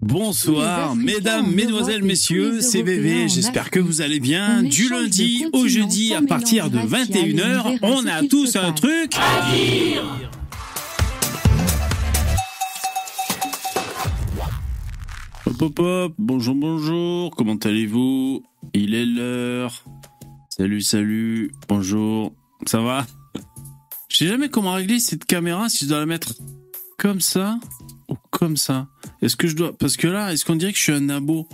Bonsoir, mesdames, mesdemoiselles, messieurs, c'est VV, j'espère que vous allez bien. Du lundi au jeudi, à partir de 21h, on a tous un truc. À dire. Hop hop hop, bonjour bonjour, comment allez-vous? Il est l'heure. Salut salut, bonjour, ça va? Je sais jamais comment régler cette caméra, si je dois la mettre comme ça comme ça. Est-ce que je dois... Parce que là, est-ce qu'on dirait que je suis un abo?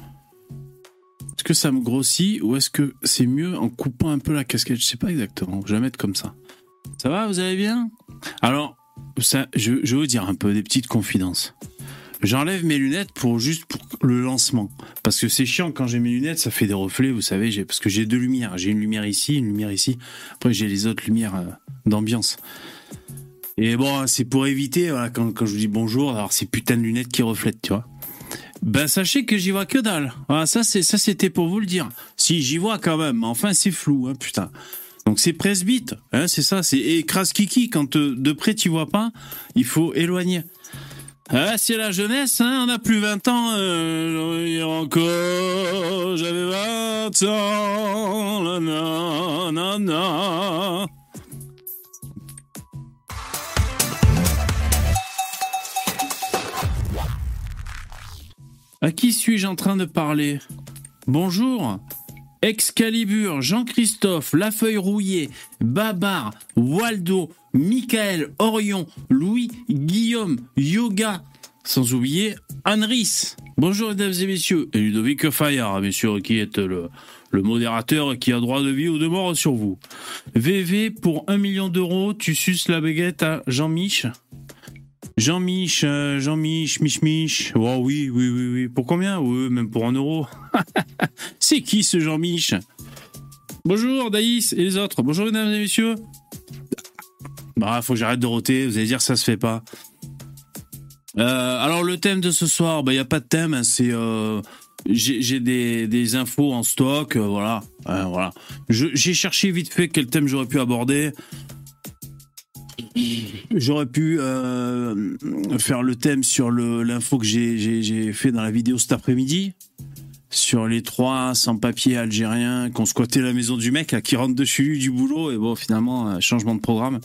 Est-ce que ça me grossit ou est-ce que c'est mieux en coupant un peu la casquette? Je sais pas exactement, je vais mettre comme ça. Ça va, vous allez bien? Alors, ça, je, je vais vous dire un peu des petites confidences. J'enlève mes lunettes pour juste pour le lancement. Parce que c'est chiant quand j'ai mes lunettes, ça fait des reflets, vous savez, parce que j'ai deux lumières. J'ai une lumière ici, une lumière ici. Après, j'ai les autres lumières euh, d'ambiance. Et bon, c'est pour éviter, voilà, quand, quand je vous dis bonjour, alors ces putains de lunettes qui reflètent, tu vois. Ben sachez que j'y vois que dalle. Voilà, ça c'est ça c'était pour vous le dire. Si j'y vois quand même, enfin c'est flou, hein, putain. Donc c'est presbyte, hein, c'est ça, c'est écrase kiki quand euh, de près tu vois pas, il faut éloigner. Ah, c'est la jeunesse, hein, on a plus 20 ans, euh, encore, j'avais 20 ans. À qui suis-je en train de parler? Bonjour Excalibur, Jean-Christophe, Lafeuille Rouillé, Babar, Waldo, Michael, Orion, Louis, Guillaume, Yoga, sans oublier Anne-Ris. Bonjour mesdames et messieurs, et Ludovic Fayard, messieurs, qui est le, le modérateur qui a droit de vie ou de mort sur vous. VV, pour un million d'euros, tu suces la baguette à Jean-Mich? Jean-Mich, euh, Jean-Mich, Mich Mich. Oh oui, oui, oui, oui. Pour combien Oui, même pour un euro. C'est qui ce Jean-Mich? Bonjour Daïs et les autres. Bonjour mesdames et messieurs. Bah, faut que j'arrête de roter. Vous allez dire ça se fait pas. Euh, alors le thème de ce soir, bah y a pas de thème. hein, c'est euh, j'ai des, infos en stock. voilà, voilà. J'ai cherché vite fait quel thème j'aurais pu aborder. J'aurais pu euh, faire le thème sur l'info que j'ai- fait dans la vidéo cet après-midi sur les trois sans-papiers algériens qui ont squatté la maison du mec qui rentre de chez lui du boulot et bon finalement euh, changement de programme.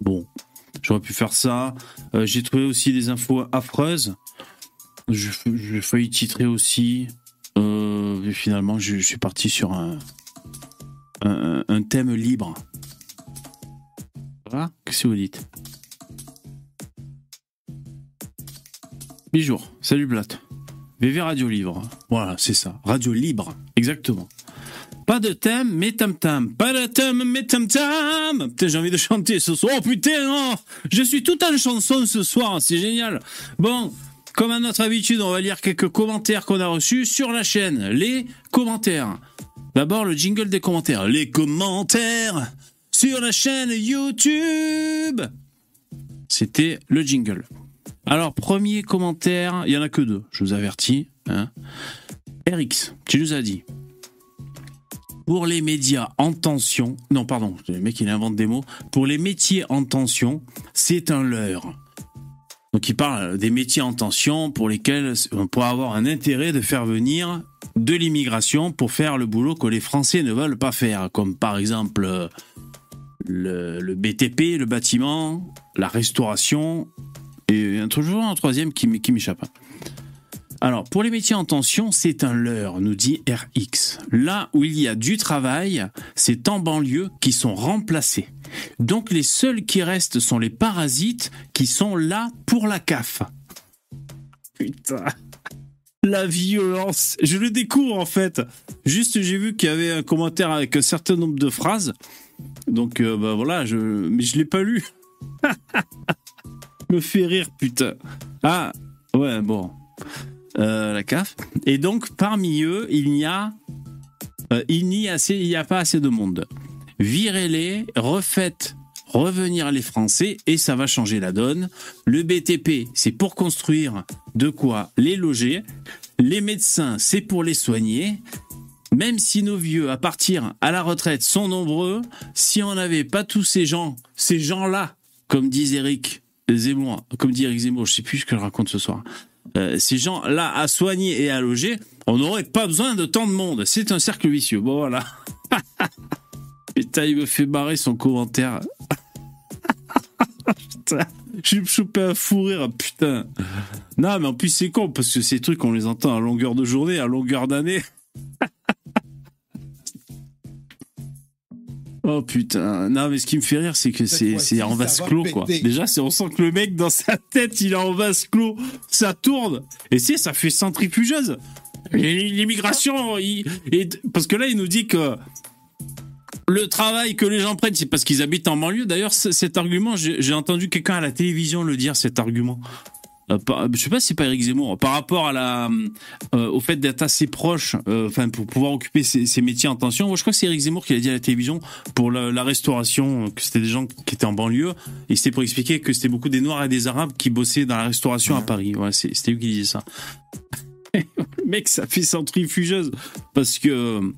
Bon, j'aurais pu faire ça. Euh, j'ai trouvé aussi des infos affreuses. J'ai failli titrer aussi. Finalement, je, suis parti sur un thème libre. Qu'est-ce que vous dites? Bijour, salut Blatt. VV Radio Libre. Voilà, c'est ça. Radio Libre, exactement. Pas de thème, mais tam tam. Pas de thème, mais tam tam. Putain, j'ai envie de chanter ce soir. Oh putain, Je suis tout en chanson ce soir, c'est génial. Bon, comme à notre habitude, on va lire quelques commentaires qu'on a reçus sur la chaîne. Les commentaires. D'abord, le jingle des commentaires. Les commentaires sur la chaîne YouTube. C'était le jingle. Alors, premier commentaire, il y en a que deux, je vous avertis. Hein. Tu nous as dit. Pour les médias en tension, non, pardon, le mec il invente des mots. Pour les métiers en tension, c'est un leurre. Donc il parle des métiers en tension pour lesquels on pourrait avoir un intérêt de faire venir de l'immigration pour faire le boulot que les Français ne veulent pas faire, comme par exemple euh, le, BTP, le bâtiment, la restauration, et un toujours un troisième qui, qui m'échappe. Alors, pour les métiers en tension, c'est un leurre, nous dit RX. Là où il y a du travail, c'est en banlieue qui sont remplacés. Donc les seuls qui restent sont les parasites qui sont là pour la CAF. Putain. La violence. Je le découvre en fait. Juste, j'ai vu qu'il y avait un commentaire avec un certain nombre de phrases. Donc, euh, bah voilà, je... mais je l'ai pas lu. Me fait rire, putain. Ah, ouais, bon. Euh, la CAF. Et donc, parmi eux, il n'y a, euh, il n'y assez, il n'y a pas assez de monde. Virez-les, refaites revenir les Français et ça va changer la donne. Le BTP, c'est pour construire de quoi les loger. Les médecins, c'est pour les soigner. Même si nos vieux à partir à la retraite sont nombreux, si on n'avait pas tous ces gens, ces gens-là, comme disait Eric Zemmour, comme dit Eric Zemmour, je sais plus ce que je raconte ce soir, euh, ces gens-là à soigner et à loger, on n'aurait pas besoin de tant de monde. C'est un cercle vicieux. Bon, voilà. Putain, il me fait barrer son commentaire. putain, je me chopé à fou rire, putain. Non, mais en plus, c'est con, parce que ces trucs, on les entend à longueur de journée, à longueur d'année. Oh putain, non mais ce qui me fait rire c'est que c'est c'est en vase clos quoi. Déjà c'est on sent que le mec dans sa tête il est en vase clos, ça tourne et c'est ça fait centrifugeuse. L'immigration, parce que là il nous dit que le travail que les gens prennent c'est parce qu'ils habitent en banlieue. D'ailleurs cet argument j'ai entendu quelqu'un à la télévision le dire cet argument. Euh, je sais pas si c'est pas Eric Zemmour, par rapport à la, euh, au fait d'être assez proche, euh, enfin pour pouvoir occuper ces, métiers en tension. Moi, je crois que c'est Eric Zemmour qui l'a dit à la télévision pour la, restauration, que c'était des gens qui étaient en banlieue, et c'était pour expliquer que c'était beaucoup des Noirs et des Arabes qui bossaient dans la restauration à Paris. Ouais, c'était lui qui disait ça. mec, ça fait centrifugeuse parce que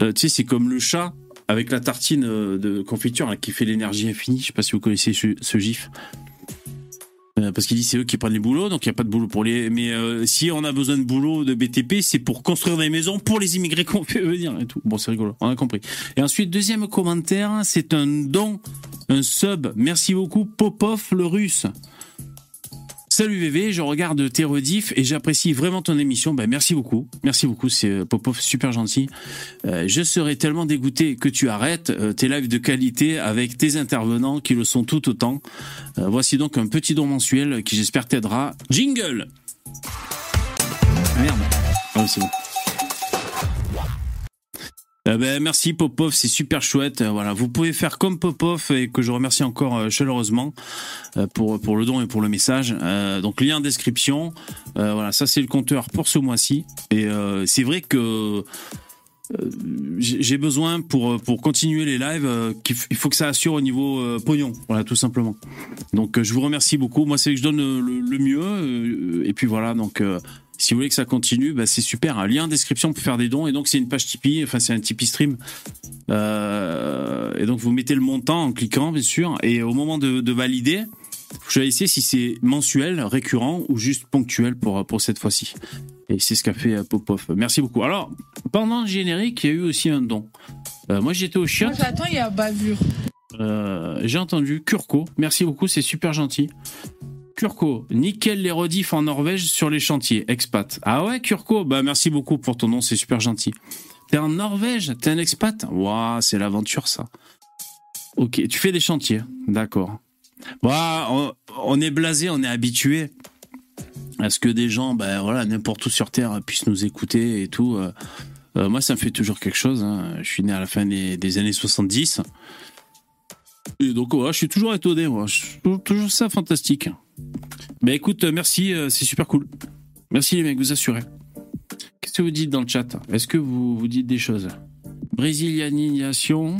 tu sais, c'est comme le chat avec la tartine de confiture qui fait l'énergie infinie. Je sais pas si vous connaissez ce gif. Euh, parce qu'il dit c'est eux qui prennent les boulots, donc il n'y a pas de boulot pour les. Mais euh, si on a besoin de boulot de BTP, c'est pour construire des maisons pour les immigrés qu'on fait venir. Bon, c'est rigolo, on a compris. Et ensuite, deuxième commentaire, c'est un don, un sub. Merci beaucoup, Popov le russe. Salut VV, je regarde tes rediffs et j'apprécie vraiment ton émission. Ben, merci beaucoup. Merci beaucoup, c'est euh, Popov super gentil. Euh, je serais tellement dégoûté que tu arrêtes euh, tes lives de qualité avec tes intervenants qui le sont tout autant. voici donc un petit don mensuel qui j'espère t'aidera. Jingle Merde. Ah, c'est bon. Euh, ben, merci Popov, c'est super chouette. Euh, voilà, vous pouvez faire comme Popov et que je remercie encore euh, chaleureusement pour pour le don et pour le message. donc lien en description. voilà, ça c'est le compteur pour ce mois-ci. Et c'est vrai que j'ai besoin pour pour continuer les lives qu'il faut que ça assure au niveau pognon voilà tout simplement donc je vous remercie beaucoup moi c'est que je donne le, mieux et puis voilà donc si vous voulez que ça continue, bah, c'est super. Un lien en description pour faire des dons. Et donc, c'est une page Tipeee. Enfin, c'est un Tipeee stream. Euh, et donc, vous mettez le montant en cliquant, bien sûr. Et au moment de, de valider, vous choisissez si c'est mensuel, récurrent ou juste ponctuel pour, pour cette fois-ci. Et c'est ce qu'a fait euh, Popov. Merci beaucoup. Alors, pendant le générique, il y a eu aussi un don. Euh, moi, j'étais au chien. J'attends, il y a bavure. Euh, J'ai entendu Kurko. Merci beaucoup, c'est super gentil. Kurko, nickel les rediffs en Norvège sur les chantiers, expat. Ah ouais, Kurko, bah merci beaucoup pour ton nom, c'est super gentil. T'es en Norvège, t'es un expat? Waouh, c'est l'aventure ça. Ok, tu fais des chantiers, d'accord. Bah, on, est blasé, on est habitué à ce que des gens, ben voilà, n'importe où sur Terre puissent nous écouter et tout. Euh, euh, moi, ça me fait toujours quelque chose. Hein. Je suis né à la fin des, années 70. Et donc, je suis toujours étonné, moi. Toujours ça fantastique. Mais écoute, euh, merci, euh, c'est super cool. Merci les mecs, vous assurez. Qu'est-ce que vous dites dans le chat Est-ce que vous, vous dites des choses? Brésilianisation.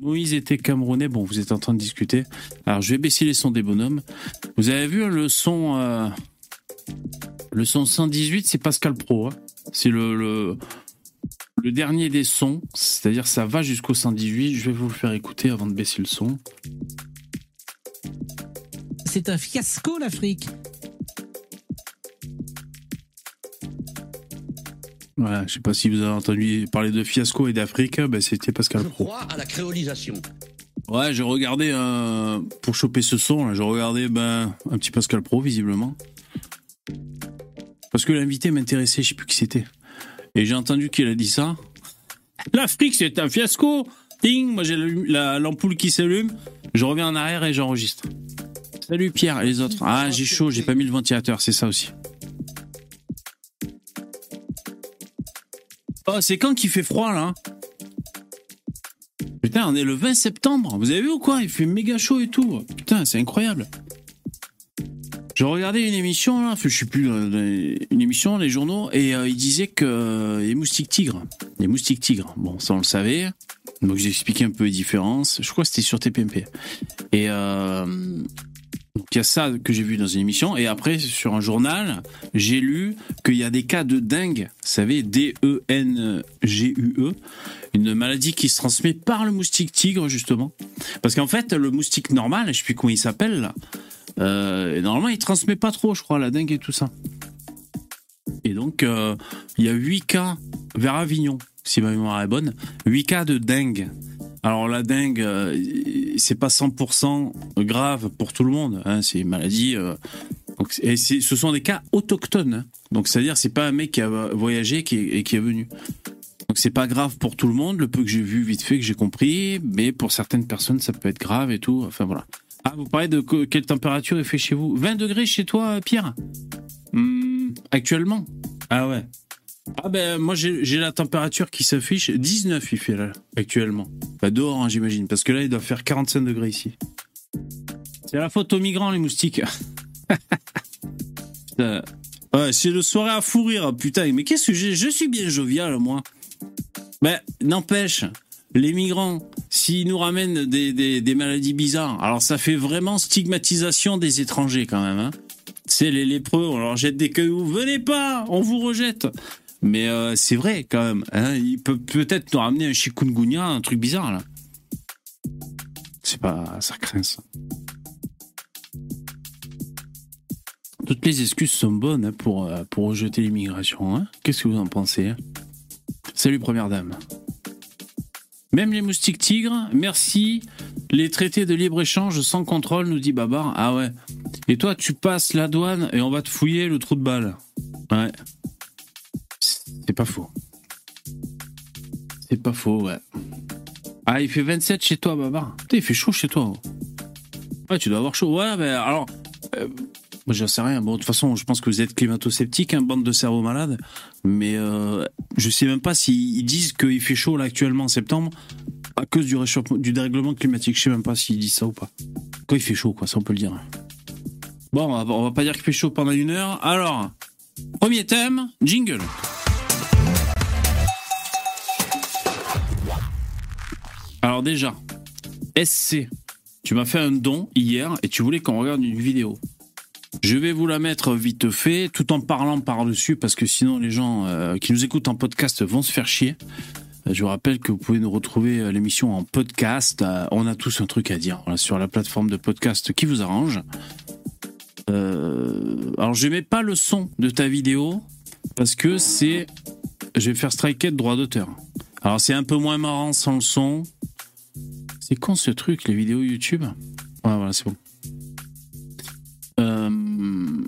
Moïse était camerounais. Bon, vous êtes en train de discuter. Alors, je vais baisser les sons des bonhommes. Vous avez vu le son, euh, le son 118, c'est Pascal Pro. Hein. c'est le, dernier des sons. C'est-à-dire, ça va jusqu'au 118. Je vais vous le faire écouter avant de baisser le son c'est un fiasco l'Afrique. Voilà, je sais pas si vous avez entendu parler de fiasco et d'Afrique, ben c'était Pascal Pro. à la créolisation. Ouais, j'ai regardé euh, pour choper ce son, j'ai regardé ben, un petit Pascal Pro visiblement. Parce que l'invité m'intéressait, je sais plus qui c'était. Et j'ai entendu qu'il a dit ça. L'Afrique c'est un fiasco. Ding, moi j'ai l'ampoule qui s'allume, je reviens en arrière et j'enregistre. Salut Pierre et les autres. Ah, j'ai chaud, j'ai pas mis le ventilateur, c'est ça aussi. Oh, c'est quand qu'il fait froid là Putain, on est le 20 septembre. Vous avez vu ou quoi? Il fait méga chaud et tout. Putain, c'est incroyable. Je regardais une émission là, je sais plus, euh, une émission, les journaux, et euh, il disait que euh, les moustiques tigres, les moustiques tigres, bon, ça on le savait. Donc j'ai expliqué un peu les différences. Je crois que c'était sur TPMP. Et donc il y a ça que j'ai vu dans une émission. Et après, sur un journal, j'ai lu qu'il y a des cas de dengue, vous savez, D-E-N-G-U-E, une maladie qui se transmet par le moustique tigre, justement. Parce qu'en fait, le moustique normal, je sais plus comment il s'appelle, Euh, normalement, il transmet pas trop, je crois, la dengue et tout ça. Et donc, euh, il y a 8 cas vers Avignon, si ma mémoire est bonne. 8 cas de dengue. Alors la dengue, euh, c'est pas 100% grave pour tout le monde. Hein, c'est une maladie. euh, et ce sont des cas autochtones. hein. Donc c'est-à-dire c'est pas un mec qui a voyagé qui est, et qui est venu. Donc c'est pas grave pour tout le monde. Le peu que j'ai vu vite fait que j'ai compris, mais pour certaines personnes ça peut être grave et tout. Enfin voilà. Ah vous parlez de que- quelle température il fait chez vous? 20 degrés chez toi Pierre? Hmm, Actuellement Ah ouais. Ah ben moi j'ai la température qui s'affiche 19 il fait là actuellement. Bah dehors hein, j'imagine parce que là il doit faire 45 degrés ici. C'est la faute aux migrants les moustiques. Ouais, c'est le soirée à fou rire putain mais qu'est-ce que j'ai? Je suis bien jovial moi. Mais n'empêche les migrants s'ils nous ramènent des maladies bizarres alors ça fait vraiment stigmatisation des étrangers quand même hein. C'est les lépreux, on leur jette des cailloux. Venez pas, on vous rejette. Mais euh, c'est vrai quand même. Hein, il peut peut-être nous ramener un chikungunya, un truc bizarre là. C'est pas, ça craint ça. Toutes les excuses sont bonnes hein, pour, euh, pour rejeter l'immigration. Hein Qu'est-ce que vous en pensez Salut première dame. Même les moustiques tigres, merci. Les traités de libre-échange sans contrôle, nous dit Babar. Ah ouais. Et toi, tu passes la douane et on va te fouiller le trou de balle. Ouais. C'est pas faux. C'est pas faux, ouais. Ah, il fait 27 chez toi, Babar. Putain, il fait chaud chez toi. Ouais, tu dois avoir chaud. Ouais, mais alors. euh, moi, j'en sais rien. Bon, de toute façon, je pense que vous êtes climato-sceptique, hein, bande de cerveaux malades. Mais euh, je sais même pas s'ils ils disent qu'il fait chaud là actuellement en septembre à cause du réchauffement, du dérèglement climatique. Je sais même pas s'ils disent ça ou pas. Quand il fait chaud, quoi, ça on peut le dire. Bon, on va pas dire qu'il fait chaud pendant une heure. Alors, premier thème, jingle. Alors déjà, SC, tu m'as fait un don hier et tu voulais qu'on regarde une vidéo. Je vais vous la mettre vite fait, tout en parlant par-dessus, parce que sinon les gens euh, qui nous écoutent en podcast vont se faire chier. Je vous rappelle que vous pouvez nous retrouver euh, l'émission en podcast. Euh, On a tous un truc à dire sur la plateforme de podcast qui vous arrange. Euh, alors je mets pas le son de ta vidéo parce que c'est, je vais faire striker de droit d'auteur. Alors c'est un peu moins marrant sans le son. C'est con ce truc, les vidéos YouTube? Ouais, voilà, c'est bon. Euh,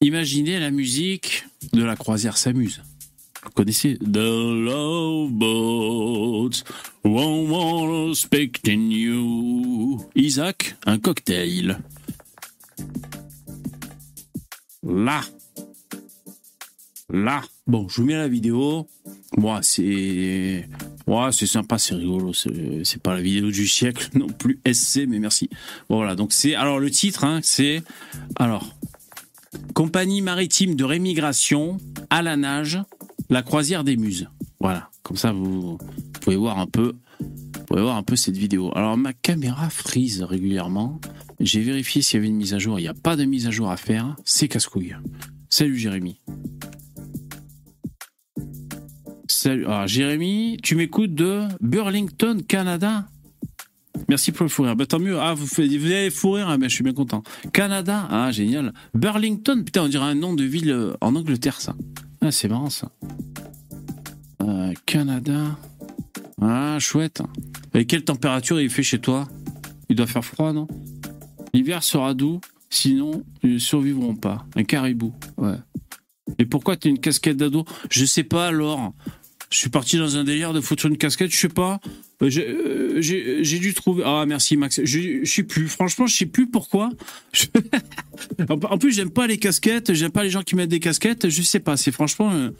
imaginez la musique de la croisière s'amuse. Vous connaissez? The Love you. Isaac, un cocktail. Là. Là. Bon, je vous mets la vidéo. Moi, c'est. Ouais, c'est sympa, c'est rigolo. C'est pas la vidéo du siècle non plus. SC, mais merci. Voilà, donc c'est. Alors, le titre, hein, c'est. Alors. Compagnie maritime de rémigration à la nage, la croisière des muses. Voilà, comme ça vous, vous pouvez voir un peu, vous pouvez voir un peu cette vidéo. Alors ma caméra frise régulièrement. J'ai vérifié s'il y avait une mise à jour. Il n'y a pas de mise à jour à faire. C'est casse-couille. Salut Jérémy. Salut. Ah, Jérémy, tu m'écoutes de Burlington, Canada. Merci pour le fou rire. Bah, tant mieux. Ah, vous, faites, vous allez fou rire, ah, ben, je suis bien content. Canada, ah, génial. Burlington, putain, on dirait un nom de ville euh, en Angleterre, ça. Ah, c'est marrant, ça. Euh, Canada. Ah, chouette. Et quelle température il fait chez toi? Il doit faire froid, non? L'hiver sera doux, sinon, ils ne survivront pas. Un caribou, ouais. Et pourquoi tu as une casquette d'ado? Je sais pas, alors. Je suis parti dans un délire de foutre une casquette, je sais pas. Euh, J'ai euh, j'ai- dû trouver. Ah, merci Max. Je, sais plus. Franchement, je sais plus pourquoi. En plus, j'aime pas les casquettes. J'aime pas les gens qui mettent des casquettes. Je sais pas. C'est franchement. euh,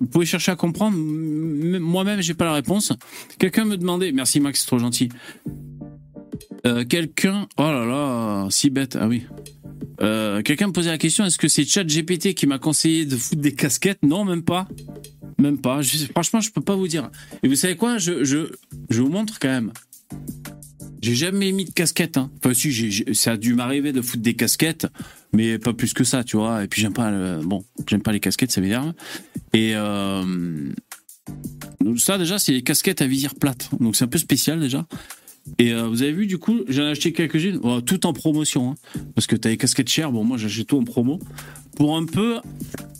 Vous pouvez chercher à comprendre. Moi-même, j'ai pas la réponse. Quelqu'un me demandait. Merci Max, c'est trop gentil. Euh, Quelqu'un. Oh là là, si bête. Ah oui. Euh, Quelqu'un me posait la question est-ce que c'est ChatGPT qui m'a conseillé de foutre des casquettes? Non, même pas. Même pas. Franchement, je peux pas vous dire. Et vous savez quoi? Je, je, je vous montre quand même. J'ai jamais mis de casquette. Hein. Enfin, si, ça a dû m'arriver de foutre des casquettes, mais pas plus que ça, tu vois. Et puis j'aime pas, le- bon, pas les casquettes, ça m'énerve. Et euh, ça déjà, c'est les casquettes à visière plate. Donc c'est un peu spécial déjà. Et euh, vous avez vu, du coup, j'en ai acheté quelques-unes, oh, tout en promotion, hein, parce que t'as les casquettes chères. Bon, moi, j'achète tout en promo pour un peu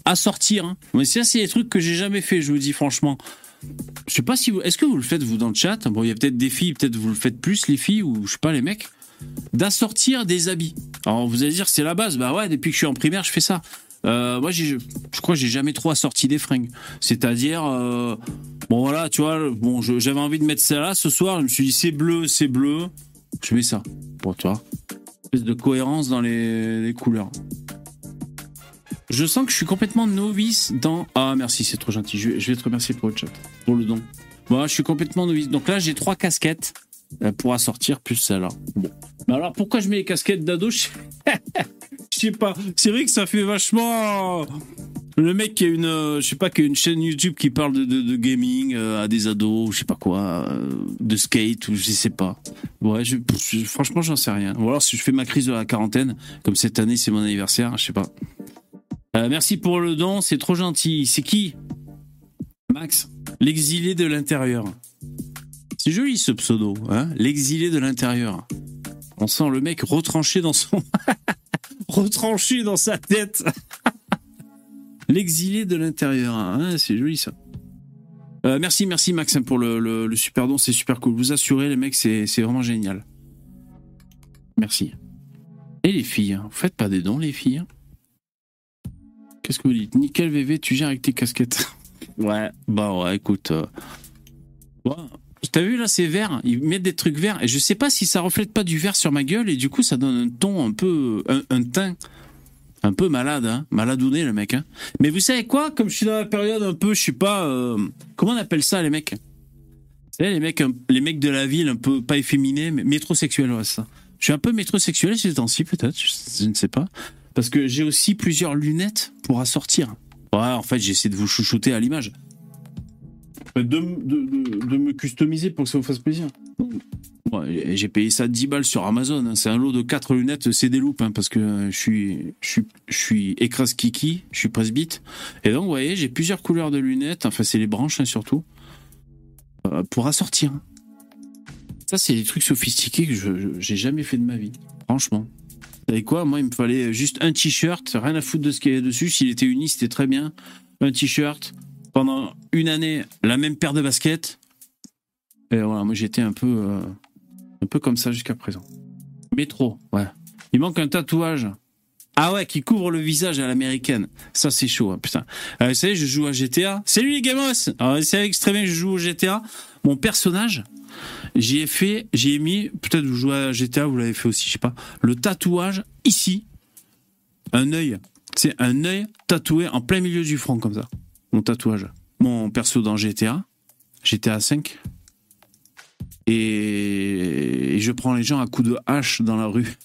assortir. Hein. Mais ça, c'est des trucs que j'ai jamais fait, je vous dis franchement. Je sais pas si vous. Est-ce que vous le faites, vous, dans le chat? Bon, il y a peut-être des filles, peut-être vous le faites plus, les filles, ou je sais pas, les mecs, d'assortir des habits. Alors, vous allez dire, c'est la base. Bah ouais, depuis que je suis en primaire, je fais ça. Euh, moi, je crois que j'ai jamais trop assorti des fringues. C'est-à-dire, euh, bon voilà, tu vois, bon, j'avais envie de mettre celle-là ce soir. Je me suis dit, c'est bleu, c'est bleu. Je mets ça. Bon, tu vois, espèce de cohérence dans les couleurs. Je sens que je suis complètement novice dans. Ah, merci, c'est trop gentil. Je vais, te remercier pour le chat, pour le don. Moi, je suis complètement novice. Donc là, j'ai trois casquettes euh, pour assortir, plus celle-là. Bon. Mais alors, pourquoi je mets les casquettes d'ado? Je sais pas. C'est vrai que ça fait vachement. Le mec qui a une, euh, je sais pas, qui a une chaîne YouTube qui parle de, gaming euh, à des ados, je sais pas quoi, de skate ou je sais pas. Ouais, je, franchement, j'en sais rien. Ou alors si je fais ma crise de la quarantaine, comme cette année c'est mon anniversaire, je sais pas. Euh, merci pour le don, c'est trop gentil. C'est qui? Max L'exilé de l'intérieur. C'est joli ce pseudo, hein L'exilé de l'intérieur. On sent le mec retranché dans son. retranché dans sa tête. L'exilé de l'intérieur. Hein c'est joli ça. Euh, merci, merci Max pour le, super don, c'est super cool. Vous assurez, les mecs, c'est vraiment génial. Merci. Et les filles, hein vous faites pas des dons, les filles hein Qu'est-ce que vous dites? Nickel VV, tu gères avec tes casquettes. ouais, bah ouais, écoute. Euh... T'as vu là, c'est vert. Ils mettent des trucs verts. Et je sais pas si ça reflète pas du vert sur ma gueule. Et du coup, ça donne un ton un peu. Un, teint un peu malade, hein. Maladouné, le mec, hein. Mais vous savez quoi? Comme je suis dans la période un peu, je sais pas. Euh, comment on appelle ça, les mecs? Les mecs, les mecs de la ville, un peu pas efféminés, mais métrosexuels, ouais, ça. Je suis un peu métrosexuel ces temps-ci, peut-être. je ne sais pas. Parce que j'ai aussi plusieurs lunettes pour assortir. Ouais, en fait, j'essaie de vous chouchouter à l'image. De, me customiser pour que ça vous fasse plaisir. J'ai payé ça 10 balles sur Amazon. Hein. C'est un lot de 4 lunettes, c'est des loupes, hein, parce que je suis, je suis, je suis écrase kiki, je suis presbyte. Et donc, vous voyez, j'ai plusieurs couleurs de lunettes, enfin, c'est les branches hein, surtout, euh, pour assortir. Ça, c'est des trucs sophistiqués que je j'ai jamais fait de ma vie, franchement savez quoi? Moi, il me fallait juste un t-shirt, rien à foutre de ce qu'il y avait dessus. S'il était uni, c'était très bien. Un t-shirt. Pendant une année, la même paire de baskets. Et voilà, moi, j'étais un peu, euh, un peu comme ça jusqu'à présent. Métro, ouais. Il manque un tatouage. Ah ouais, qui couvre le visage à l'américaine. Ça, c'est chaud, hein, putain. Euh, vous savez, je joue à GTA. Salut les gamos bien que je joue au GTA. Mon personnage, J'y ai fait, j'y ai mis, peut-être vous jouez à GTA, vous l'avez fait aussi, je sais pas, le tatouage ici, un œil. C'est un œil tatoué en plein milieu du front comme ça. Mon tatouage. Mon perso dans GTA, GTA 5. Et, je prends les gens à coups de hache dans la rue.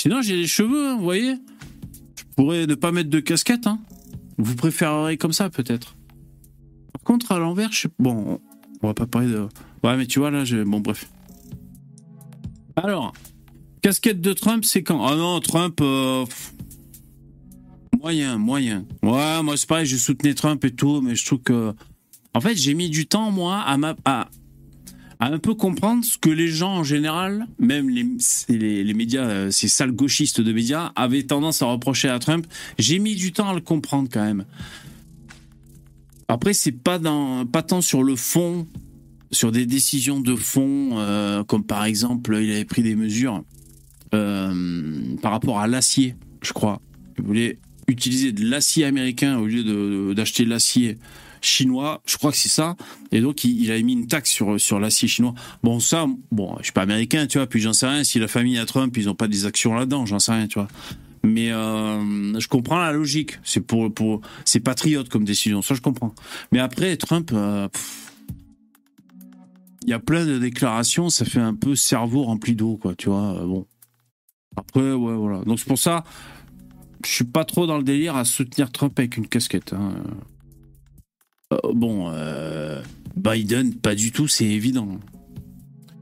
Sinon, j'ai les cheveux, hein, vous voyez. Je pourrais ne pas mettre de casquette. Hein. Vous préférerez comme ça, peut-être. Par contre, à l'envers, je... bon, on va pas parler de. Ouais, mais tu vois, là, j'ai. Bon, bref. Alors, casquette de Trump, c'est quand? Ah non, Trump. Euh, moyen, moyen. Ouais, moi, c'est pareil, je soutenais Trump et tout, mais je trouve que. En fait, j'ai mis du temps, moi, à, ma... à... un peu comprendre ce que les gens, en général, même les, les, les médias, euh, ces sales gauchistes de médias, avaient tendance à reprocher à Trump. J'ai mis du temps à le comprendre, quand même. Après, c'est pas dans, pas tant sur le fond, sur des décisions de fond, euh, comme par exemple, il avait pris des mesures euh, par rapport à l'acier, je crois. Il voulait utiliser de l'acier américain au lieu d'acheter de, l'acier chinois, je crois que c'est ça. Et donc, il, avait mis une taxe sur, sur l'acier chinois. Bon, ça, bon, je suis pas américain, tu vois, puis j'en sais rien. Si la famille a Trump, ils ont pas des actions là-dedans, j'en sais rien, tu vois. Mais euh, je comprends la logique. C'est pour, pour, c'est patriote comme décision. Ça, je comprends. Mais après, Trump, euh, il y a plein de déclarations. Ça fait un peu cerveau rempli d'eau, quoi. Tu vois. Euh, bon. Après, ouais, voilà. Donc c'est pour ça, je suis pas trop dans le délire à soutenir Trump avec une casquette. Hein. bon, Biden, pas du tout. C'est évident.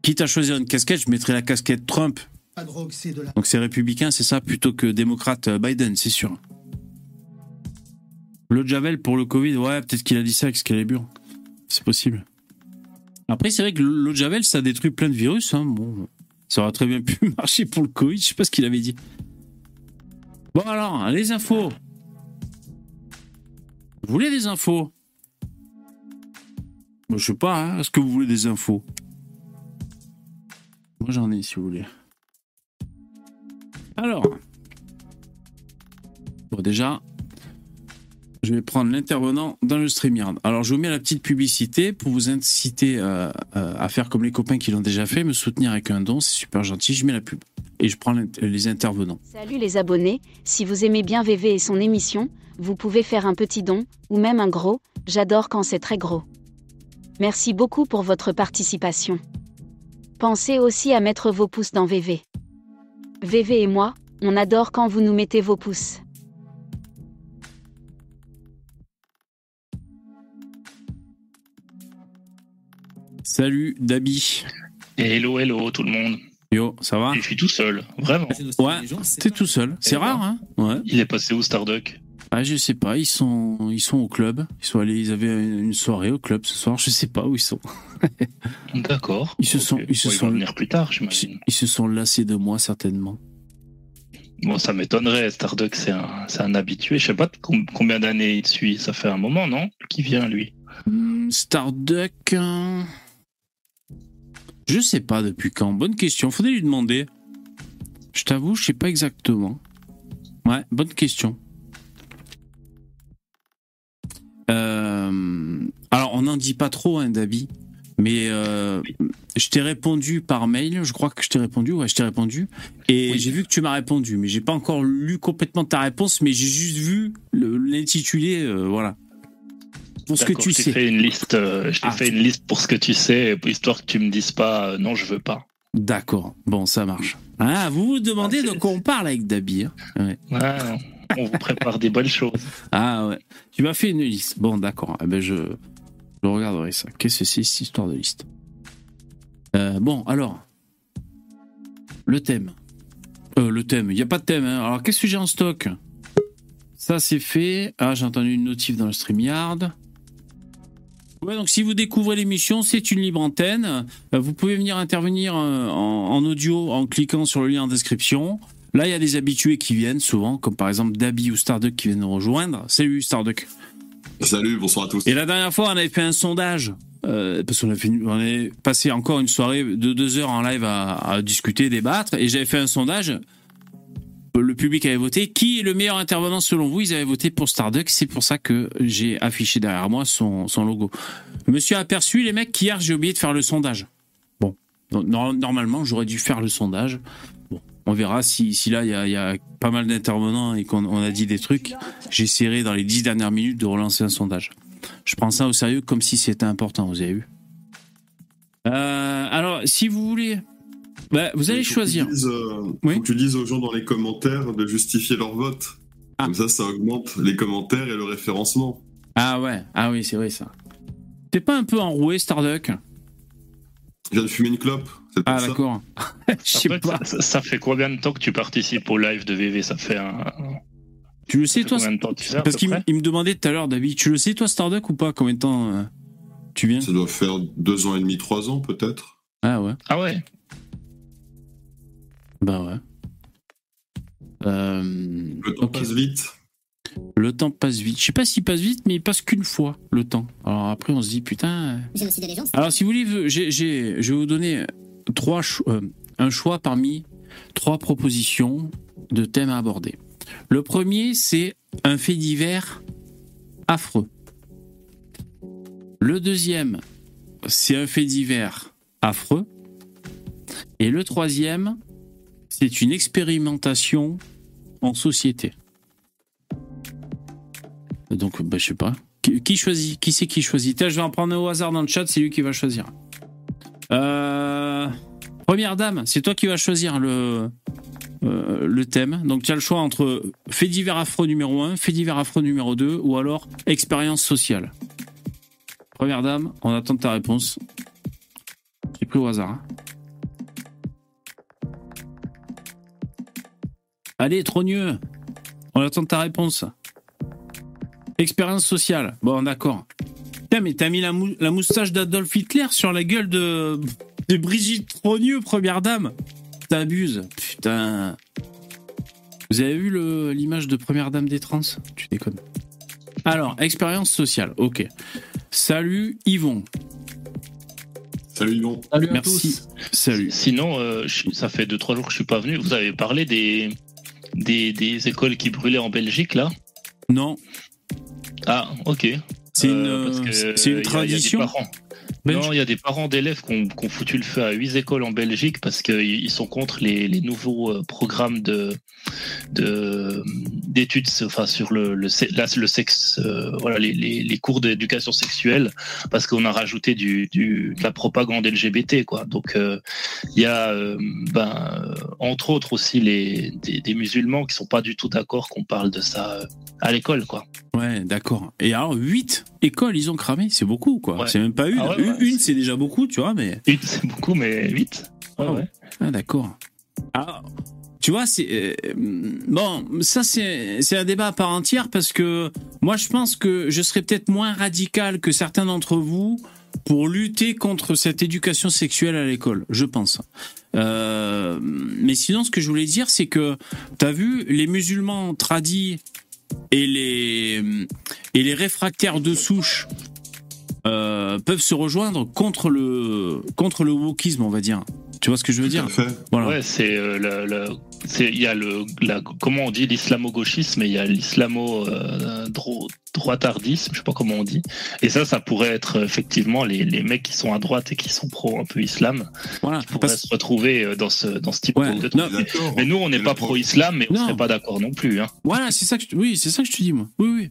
Quitte à choisir une casquette, je mettrais la casquette Trump donc c'est républicain, c'est ça, plutôt que démocrate euh, Biden, c'est sûr. Le Javel pour le Covid, ouais, peut-être qu'il a dit ça avec Excalibur. C'est possible. Après, c'est vrai que l'eau de Javel, ça détruit plein de virus. Hein. Bon, ça aurait très bien pu marcher pour le Covid. Je sais pas ce qu'il avait dit. Bon, alors, les infos. Vous voulez des infos? Je sais pas. hein. Est-ce que vous voulez des infos? Moi, j'en ai, si vous voulez. Alors. Bon, déjà, je vais prendre l'intervenant dans le StreamYard. Alors, je vous mets la petite publicité pour vous inciter euh, euh, à faire comme les copains qui l'ont déjà fait, me soutenir avec un don, c'est super gentil. Je mets la pub et je prends les intervenants. Salut les abonnés, si vous aimez bien VV et son émission, vous pouvez faire un petit don, ou même un gros, j'adore quand c'est très gros. Merci beaucoup pour votre participation. Pensez aussi à mettre vos pouces dans VV. VV et moi, on adore quand vous nous mettez vos pouces. Salut Dabi. Hello, hello, tout le monde. Yo, ça va? Je suis tout seul, vraiment. Ouais, T'es tout seul. C'est Et rare, hein? Ouais. Il est passé où Starduck Ah, je sais pas. Ils sont, ils sont au club. Ils sont allés. Ils avaient une soirée au club ce soir. Je sais pas où ils sont. D'accord. Ils se sont- ils se sont- venir plus tard, Ils, j'imagine. ils se sont lassés de moi certainement. Bon, ça m'étonnerait. Starduck, c'est un, c'est un habitué. Je sais pas com- combien d'années il suit. Ça fait un moment, non? Qui vient, lui? Hmm, Starduck. Je sais pas depuis quand. Bonne question. Faudrait lui demander. Je t'avoue, je sais pas exactement. Ouais, bonne question. Euh, Alors, on n'en dit pas trop, hein, Dabi. Mais euh, je t'ai répondu par mail. Je crois que je t'ai répondu. Ouais, je t'ai répondu. Et Oui. j'ai vu que tu m'as répondu. Mais j'ai pas encore lu complètement ta réponse. Mais j'ai juste vu l'intitulé. euh, voilà. Pour ce que tu sais. fait une liste. euh, je t'ai Ah, fait une liste pour ce que tu sais, histoire que tu me dises pas euh, non, je veux pas. D'accord, bon, ça marche. Ah, vous vous demandez Ah, de quoi on parle avec Dabi. hein Ouais. Ouais, on vous prépare des bonnes choses. Ah ouais. Tu m'as fait une liste. Bon, d'accord. Eh ben, je, je regarderai ça. Qu'est-ce que c'est cette histoire de liste? Euh, Bon, alors. Le thème. Euh, le thème. Il n'y a pas de thème. hein. Alors, qu'est-ce que j'ai en stock? Ça, c'est fait. Ah, j'ai entendu une notif dans le StreamYard. Ouais, donc si vous découvrez l'émission, c'est une libre antenne. Euh, Vous pouvez venir intervenir euh, en, en audio en cliquant sur le lien en description. Là, il y a des habitués qui viennent souvent, comme par exemple Dabi ou Starduck qui viennent nous rejoindre. Salut Starduck. Salut, bonsoir à tous. Et la dernière fois, on avait fait un sondage. euh, parce qu'on a on est passé encore une soirée de deux heures en live à, à discuter, débattre, et j'avais fait un sondage. Le public avait voté. Qui est le meilleur intervenant selon vous Ils avaient voté pour Starduck. C'est pour ça que j'ai affiché derrière moi son, logo. Suis aperçu, les mecs, qu'hier, j'ai oublié de faire le sondage. Bon. Normalement, j'aurais dû faire le sondage. Bon. On verra si, si là, il y a, pas mal d'intervenants et qu'on on a dit des trucs. J'essaierai dans les dix dernières minutes de relancer un sondage. Je prends ça au sérieux comme si c'était important, vous avez vu. Euh, alors, si vous voulez, bah, vous allez choisir. tu dises, euh, Oui. faut que tu dises aux gens dans les commentaires de justifier leur vote. Ah. Comme ça, ça augmente les commentaires et le référencement. Ah ouais, ah oui, c'est vrai ça. T'es pas un peu enroué, Starduck? Je viens de fumer une clope, Ah d'accord. Je sais pas. ça, ça fait combien de temps que tu participes au live de VV Ça fait un. Tu le ça sais toi combien de temps tu Parce qu'il me demandait tout à l'heure, David, tu le sais toi, Starduck ou pas? Combien de temps euh, tu viens? Ça doit faire deux ans et demi, trois ans peut-être. Ah ouais, Ah ouais. Bah ouais. Euh, Le temps passe vite. Le temps passe vite. Je sais pas s'il passe vite, mais il passe qu'une fois le temps. Alors après, on se dit putain. euh, Génocide des légendes. Alors si vous voulez, j'ai, j'ai- je vais vous donner trois cho- euh, un choix parmi trois propositions de thèmes à aborder. Le premier, c'est un fait divers affreux. Le deuxième, c'est un fait divers affreux. Et le troisième, c'est une expérimentation en société. Donc, bah, je sais pas. Qui, choisit Qui c'est qui choisit? Je vais en prendre au hasard dans le chat, c'est lui qui va choisir. Euh, Première dame, c'est toi qui vas choisir le, euh, le thème. Donc tu as le choix entre fait divers affreux numéro 1, fait divers affreux numéro 2 ou alors expérience sociale. Première dame, on attend ta réponse. J'ai pris au hasard. hein. Allez, trogneux. On attend ta réponse. Expérience sociale. Bon, d'accord. Putain, mais t'as mis la, mou- la moustache d'Adolf Hitler sur la gueule de, de Brigitte Trogneux, première dame. T'abuses. Putain. Vous avez vu l'image de première dame des trans? Tu déconnes. Alors, expérience sociale, ok. Salut Yvon. Salut Yvon. Salut à Merci. tous. Salut. Sinon, euh, ça fait 2-3 jours que je suis pas venu. Vous avez parlé des, des, des écoles qui brûlaient en Belgique, là? Non, Ah, ok. c'est une, euh, une il y a- il y a Non, il y a des parents d'élèves qui ont, foutu le feu à huit écoles en Belgique parce qu'ils sont contre les, les nouveaux euh, programmes de de- d'études enfin, sur le, le, se- là, le sexe, euh, voilà, les, les, les cours d'éducation sexuelle parce qu'on a rajouté du, du, de la propagande LGBT. Quoi. Donc euh, il y a euh, ben, entre autres aussi les, des, des musulmans qui sont pas du tout d'accord qu'on parle de ça à l'école. quoi. Ouais, d'accord. Et alors, 8 écoles, ils ont cramé, c'est beaucoup, quoi. Ouais. C'est même pas une. Ah ouais, ouais, une, c'est- déjà beaucoup, tu vois, mais. Huit, c'est beaucoup, mais huit. Ouais, Ah ouais. Ah, d'accord. Ah, tu vois, c'est. euh, bon, ça, c'est un débat à part entière parce que moi, je pense que je serais peut-être moins radical que certains d'entre vous pour lutter contre cette éducation sexuelle à l'école, je pense. Euh, mais sinon, ce que je voulais dire, c'est que, t'as vu, les musulmans tradis et les, et les réfractaires de souche euh, peuvent se rejoindre contre le, contre le wokisme, on va dire. Tu vois ce que je veux Tout dire à fait. Voilà. Ouais, c'est euh, le, le- c'est il y a le la, comment on dit l'islamo-gauchisme et il y a l'islamo euh, dro- droitardisme, je sais pas comment on dit. Et ça, ça pourrait être effectivement les, les mecs qui sont à droite et qui sont pro un peu islam Voilà. pourraient Parce- se retrouver euh, dans ce dans ce type Ouais, de truc. D'accord. Mais nous, on n'est Mais pas pro-islam, mais on serait pas d'accord non plus. Hein. Voilà, c'est ça que je, oui, c'est ça que je te dis moi. Oui, oui.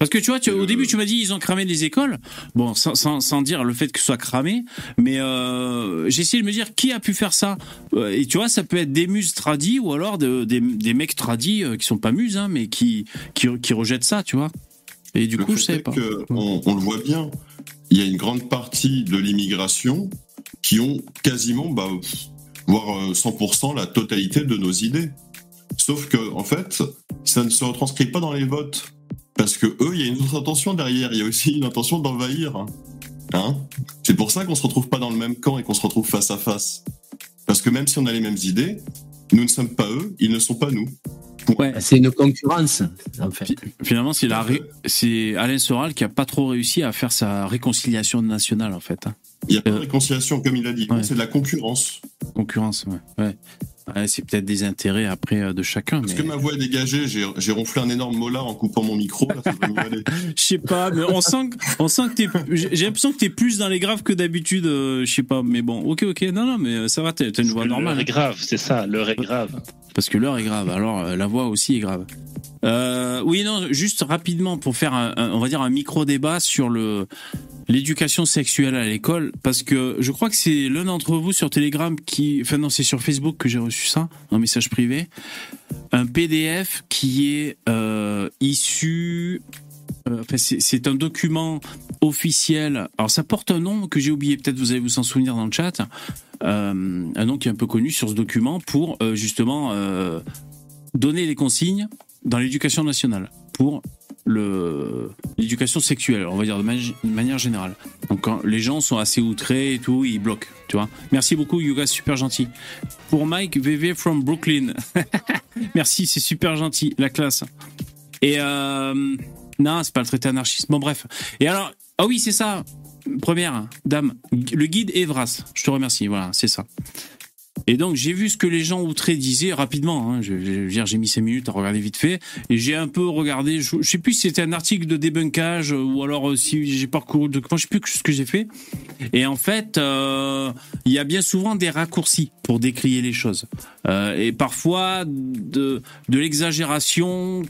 Parce que tu vois, tu- au début tu m'as dit ils ont cramé des écoles. Bon, sans, sans, sans dire le fait que ce soit cramé, mais euh, j'ai essayé de me dire qui a pu faire ça? Euh, Et tu vois, ça peut être des muses tradis ou alors de- des, des mecs tradis euh, qui sont pas muses, hein, mais qui, qui qui rejettent ça, tu vois. Et du Le coup, je est pas. on, on le voit bien, il y a une grande partie de l'immigration qui ont quasiment, bah, voire euh, 100% la totalité de nos idées. Sauf que, en fait, ça ne se retranscrit pas dans les votes. Parce que eux, il y a une autre intention derrière. Il y a aussi une intention d'envahir. Hein C'est pour ça qu'on se retrouve pas dans le même camp et qu'on se retrouve face à face. Parce que même si on a les mêmes idées, nous ne sommes pas eux, ils ne sont pas nous. Ouais. C'est une concurrence, en fait. Finalement, c'est la ré- c'est Alain Soral qui a pas trop réussi à faire sa réconciliation nationale en fait. hein. Il n'y a pas de Euh, réconciliation, comme il a dit. ouais. C'est de la concurrence. Concurrence, ouais. ouais. C'est peut-être des intérêts après euh, de chacun. Parce mais... que ma voix est dégagée, j'ai j'ai ronflé un énorme molar en coupant mon micro. Je sais pas, mais on sent, que- on sent que t'es, j'ai l'impression que t'es plus dans les graves que d'habitude, euh, je sais pas, mais bon, ok, ok, non, non, mais euh, ça va, t'as une voix normale, est hein. grave, c'est ça. L'heure est grave. Parce que l'heure est grave, alors euh, la voix aussi est grave. Euh, oui, non, juste rapidement pour faire, un, on va dire un micro débat sur le l'éducation sexuelle à l'école, parce que je crois que c'est l'un d'entre vous sur Telegram qui, enfin non, c'est sur Facebook que j'ai reçu ça, un message privé, un PDF qui est euh, issu enfin, c'est un document officiel. Alors, ça porte un nom que j'ai oublié. Peut-être vous allez vous en souvenir dans le chat. Euh, un nom qui est un peu connu sur ce document pour euh, justement euh, donner les consignes dans l'éducation nationale pour l'éducation sexuelle, on va dire de, de manière générale. Donc quand les gens sont assez outrés et tout, ils bloquent, tu vois. Merci beaucoup Yuga, super gentil. Pour Mike VV from Brooklyn. Merci, c'est super gentil, la classe. Et euh, non, c'est pas le traité anarchiste. Bon bref. Et alors, ah oui, c'est ça. Première dame, le guide Evras. Je te remercie. Voilà, c'est ça. Et donc j'ai vu ce que les gens outrés disaient rapidement. Hein. J'ai mis 5 minutes à regarder vite fait et j'ai un peu regardé. Je, je sais plus si c'était un article de débunkage ou alors euh, si j'ai parcouru le document. Je sais plus ce que j'ai fait. Et en fait, euh, il y a bien souvent des raccourcis pour décrier les choses Euh, et parfois de l'exagération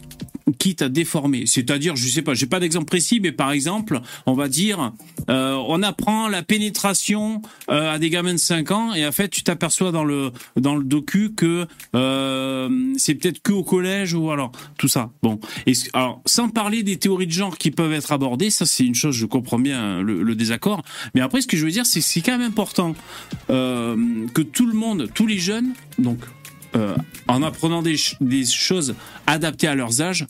quitte à déformer. C'est-à-dire, je sais pas, j'ai pas d'exemple précis, mais par exemple, on va dire, euh, on apprend la pénétration euh, à des gamins de 5 ans, et en fait, tu t'aperçois dans le dans le docu que euh, c'est peut-être que au collège ou alors tout ça. Bon, et alors sans parler des théories de genre qui peuvent être abordées, ça c'est une chose, je comprends bien le, le désaccord, mais après ce que je veux dire, c'est que c'est quand même important euh, que tout le monde, tous les jeunes, donc euh, en apprenant des, ch- des choses adaptées à leurs âges,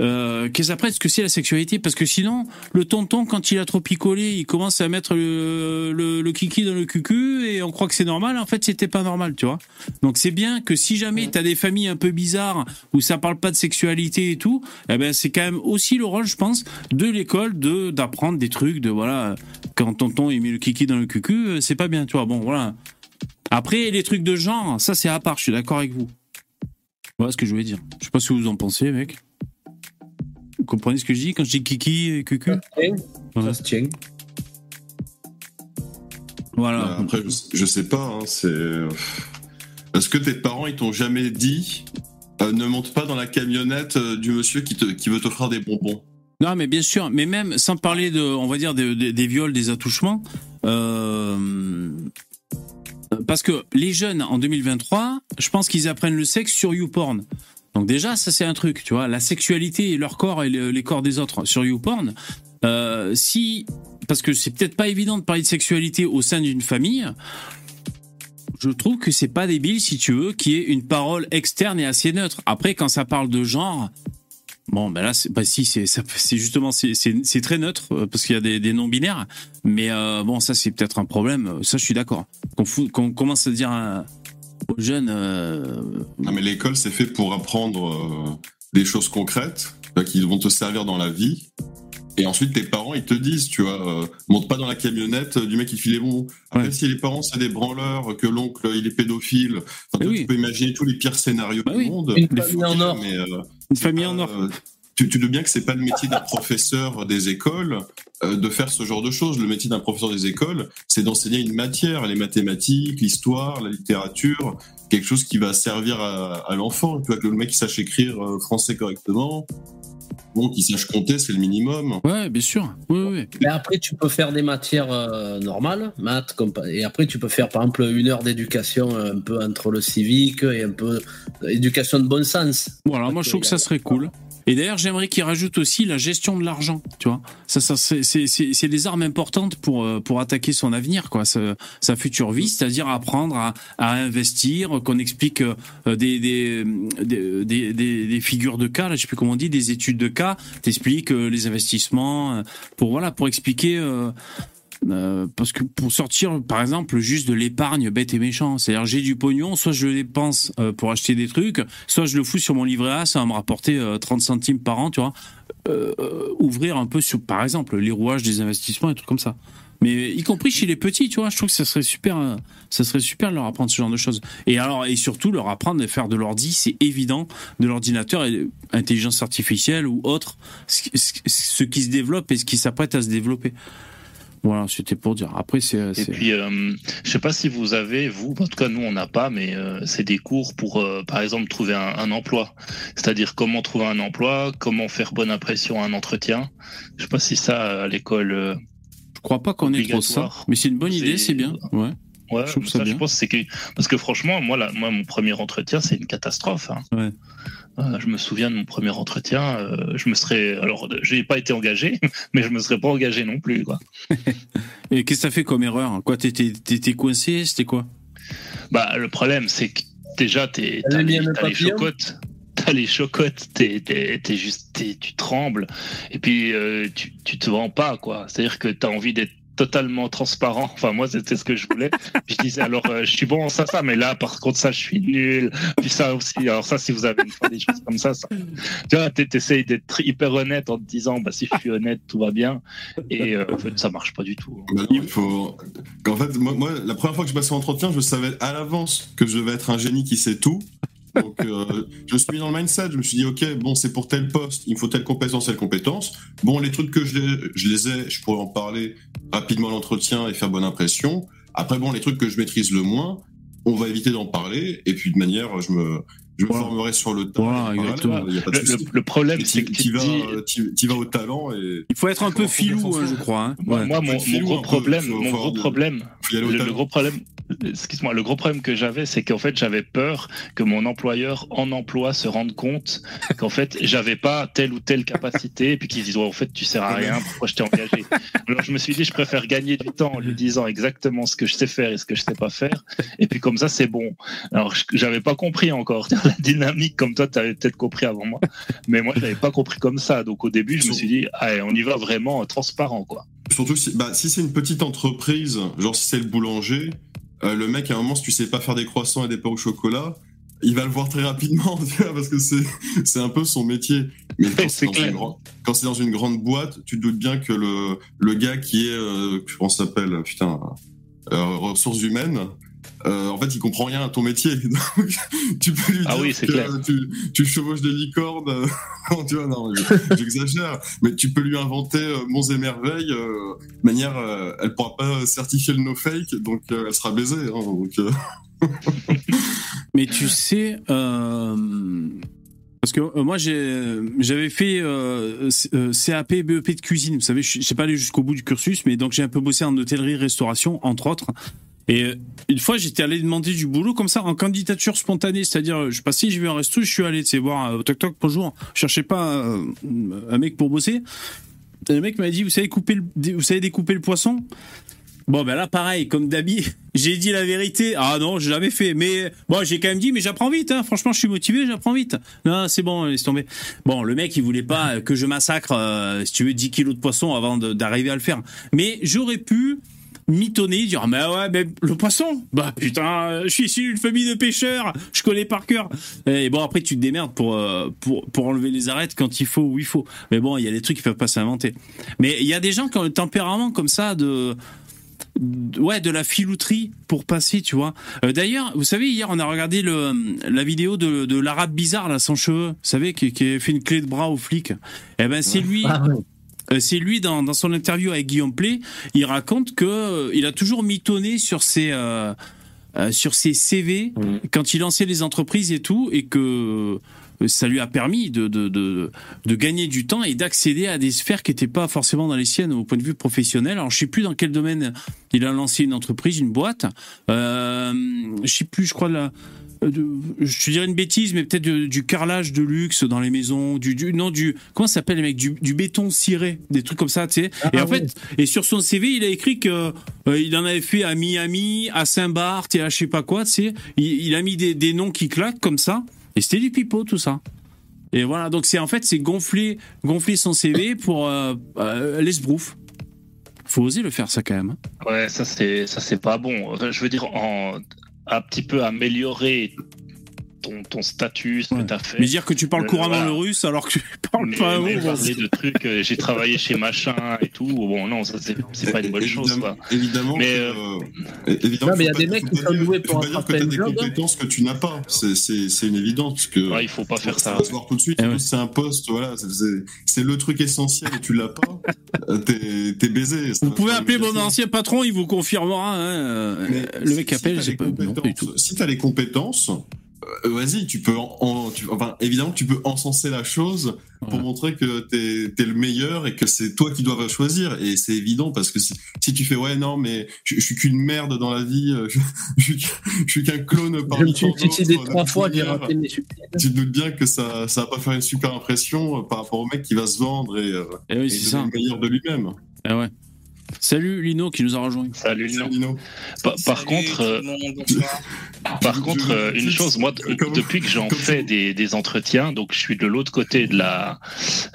euh, qu'ils apprennent ce que c'est la sexualité. Parce que sinon, le tonton, quand il a trop picolé, il commence à mettre le kiki dans le cucu et on croit que c'est normal. En fait, c'était pas normal, tu vois. Donc c'est bien que si jamais t'as des familles un peu bizarres où ça parle pas de sexualité et tout, eh ben c'est quand même aussi le rôle, je pense, de l'école de d'apprendre des trucs, de voilà, quand tonton il met le kiki dans le cucu, euh, c'est pas bien, tu vois. Bon, voilà. Après, les trucs de genre, ça c'est à part, je suis d'accord avec vous. Voilà ce que je voulais dire. Je sais pas ce que vous en pensez, mec. Vous comprenez ce que je dis quand je dis kiki et cucu Ça se tient. Ouais. Ça se tient. Voilà. Après, je, je sais pas. hein, c'est. Est-ce que tes parents ils t'ont jamais dit euh, ne monte pas dans la camionnette euh, du monsieur qui, te, qui veut t'offrir des bonbons? Non, mais bien sûr, mais même sans parler de, on va dire, des, des- des viols, des attouchements, euh, parce que les jeunes en 2023, je pense qu'ils apprennent le sexe sur YouPorn. Donc déjà, ça c'est un truc, tu vois, la sexualité et leur corps et le- les corps des autres sur YouPorn. Euh, si, parce que c'est peut-être pas évident de parler de sexualité au sein d'une famille. Je trouve que c'est pas débile, si tu veux, qu'il y ait une parole externe et assez neutre. Après, quand ça parle de genre, Bon, ben là, c'est, bah si, c'est, justement, c'est, très neutre euh, parce qu'il y a des, des non binaires. Mais euh, bon, ça, c'est peut-être un problème. Ça, je suis d'accord. Qu'on, commence à dire aux jeunes, euh, Non, mais l'école, c'est fait pour apprendre euh, des choses concrètes euh, qui vont te servir dans la vie. Et ensuite, tes parents, ils te disent, tu vois, euh, monte pas dans la camionnette du mec qui file les bonbons. Après, Ouais. si les parents, c'est des branleurs, que l'oncle, il est pédophile, enfin, oui. tu peux imaginer tous les pires scénarios Bah du oui. monde. Une famille en or. Mais, euh, une famille en or. euh, tu, tu doutes bien que c'est pas le métier d'un professeur des écoles euh, de faire ce genre de choses. Le métier d'un professeur des écoles, c'est d'enseigner une matière, les mathématiques, l'histoire, la littérature, quelque chose qui va servir à, à l'enfant. Tu vois que le mec il sache écrire euh, français correctement, bon, qu'il sache compter, c'est le minimum. Ouais, bien sûr. Oui, oui. Mais après, tu peux faire des matières euh, normales, maths, comme, et après, tu peux faire, par exemple, une heure d'éducation euh, un peu entre le civique et un peu éducation de bon sens. Voilà, moi, je trouve que ça serait cool. Et d'ailleurs, j'aimerais qu'ils rajoutent aussi la gestion de l'argent, tu vois. Ça, ça, c'est, des armes importantes pour, euh, pour attaquer son avenir, quoi, sa, sa future vie, c'est-à-dire apprendre à, à investir, qu'on explique euh, des, des, des, des, des- figures de cas, là, je sais plus comment on dit, des études de cas, t'expliques euh, les investissements, pour, voilà, pour expliquer, euh, parce que pour sortir, par exemple, juste de l'épargne bête et méchant, c'est-à-dire j'ai du pognon, soit je le dépense euh, pour acheter des trucs, soit je le fous sur mon livret A, ça va me rapporter euh, 30 centimes par an, tu vois. Euh, ouvrir un peu sur, par exemple, les rouages des investissements et trucs comme ça. Mais y compris chez les petits, tu vois, je trouve que ça serait super, euh, ça serait super de leur apprendre ce genre de choses. Et alors, et surtout leur apprendre à faire de l'ordi, c'est évident, de l'ordinateur intelligence artificielle ou autre, ce qui se développe et ce qui s'apprête à se développer. Voilà, c'était pour dire. Après, c'est. Et puis, euh, je sais pas si vous avez, vous, en tout cas nous on n'a pas, mais euh, c'est des cours pour, euh, par exemple, trouver un, un emploi. C'est-à-dire comment trouver un emploi, comment faire bonne impression à un entretien. Je sais pas si ça à l'école. euh, Je crois pas qu'on ait trop ça, mais c'est une bonne idée, C'est- bien. Ouais. Ouais, Je ça ça, je pense que c'est que parce que franchement, moi, là, moi, mon premier entretien, c'est une catastrophe. hein. Ouais. Euh, je me souviens de mon premier entretien. euh, je me serais, alors, j'ai pas été engagé, mais je me serais pas engagé non plus, quoi. Et qu'est-ce que t'as fait comme erreur? Quoi, t'étais, coincé? C'était quoi? Bah, le problème, c'est que déjà, t'as les, les chocottes. T'as les chocottes, t'es, t'es, t'es juste, t'es- tu trembles. Et puis, euh, tu, tu te vends pas, quoi. C'est-à-dire que t'as envie d'être totalement transparent. Enfin, moi, c'était ce que je voulais. je disais, alors, euh, je suis bon en ça, ça, mais là, par contre, ça, je suis nul. Puis ça aussi. Alors, ça, si vous avez une fois des choses comme ça, ça. Tu vois, t'es- t'essayes d'être hyper honnête en te disant, bah, si je suis honnête, tout va bien. Et, euh, en fait, ça marche pas du tout. Bah il faut. En fait, moi, moi, la première fois que je passais l'entretien, je savais à l'avance que je devais être un génie qui sait tout. Donc, euh, je suis dans le mindset. Je me suis dit, ok, bon, c'est pour tel poste, il me faut telle compétence, telle compétence. Bon, les trucs que je je les ai, je pourrais en parler rapidement à l'entretien et faire bonne impression. Après, bon, les trucs que je maîtrise le moins, on va éviter d'en parler. Et puis, de manière, je me, je me formerai sur le temps. Voilà, exactement. Y a pas de le, le, problème, c'est que tu vas, dis... vas au talent et. Il faut être un peu filou, hein, je crois. Hein. Moi, mon, mon, gros problème, mon gros problème, le gros problème, excuse-moi, le gros problème que j'avais, c'est qu'en fait, j'avais peur que mon employeur en emploi se rende compte qu'en fait, j'avais pas telle ou telle capacité, et puis qu'il dise, en fait, tu sers à rien, pourquoi je t'ai engagé? Alors, je me suis dit, je préfère gagner du temps en lui disant exactement ce que je sais faire et ce que je sais pas faire, et puis comme ça, c'est bon. Alors, j'avais pas compris encore la dynamique, comme toi, tu avais peut-être compris avant moi, mais moi, je n'avais pas compris comme ça. Donc, au début, je me suis dit, allez, on y va vraiment transparent, quoi. Surtout si, bah, si c'est une petite entreprise, genre si c'est le boulanger, euh, le mec, à un moment, si tu sais pas faire des croissants et des pains au chocolat, il va le voir très rapidement, parce que c'est, un peu son métier. Mais quand c'est, c'est dans une grande boîte, tu te doutes bien que le, le gars qui est, euh, comment s'appelle, putain, euh, ressources humaines, euh, en fait, il comprend rien à ton métier. Donc, tu peux lui ah dire oui, que clair. Tu, tu, chevauches des licornes. Euh, tu vois, non, j'exagère. mais tu peux lui inventer euh, monts et merveilles. Euh, de manière, euh, elle pourra pas certifier le no fake, donc elle sera baisée. Hein, donc, mais tu sais. Parce que moi j'avais fait CAP BEP de cuisine, vous savez, je sais pas aller jusqu'au bout du cursus, mais donc j'ai un peu bossé en hôtellerie, restauration entre autres. Et euh, une fois, j'étais allé demander du boulot comme ça en candidature spontanée, c'est-à-dire je passais, j'ai vu un resto, je suis allé, tu sais, voir au toc toc bonjour, je cherchais pas euh, un mec pour bosser. Et le mec m'a dit, vous savez couper, le, vous savez découper le poisson? Bon ben là pareil, comme d'habitude, j'ai dit la vérité. Ah non, je l'avais fait, mais bon, j'ai quand même dit, mais j'apprends vite. Hein. Franchement, je suis motivé, j'apprends vite. Non, c'est bon, laisse tomber. Bon, le mec, il voulait pas que je massacre, euh, si tu veux, 10 kilos de poisson avant d'arriver à le faire. Mais j'aurais pu mitonner, dire mais ouais, mais le poisson, bah putain, je suis issu d'une famille de pêcheurs, je connais par cœur. Et bon après tu te démerdes pour euh, pour pour enlever les arêtes quand il faut où il faut. Mais bon, il y a des trucs qui peuvent pas s'inventer. Mais il y a des gens qui ont le tempérament comme ça de ouais de la filouterie pour passer tu vois euh, d'ailleurs vous savez hier on a regardé le la vidéo de, de l'arabe bizarre là sans cheveux vous savez qui, qui a fait une clé de bras au flic eh ben c'est lui ah euh, c'est lui dans, dans, son interview avec Guillaume Play, il raconte que euh, il a toujours mitonné sur ses euh, sur ses CV mmh. quand il lançait les entreprises et tout, et que ça lui a permis de, de, de, de gagner du temps et d'accéder à des sphères qui n'étaient pas forcément dans les siennes au point de vue professionnel. Alors je sais plus dans quel domaine il a lancé une entreprise, une boîte. Euh, je sais plus, je crois la euh, je dirais une bêtise, mais peut-être du, carrelage de luxe dans les maisons, du, du non du comment ça s'appelle les mecs, du, du, béton ciré, des trucs comme ça, tu sais. et en ah fait, et sur son CV, il a écrit que euh, il en avait fait à Miami, à Saint-Barth et à je sais pas quoi, tu sais. Il, a mis des, des, noms qui claquent comme ça, et c'était du pipeau tout ça. Et voilà, donc c'est en fait c'est gonfler gonfler son CV pour euh, euh l'esbrouf faut oser le faire ça quand même. Hein. Ouais, ça c'est ça c'est pas bon. Je veux dire en un petit peu améliorer ton, ton statut, ce que tu as fait. Mais dire que tu parles euh, couramment le russe alors que tu parles pas un mot. parler de trucs, euh, j'ai travaillé chez machin et tout. Bon, non, ça c'est pas une bonne chose. Quoi. Évidemment. Mais euh, évidemment, mais il y a des mecs qui sont doués pour un que tu as des compétences que tu n'as pas. C'est une évidence. Que ouais, il faut pas faire ça. Ça va se voir tout de suite. Eh c'est un poste, voilà. C'est le truc essentiel et tu l'as pas. T'es es baisé. Vous pouvez appeler mon ancien patron, il vous confirmera. Hein. Le mec appelle, j'ai pas. Si tu as les compétences, vas-y, tu peux, en, tu, enfin, évidemment, tu peux encenser la chose pour montrer que t'es es le meilleur et que c'est toi qui dois choisir. Et c'est évident parce que si, si, tu fais ouais non mais je, suis qu'une merde dans la vie, euh, je, je, suis qu'un clone parmi tant d'autres. trois fois Tu te doutes bien que ça ça va pas faire une super impression euh, par rapport au mec qui va se vendre et, et, oui, et le meilleur de lui-même. Eh ouais. Salut Lino qui nous a rejoint. Salut Lino. Par, contre, euh, par contre, euh, une chose, moi, depuis que j'en fais des, des, entretiens, donc je suis de l'autre côté de la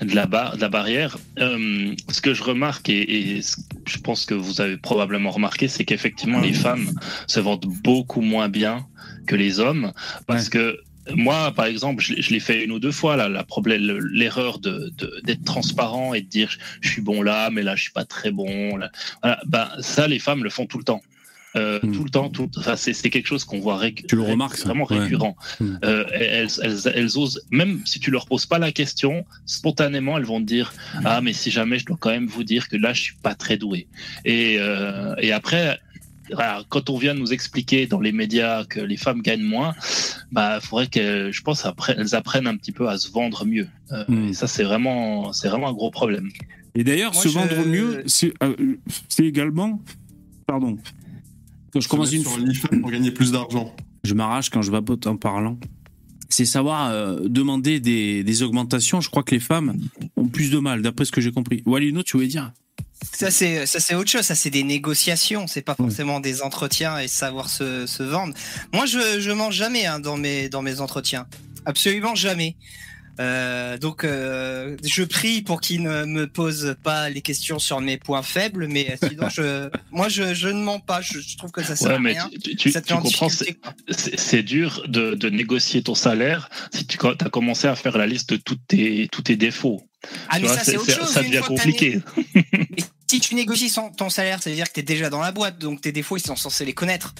de la, de la barrière. Euh, ce que je remarque et, et, je pense que vous avez probablement remarqué, c'est qu'effectivement les femmes se vendent beaucoup moins bien que les hommes parce que moi, par exemple, je, l'ai fait une ou deux fois là, la problème, l'erreur de d'être transparent et de dire je suis bon là, mais là je suis pas très bon. Là. Voilà, ben ça, les femmes le font tout le temps. Euh, hmm. tout le temps, tout. Enfin, c'est quelque chose qu'on voit tu le remarques, vraiment récurrent. Hmm. Euh, elles, elles, elles, osent, même si tu leur poses pas la question, spontanément, elles vont te dire ah mais si jamais je dois quand même vous dire que là je suis pas très doué. Et, euh, et après, quand on vient nous expliquer dans les médias que les femmes gagnent moins, bah, faudrait que, je pense, après, elles apprennent un petit peu à se vendre mieux. Euh, Mm. Et ça, c'est vraiment, c'est vraiment un gros problème. Et d'ailleurs, se je- vendre mieux, c'est euh, c'est également. Pardon. Quand je commence une sur OnlyFans pour gagner plus d'argent. je m'arrache quand je vapote en parlant. C'est savoir euh, demander des, des augmentations. Je crois que les femmes ont plus de mal, d'après ce que j'ai compris. Walino, tu voulais dire? Ça c'est ça c'est autre chose, ça c'est des négociations, c'est pas forcément des entretiens et savoir se, se vendre. Moi je je mange jamais hein, dans mes dans mes entretiens, absolument jamais. Euh, donc euh, je prie pour qu'ils ne me posent pas les questions sur mes points faibles, mais sinon je moi je, je ne mens pas, je, je trouve que ça sert Ouais, à mais rien. tu, tu- comprends, c'est dur de, de négocier ton salaire si tu as commencé à faire la liste de tous tes, tous tes défauts. Ah Tu mais vois, ça c'est autre chose. ça une devient compliqué. Si tu négocies son- ton salaire, ça veut dire que tu es déjà dans la boîte, donc tes défauts, ils sont censés les connaître.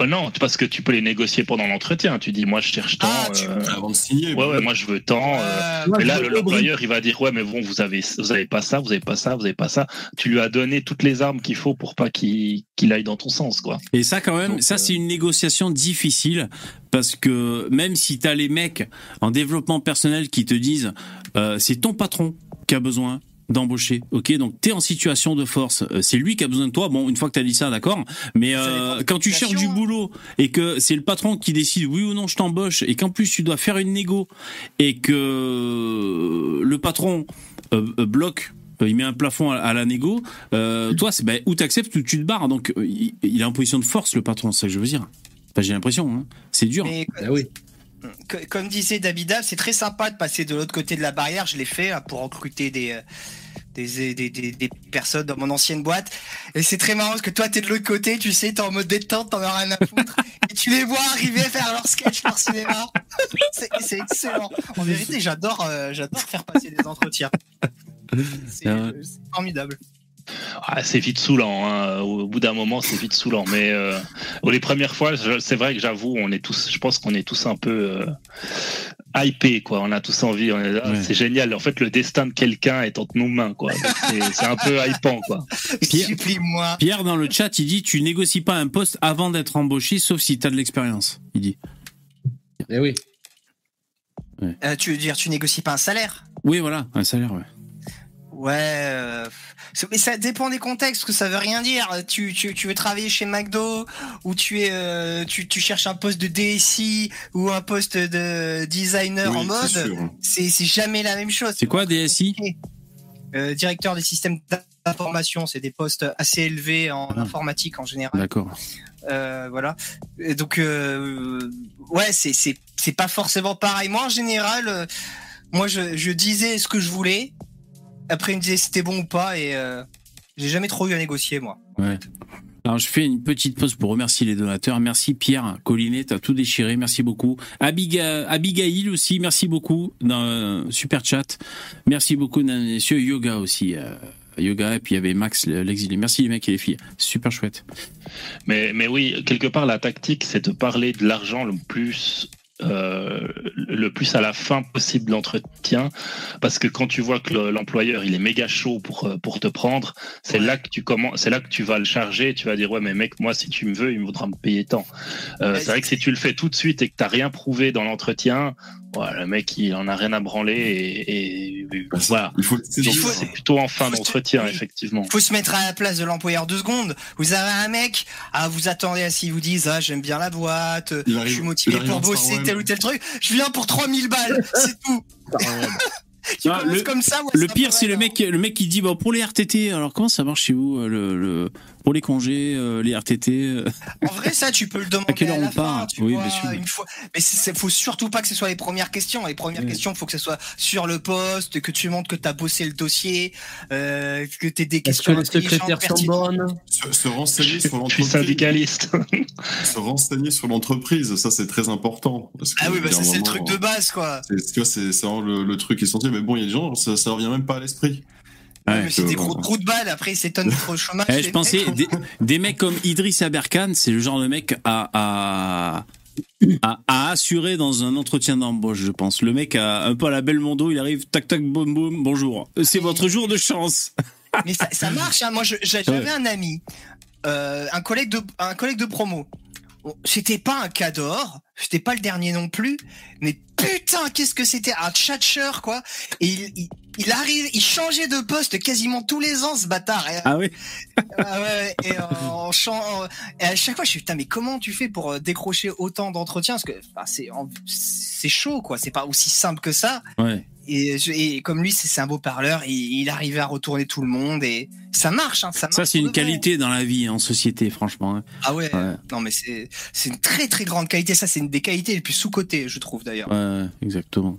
Euh, non, parce que tu peux les négocier pendant l'entretien. Tu dis, moi, je cherche tant. Ah, tu- euh, Avant de signer. ouais, ouais, moi, je veux tant. euh, Euh, Mais là, le- l'employeur, il va dire ouais, mais bon, vous avez, vous avez pas ça, vous avez pas ça, vous avez pas ça. Tu lui as donné toutes les armes qu'il faut pour pas qu'il qu'il aille dans ton sens, quoi. Et ça, quand même, Donc, ça, euh, c'est une négociation difficile parce que même si t'as les mecs en développement personnel qui te disent euh, c'est ton patron qui a besoin d'embaucher, ok Donc t'es en situation de force, euh, c'est lui qui a besoin de toi. Bon, une fois que t'as dit ça, d'accord. Mais euh, quand tu cherches du hein. boulot et que c'est le patron qui décide oui ou non je t'embauche et qu'en plus tu dois faire une négo et que le patron euh, euh, bloque euh, il met un plafond à, la négo. Euh, toi, c'est ben, ou t'acceptes ou tu te barres. Donc, euh, il, il est en position de force, le patron, c'est ça que je veux dire. Enfin, j'ai l'impression. Hein. C'est dur. Mais Ah oui. Co- comme disait Dabida, c'est très sympa de passer de l'autre côté de la barrière. Je l'ai fait là, pour recruter des, euh, des, des, des, des personnes dans mon ancienne boîte. Et c'est très marrant parce que toi, t'es de l'autre côté, tu sais, t'es en mode détente, t'en as rien à foutre. et tu les vois arriver à faire leur sketch, leur cinéma. c'est c'est excellent. En vérité, j'adore euh, j'adore faire passer des entretiens. C'est Ah c'est formidable. Ah, c'est vite saoulant. Hein. Au bout d'un moment, c'est vite saoulant. Mais euh, les premières fois, c'est vrai que j'avoue, on est tous, je pense qu'on est tous un peu euh, hypés, quoi. On a tous envie. Ouais. C'est génial. En fait, le destin de quelqu'un est entre nos mains, quoi. C'est un peu hypant, quoi. Pierre- Supplie-moi. Pierre, dans le chat, il dit tu négocies pas un poste avant d'être embauché, sauf si t'as de l'expérience. Il dit. Eh oui. Euh, tu veux dire, tu négocies pas un salaire? Oui, voilà, un salaire, ouais. Ouais, euh, mais ça dépend des contextes, que ça veut rien dire. Tu, tu, tu veux travailler chez McDo ou tu es, euh, tu, tu cherches un poste de DSI ou un poste de designer en mode. c'est jamais la même chose. C'est quoi DSI Euh, Directeur des systèmes d'information, c'est des postes assez élevés en Ah. informatique en général. D'accord. Euh, voilà. Et donc euh, ouais, c'est c'est c'est pas forcément pareil. Moi en général, euh, moi je, je disais ce que je voulais. Après ils me disaient si c'était bon ou pas et euh, j'ai jamais trop eu à négocier moi. Ouais. Alors, je fais une petite pause pour remercier les donateurs. Merci Pierre, Collinet, t'as tout déchiré. Merci beaucoup. Abiga- Abigail aussi, merci beaucoup dans euh, super chat. Merci beaucoup, messieurs. Yoga aussi. euh, yoga, et puis il y avait Max, l'exilé. Merci les mecs et les filles. Super chouette. Mais, mais oui, quelque part, la tactique, c'est de parler de l'argent le plus, euh, le plus à la fin possible de l'entretien, parce que quand tu vois que le- l'employeur il est méga chaud pour euh, pour te prendre, c'est Ouais. là que tu commences, c'est là que tu vas le charger. Tu vas dire ouais, mais mec, moi si tu me veux, il me faudra me payer tant. Euh, c'est vrai que si tu le fais tout de suite et que t'as rien prouvé dans l'entretien, ouais, le mec il en a rien à branler et, et Bah, c'est- voilà. Il faut C'est plutôt en fin se- d'entretien, effectivement. Faut se mettre à la place de l'employeur deux secondes. Vous avez un mec, ah vous attendez à ce qu'il vous dise ah j'aime bien la boîte, Il je suis motivé il pour bosser tel ou tel truc. Je viens pour 3000 balles, c'est tout. Tu Ah, commences le- comme ça. ouais, Le ça pire, c'est le mec, le mec qui dit bon pour les RTT. Alors comment ça marche chez vous le, le- pour les congés, euh, les RTT euh, En vrai, ça, tu peux le demander À quelle heure la on part tu Oui, vois, bien sûr. Une fois. Mais c'est- faut surtout pas que ce soit les premières questions. Les premières questions, faut que ce soit sur le poste, que tu montres que tu as bossé le dossier, euh, que tu des Est-ce questions que les secrétaires sont bonnes se, se renseigner sur je suis l'entreprise. syndicaliste. Se renseigner sur l'entreprise, ça c'est très important. Parce que, Ah oui, bah il ça c'est le truc de base, quoi. c'est- Tu vois, c'est c'est vraiment le, le truc essentiel. Mais bon, il y a des gens, ça, ça revient même pas à l'esprit. Ouais. Mais c'est des gros trous de balles. Après, s'étonnent d'être au chômage. Eh, je pensais mecs. des, des mecs comme Idriss Aberkan, c'est le genre de mec à, à, à, à assurer dans un entretien d'embauche, je pense. Le mec a un peu à la belle mondo, il arrive, tac tac, boum boum, bonjour. C'est votre jour de chance. Mais ça, ça marche. Hein. Moi, j'avais un ami. euh, un collègue de un collègue de promo. C'était pas un cador, c'était pas le dernier non plus, mais putain, qu'est-ce que c'était un tchatcheur quoi. Et il, il, il arrive, il changeait de poste quasiment tous les ans ce bâtard. Et, Ah oui ah ouais, et, euh, en et à chaque fois, je suis putain, mais comment tu fais pour euh, décrocher autant d'entretiens? Parce que c'est c'est chaud quoi, c'est pas aussi simple que ça. Ouais. Et, comme lui, c'est c'est un beau parleur, il, il arrivait à retourner tout le monde et ça marche. Hein, ça, Ça, marche c'est pour une vrai. qualité dans la vie, en société, franchement. hein. Ah ouais. Ouais. Non mais c'est c'est une très très grande qualité. Ça, c'est une des qualités les plus sous cotées, je trouve d'ailleurs, Ouais, exactement.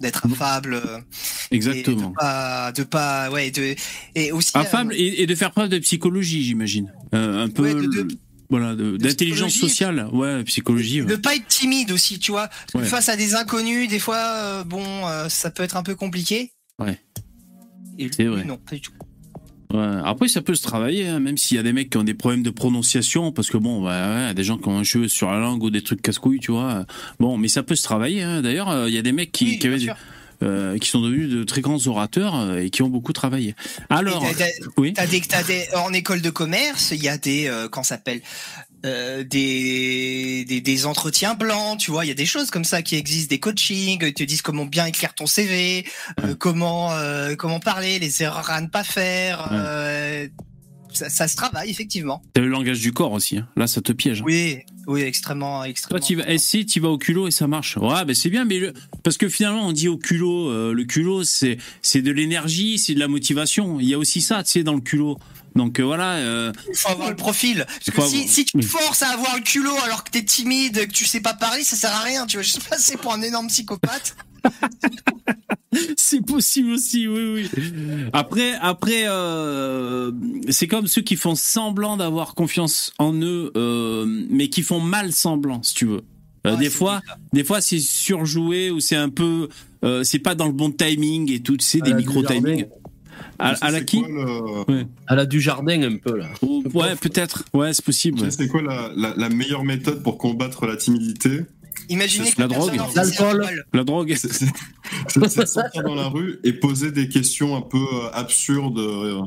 D'être affable. euh, Exactement. Et de pas, de pas, ouais, de et aussi. Affable euh, et, et de faire preuve de psychologie, j'imagine. Euh, un peu. Ouais, de- de- le- voilà, d'intelligence sociale. Ouais, psychologie. De ouais. pas être timide aussi, tu vois. Ouais. Face à des inconnus, des fois, euh, bon, ça peut être un peu compliqué. Ouais. C'est vrai. Non, pas du tout. Ouais. Après, ça peut se travailler, hein, même s'il y a des mecs qui ont des problèmes de prononciation, parce que bon, bah, ouais, des gens qui ont un cheveu sur la langue ou des trucs casse-couilles, tu vois. Bon, mais ça peut se travailler. hein. D'ailleurs, euh, il y a des mecs qui, Oui, qui, avaient euh, qui sont devenus de très grands orateurs euh, et qui ont beaucoup travaillé. Alors, oui. T'as des, t'as des, en école de commerce, il y a des, euh, ça s'appelle, euh, des, des, des entretiens blancs, tu vois, il y a des choses comme ça qui existent, des coachings, ils te disent comment bien écrire ton CV, euh, comment, euh, comment parler, les erreurs à ne pas faire. Ouais. ça, ça se travaille effectivement. T'as le langage du corps aussi. hein. Là, ça te piège. hein. Oui, oui, extrêmement, extrêmement. Toi, tu vas, eh, si, tu vas au culot et ça marche. Ouais, ben c'est bien, mais le- parce que finalement, on dit au culot, le culot, c'est c'est de l'énergie, c'est de la motivation. Il y a aussi ça, tu sais, dans le culot. Donc euh, voilà. euh, Il faut avoir le profil. Parce que avoir- si, tu te forces à avoir le culot alors que t'es timide, que tu sais pas parler, ça sert à rien. Tu vas juste passer pour un énorme psychopathe. c'est possible aussi, oui, oui. Après, après, euh, c'est comme ceux qui font semblant d'avoir confiance en eux, euh, mais qui font mal semblant, si tu veux. Euh, Ouais, des c'est fois, des fois, c'est surjoué ou c'est un peu, euh, c'est pas dans le bon timing et tout, tu sais, À des micro timing. À, la qui quoi le- À la du jardin un peu là. Oh, Ouais, peut-être. Ouais, c'est possible. tu ouais. sais, C'est quoi la, la- la meilleure méthode pour combattre la timidité Imaginez que la drogue. L'alcool. alcool. La drogue. C'est sortir dans la rue et poser des questions un peu euh, absurdes euh,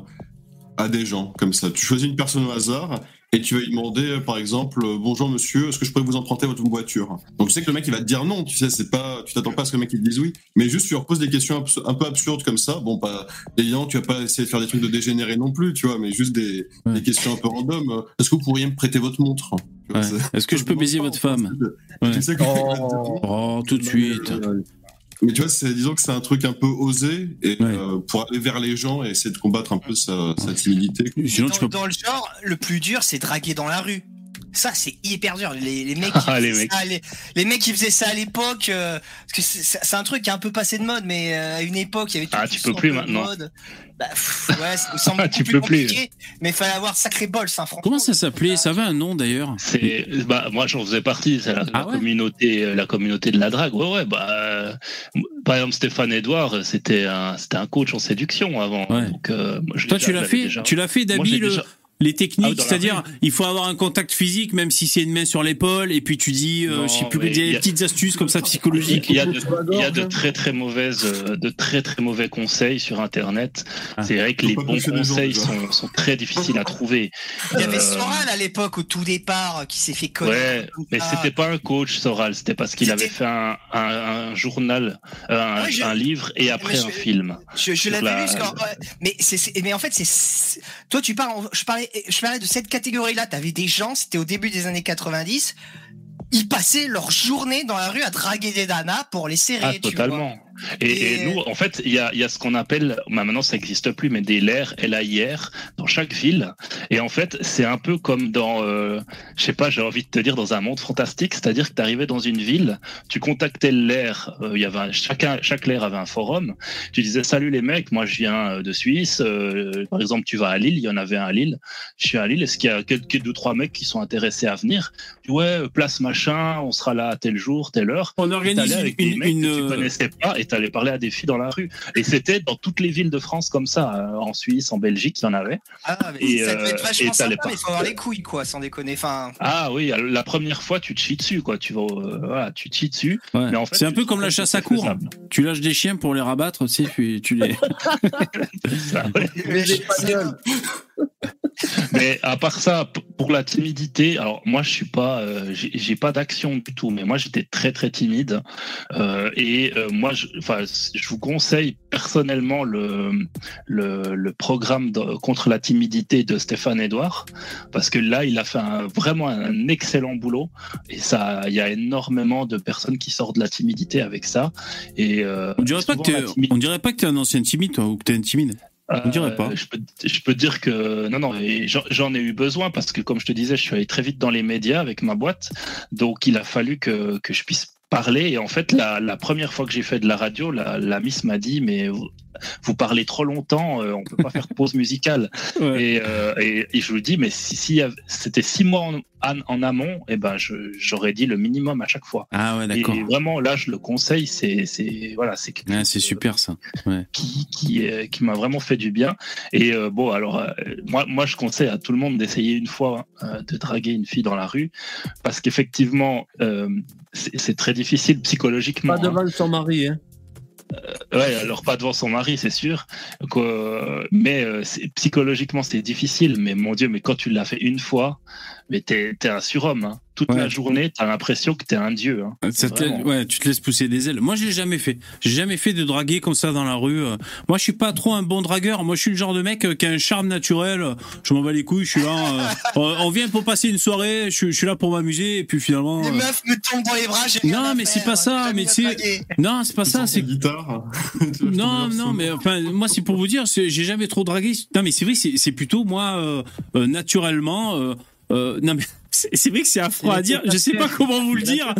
à des gens comme ça. Tu choisis une personne au hasard et tu vas lui demander, euh, par exemple, euh, bonjour monsieur, est-ce que je pourrais vous emprunter votre voiture? Donc tu sais que le mec il va te dire non, tu sais, c'est pas, tu t'attends pas à ce que le mec il te dise oui, mais juste tu leur poses des questions abs- un peu absurdes comme ça. Bon, pas évidemment, tu vas pas essayer de faire des trucs de dégénéré non plus, tu vois, mais juste des, Ouais. des questions un peu random. euh, Est-ce que vous pourriez me prêter votre montre? Ouais. Est-ce que je peux baiser votre femme? Ouais. Tu sais que- Oh. Oh, tout de suite. Mais tu vois, c'est, disons que c'est un truc un peu osé et Ouais. euh, pour aller vers les gens et essayer de combattre un peu sa, sa timidité. Sinon, tu Dans, peux. dans le genre, le plus dur, c'est draguer dans la rue. Ça, c'est hyper dur. Les, les mecs, Ah, qui les faisaient mecs. ça les mecs qui faisaient ça à l'époque, euh, parce que c'est- un truc qui est un peu passé de mode, mais euh, à une époque, il y avait tout Ah, qui tu peux plus maintenant. mode. Bah, pff, ouais, ça me semble Ah, tu plus peux plus. compliqué, mais il fallait avoir sacré bol, ça, franchement. Comment ça s'appelait? Ça avait un nom d'ailleurs. C'est bah moi j'en faisais partie, c'est la, la Ah ouais? communauté la communauté de la drague. Ouais ouais bah euh, par exemple Stéphane Edouard, c'était un c'était un coach en séduction avant. Ouais. Donc euh, moi, je Toi, tu l'as fait déjà- Tu l'as fait, le- déjà- les techniques, Ah, c'est-à-dire il faut avoir un contact physique, même si c'est une main sur l'épaule, et puis tu dis, euh, Non, je sais plus, il y a des a- petites astuces comme ça Il psychologiques. y a de, Sur la il y a de gorge. très très mauvaises, euh, de très très mauvais conseils sur Internet. Ah. C'est vrai que les bons gens, conseils sont, sont très difficiles à trouver. Il y avait Euh, Soral à l'époque, au tout départ, qui s'est fait connaître. Ouais, mais c'était pas un coach Soral, c'était parce qu'il avait fait un, un, un journal, euh, un, Ouais, je- un livre et après un film. Je, l'avais la- ouais, mais en fait, c'est- toi, tu parles, je parlais, je parlais de cette catégorie-là. T'avais des gens, c'était au début des années 90, ils passaient leur journée dans la rue à draguer des nanas pour les serrer, Ah, tu vois. Et, Et- et nous, en fait, il y a, il y a ce qu'on appelle, bah, maintenant ça n'existe plus, mais des LAIR, LAIR, dans chaque ville. Et en fait, c'est un peu comme dans, euh, je sais pas, j'ai envie de te dire, dans un monde fantastique, c'est-à-dire que tu arrivais dans une ville, tu contactais le LAIR, euh, il y avait un- chacun, chaque LAIR avait un forum, tu disais, salut les mecs, moi je viens euh, de Suisse, euh, par exemple, tu vas à Lille, il y en avait un à Lille, je suis à Lille, est-ce qu'il y a quelques deux, trois mecs qui sont intéressés à venir? Dis, ouais, place machin, on sera là à tel jour, telle heure. On organise avec des une, mecs une, que tu connaissais pas et t'allais parler à des filles dans la rue. Et c'était dans toutes les villes de France comme ça. Euh, En Suisse, en Belgique, il y en avait. Ah, mais Et, ça devait être euh, vachement sympa, mais il faut avoir les couilles, quoi, sans déconner. Enfin, Ah oui, la première fois, tu te chies dessus, quoi. Tu vas, euh, voilà, tu te chies dessus. ouais. Mais en fait, c'est un peu comme la chasse à cours. Tu lâches des chiens pour les rabattre, tu sais, puis tu les. Ça, ouais. Espagnols. Mais à part ça, pour la timidité, alors moi je suis pas, euh, j'ai pas d'action du tout, mais moi j'étais très très timide. Euh, et euh, moi, je, enfin, je vous conseille personnellement le le, le programme de- contre la timidité de Stéphane Edouard parce que là il a fait un, vraiment un excellent boulot. Et ça, il y a énormément de personnes qui sortent de la timidité avec ça. Et On dirait pas que on dirait pas que t'es un ancien timide, toi, ou que t'es un timide. Euh, Je peux, dire que non, non, j'en ai eu besoin parce que, comme je te disais, je suis allé très vite dans les médias avec ma boîte, donc il a fallu que, que je puisse parler. Et en fait, la, la première fois que j'ai fait de la radio, la, la Miss m'a dit, mais vous, vous parlez trop longtemps, euh, on peut pas faire de pause musicale. Ouais. Et, euh, et, et je lui dis, mais si, c'était six mois en, en, en amont, et ben je- j'aurais dit le minimum à chaque fois. Ah ouais, Et d'accord. vraiment, là, je le conseille, c'est, c'est, voilà, c'est quelque Ouais, chose c'est de- super ça. qui qui, euh, qui m'a vraiment fait du bien. Et euh, bon, alors euh, moi moi je conseille à tout le monde d'essayer une fois euh, de draguer une fille dans la rue parce qu'effectivement euh, c'est c'est très difficile psychologiquement. Pas hein. devant son mari. Hein. Ouais, alors pas devant son mari, c'est sûr. Quoi, mais euh, psychologiquement c'est difficile. Mais mon Dieu, mais quand tu l'as fait une fois, mais t'es es un surhomme. hein. Toute Ouais. la journée, t'as l'impression que t'es un dieu. hein. Ça ouais, tu te laisses pousser des ailes. Moi, je l'ai jamais fait. J'ai jamais fait de draguer comme ça dans la rue. Euh, Moi, je suis pas trop un bon dragueur. Moi, je suis le genre de mec euh, qui a un charme naturel. Euh, Je m'en bats les couilles. Je suis là. euh, on vient pour passer une soirée. Je, suis- je suis là pour m'amuser. Et puis finalement. Les euh, meufs me tombent dans les bras. Non, mais c'est pas ça, j'ai mais c'est-. Non, c'est pas ça. C'est guitare. Non, non, mais enfin, moi, c'est pour vous dire, j'ai jamais trop dragué. Non, mais c'est vrai, c'est c'est plutôt moi, euh, euh, naturellement. euh, euh, non, mais c'est vrai que c'est affreux à dire. Je sais pas comment vous le dire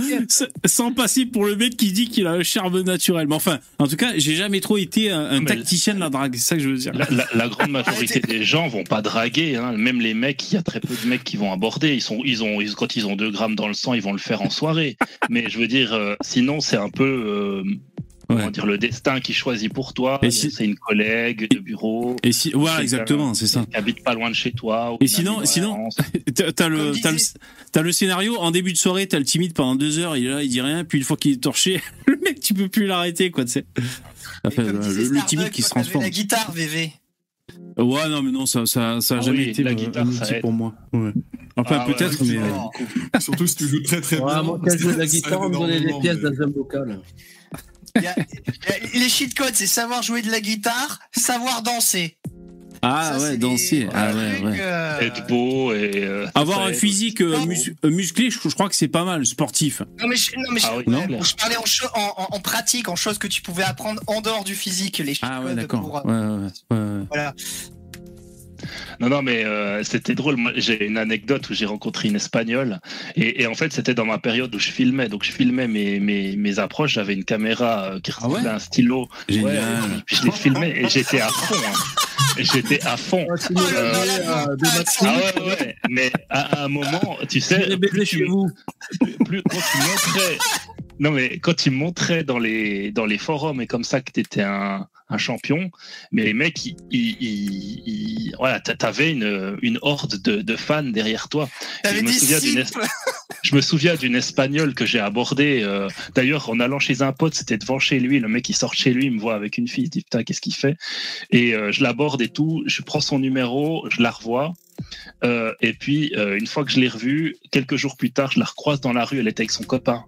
sans passer pour le mec qui dit qu'il a un charme naturel. Mais enfin, en tout cas, j'ai jamais trop été un, tacticien de la drague. C'est ça que je veux dire. La, la- la grande majorité des gens vont pas draguer, hein. même les mecs, il y a très peu de mecs qui vont aborder. Ils sont, ils ont, ils- quand ils ont 2 grammes dans le sang, ils vont le faire en soirée. Mais je veux dire, euh, sinon c'est un peu, euh, comment Ouais. dire, le destin qui choisit pour toi. Et si- C'est une collègue de bureau Et si, voilà, C'est exactement, c'est ça. qui habite pas loin de chez toi. ou Et sinon- sinon-. T'as le, t'as le, t'as le scénario en début de soirée, t'as le timide pendant deux heures, il est là, il dit rien, puis une fois qu'il est torché, le mec, tu peux plus l'arrêter, quoi, tu sais. Enfin, comme le, timide qui se transforme. la guitare, VV. Ouais, non, mais non, ça, ça, ça a Ah jamais oui, été la un- guitare, un ça outil pour moi. Ouais. Enfin, Ah ouais, peut-être, ouais, mais. euh. Surtout si tu joues très très Ouais, bien. moi, quand je joue de la ça guitare, on me donnait des pièces mais- dans un bocal. Il y a- il y a- les cheat codes, c'est savoir jouer de la guitare, savoir danser. Ah Ça, ouais, danser. des- Ah ouais, ouais. euh, Être beau et euh, Avoir un physique euh, mus- euh, musclé, je, je crois que c'est pas mal, sportif. Non mais je, non, mais je, Ah oui, ouais, non. je parlais en, cho- en, en- en pratique, en choses que tu pouvais apprendre en dehors du physique, les cheat Ah ouais, codes d'accord. pour, Ouais, ouais, ouais, ouais. Voilà. Non, non, mais euh, c'était drôle. Moi, j'ai une anecdote où j'ai rencontré une espagnole. Et, et en fait, c'était dans ma période où je filmais. Donc, je filmais mes, mes, mes approches. J'avais une caméra euh, qui Ah ouais ressemblait à un stylo. Génial. Ouais, puis je les filmais et j'étais à fond. hein. Et J'étais à fond. Ah, euh. Ah ouais, ouais. Mais à un moment, tu sais, plus chez tu, vous. plus, plus- quand tu montrais, non mais quand tu montrais dans les dans les forums et comme ça que t'étais un un champion, mais les mecs, ils, ils, voilà, t'a- t'avais une une horde de, de fans derrière toi. Je me souviens d'une. Je me souviens d'une espagnole que j'ai abordée. euh, D'ailleurs, en allant chez un pote, c'était devant chez lui. Le mec, il sort chez lui, il me voit avec une fille, il dit putain, qu'est-ce qu'il fait? Et euh, je l'aborde et tout. Je prends son numéro, je la revois. Euh, et puis, euh, une fois que je l'ai revue, quelques jours plus tard, je la recroise dans la rue. Elle était avec son copain.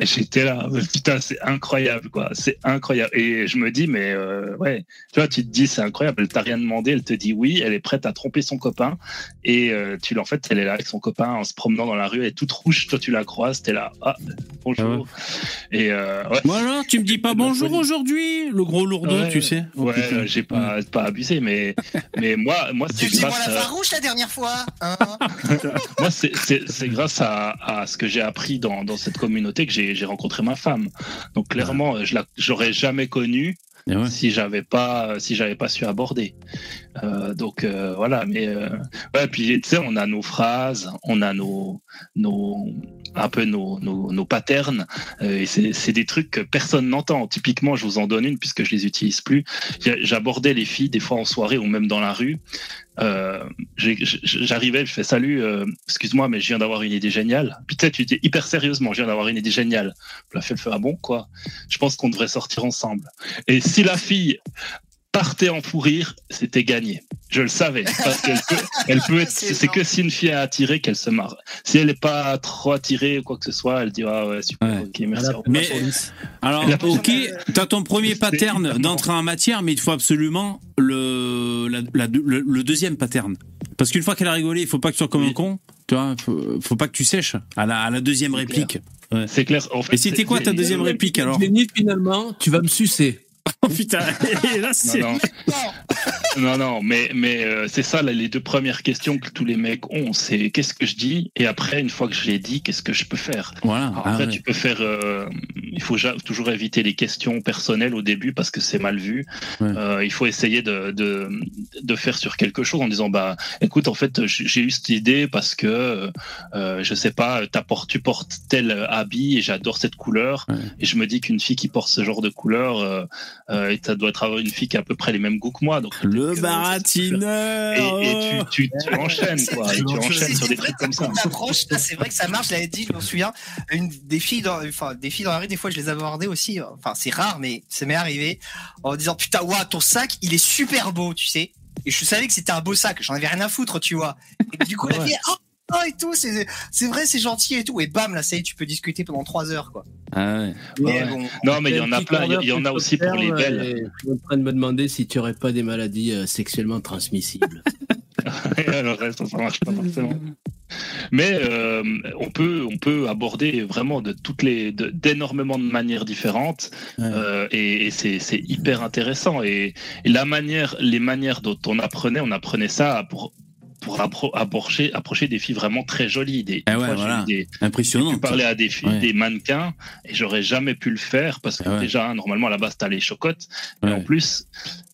Et j'étais là, putain, c'est incroyable, quoi. C'est incroyable. Et je me dis, mais euh, ouais, tu vois, tu te dis, c'est incroyable. Elle t'a rien demandé, elle te dit oui, elle est prête à tromper son copain. Et euh, tu l'en fait, elle est là avec son copain en se promenant dans la rue, elle est toute rouge. Toi, tu la croises, t'es là, ah, bonjour. Et euh, ouais. Bon alors, tu me dis pas bonjour aujourd'hui, le gros lourdeau, Ouais, tu sais. Oh, Ouais, euh, j'ai pas, pas abusé, mais, mais moi, moi, c'est Tu dis moi grâce la à- farouche la dernière fois. Hein Moi, c'est- c'est c'est grâce à, à ce que j'ai appris dans, dans cette communauté que j'ai j'ai rencontré ma femme. Donc clairement, je j'aurais jamais connu ouais. si j'avais pas si j'avais pas su aborder. Euh, donc euh, voilà, mais euh, ouais, puis tu sais, on a nos phrases, on a nos nos un peu nos nos, nos patterns, euh, et c'est des trucs que personne n'entend. Typiquement, je vous en donne une puisque je les utilise plus. J'abordais les filles des fois en soirée ou même dans la rue. Euh, J'arrivais, je fais salut, euh, excuse-moi, mais je viens d'avoir une idée géniale. Puis tu sais, tu dis hyper sérieusement, je viens d'avoir une idée géniale. La fait le fait ah bon quoi? Je pense qu'on devrait sortir ensemble. Et si la fille partait en fou rire, c'était gagné. Je le savais. Parce qu'elle peut, elle peut être, C'est que si une fille est attirée qu'elle se marre. Si elle n'est pas trop attirée ou quoi que ce soit, elle dit ah ouais super, Ouais. ok merci. Revoir. Mais alors, La- ok, t'as ton premier pattern d'entrée en matière, mais il faut absolument le, la- la- le, le deuxième pattern. Parce qu'une fois qu'elle a rigolé, il faut pas que tu sois comme un con. Tu vois, faut, faut pas que tu sèches à la, à la deuxième réplique. C'est clair. En fait, Et c'était quoi ta deuxième réplique alors finalement, tu vas me sucer. Oh putain, et là c'est. Non, non, non, non, mais, mais euh, c'est ça là, les deux premières questions que tous les mecs ont, c'est qu'est-ce que je dis et après une fois que je l'ai dit, qu'est-ce que je peux faire? Voilà. Alors, ah après, ouais. tu peux faire. euh, il faut toujours éviter les questions personnelles au début parce que c'est mal vu. Ouais. Euh, il faut essayer de, de, de faire sur quelque chose en disant bah écoute en fait j'ai eu cette idée parce que euh, je sais pas t'apportes- tu portes tel habit et j'adore cette couleur Ouais. et je me dis qu'une fille qui porte ce genre de couleur euh, et ça doit être avoir une fille qui a à peu près les mêmes goûts que moi donc Le que- baratineur. et, et tu, tu, tu enchaînes C'est quoi vrai, et tu enchaînes sur des trucs comme ça. C'est vrai que ça marche. Je l'avais dit, je m'en souviens. Une des filles dans, enfin, des filles dans la rue, des fois, je les abordais aussi. Enfin, c'est rare, mais ça m'est arrivé en disant putain, ouah, ton sac, il est super beau, tu sais. Et je savais que c'était un beau sac. J'en avais rien à foutre, tu vois. Et du coup, la Ouais. fille, oh, oh, et tout, c'est, vrai, c'est gentil et tout. Et bam, là, ça y est, tu peux discuter pendant trois heures, quoi. Ah ouais. Mais Ouais. bon, Non mais il y en a plein, il y- en a aussi pour les belles. et Je suis en train de me demander si tu aurais pas des maladies euh, sexuellement transmissibles. le reste, ça marche pas forcément. Mais euh, on peut on peut aborder vraiment de toutes les de- d'énormément de manières différentes Ouais. euh, et, c'est hyper intéressant et, et la manière les manières dont on apprenait on apprenait ça pour pour appro- approcher approcher des filles vraiment très jolies des une ouais, fois, j'ai voilà. des Impressionnant. tu parlais à des filles, Ouais. des mannequins, et j'aurais jamais pu le faire parce que ouais. déjà, normalement, à la base, t'as les chocottes, mais en plus,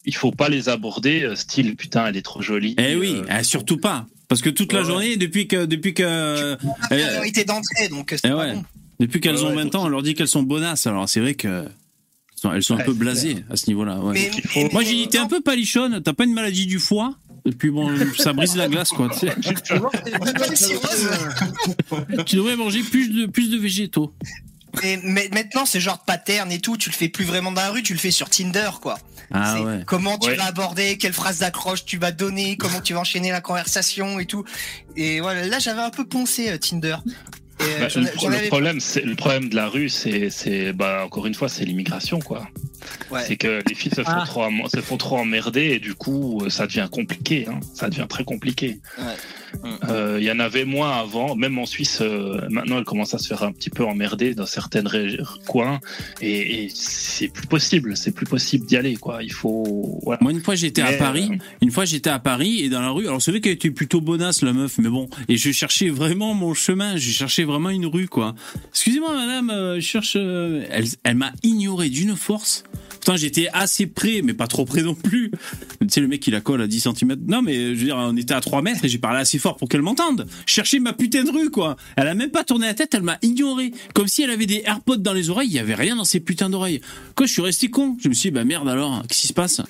il faut pas les aborder euh, style putain, elle est trop jolie. Eh oui, Euh, ah, surtout pas. Parce que toute la journée, depuis que, depuis que, euh, priorité d'entrée, donc c'est eh pas ouais. bon. depuis qu'elles Ouais, ont ouais, 20 donc- ans, on leur dit qu'elles sont bonasses. Alors c'est vrai que elles sont, un peu blasées à ce niveau-là. Moi j'ai dit t'es un peu palichonne, t'as pas une maladie du foie? Et puis bon, ça brise la glace quoi. tu sais. Devrais manger plus de, plus de végétaux. Mais, maintenant, ce genre de pattern et tout, tu le fais plus vraiment dans la rue, tu le fais sur Tinder, quoi. Ah ouais. Comment tu Ouais. vas aborder, quelle phrase d'accroche tu vas donner, comment tu vas enchaîner la conversation et tout. Et voilà, là j'avais un peu poncé euh, Tinder. Et, euh, bah, j'en- le, problème, c'est le problème de la rue, c'est, c'est, bah, encore une fois, c'est l'immigration, quoi. Ouais. C'est que les filles se font Ah. trop, se font trop emmerder et du coup, euh, ça devient compliqué. Hein. Ça devient très compliqué. Ouais. Euh, Il y en avait moins avant, même en Suisse. euh, maintenant, elle commence à se faire un petit peu emmerder dans certaines ré- coins et, et c'est plus possible. C'est plus possible d'y aller, quoi. Il faut. Voilà. Moi une fois j'étais à Paris, euh, une fois j'étais à Paris et dans la rue, alors c'est vrai qu'elle était plutôt bonasse la meuf, mais bon, et je cherchais vraiment mon chemin, je cherchais vraiment une rue quoi. Excusez-moi madame, euh, je cherche, elle, elle m'a ignoré d'une force. J'étais assez près, mais pas trop près non plus. Tu sais, le mec, il la colle à 10 cm. Non, mais je veux dire, on était à 3 mètres et j'ai parlé assez fort pour qu'elle m'entende. Je cherchais ma putain de rue, quoi. Elle a même pas tourné la tête, elle m'a ignoré. Comme si elle avait des AirPods dans les oreilles, il y avait rien dans ses putains d'oreilles. Quoi, je suis resté con. Je me suis dit, bah merde alors, qu'est-ce qui se passe?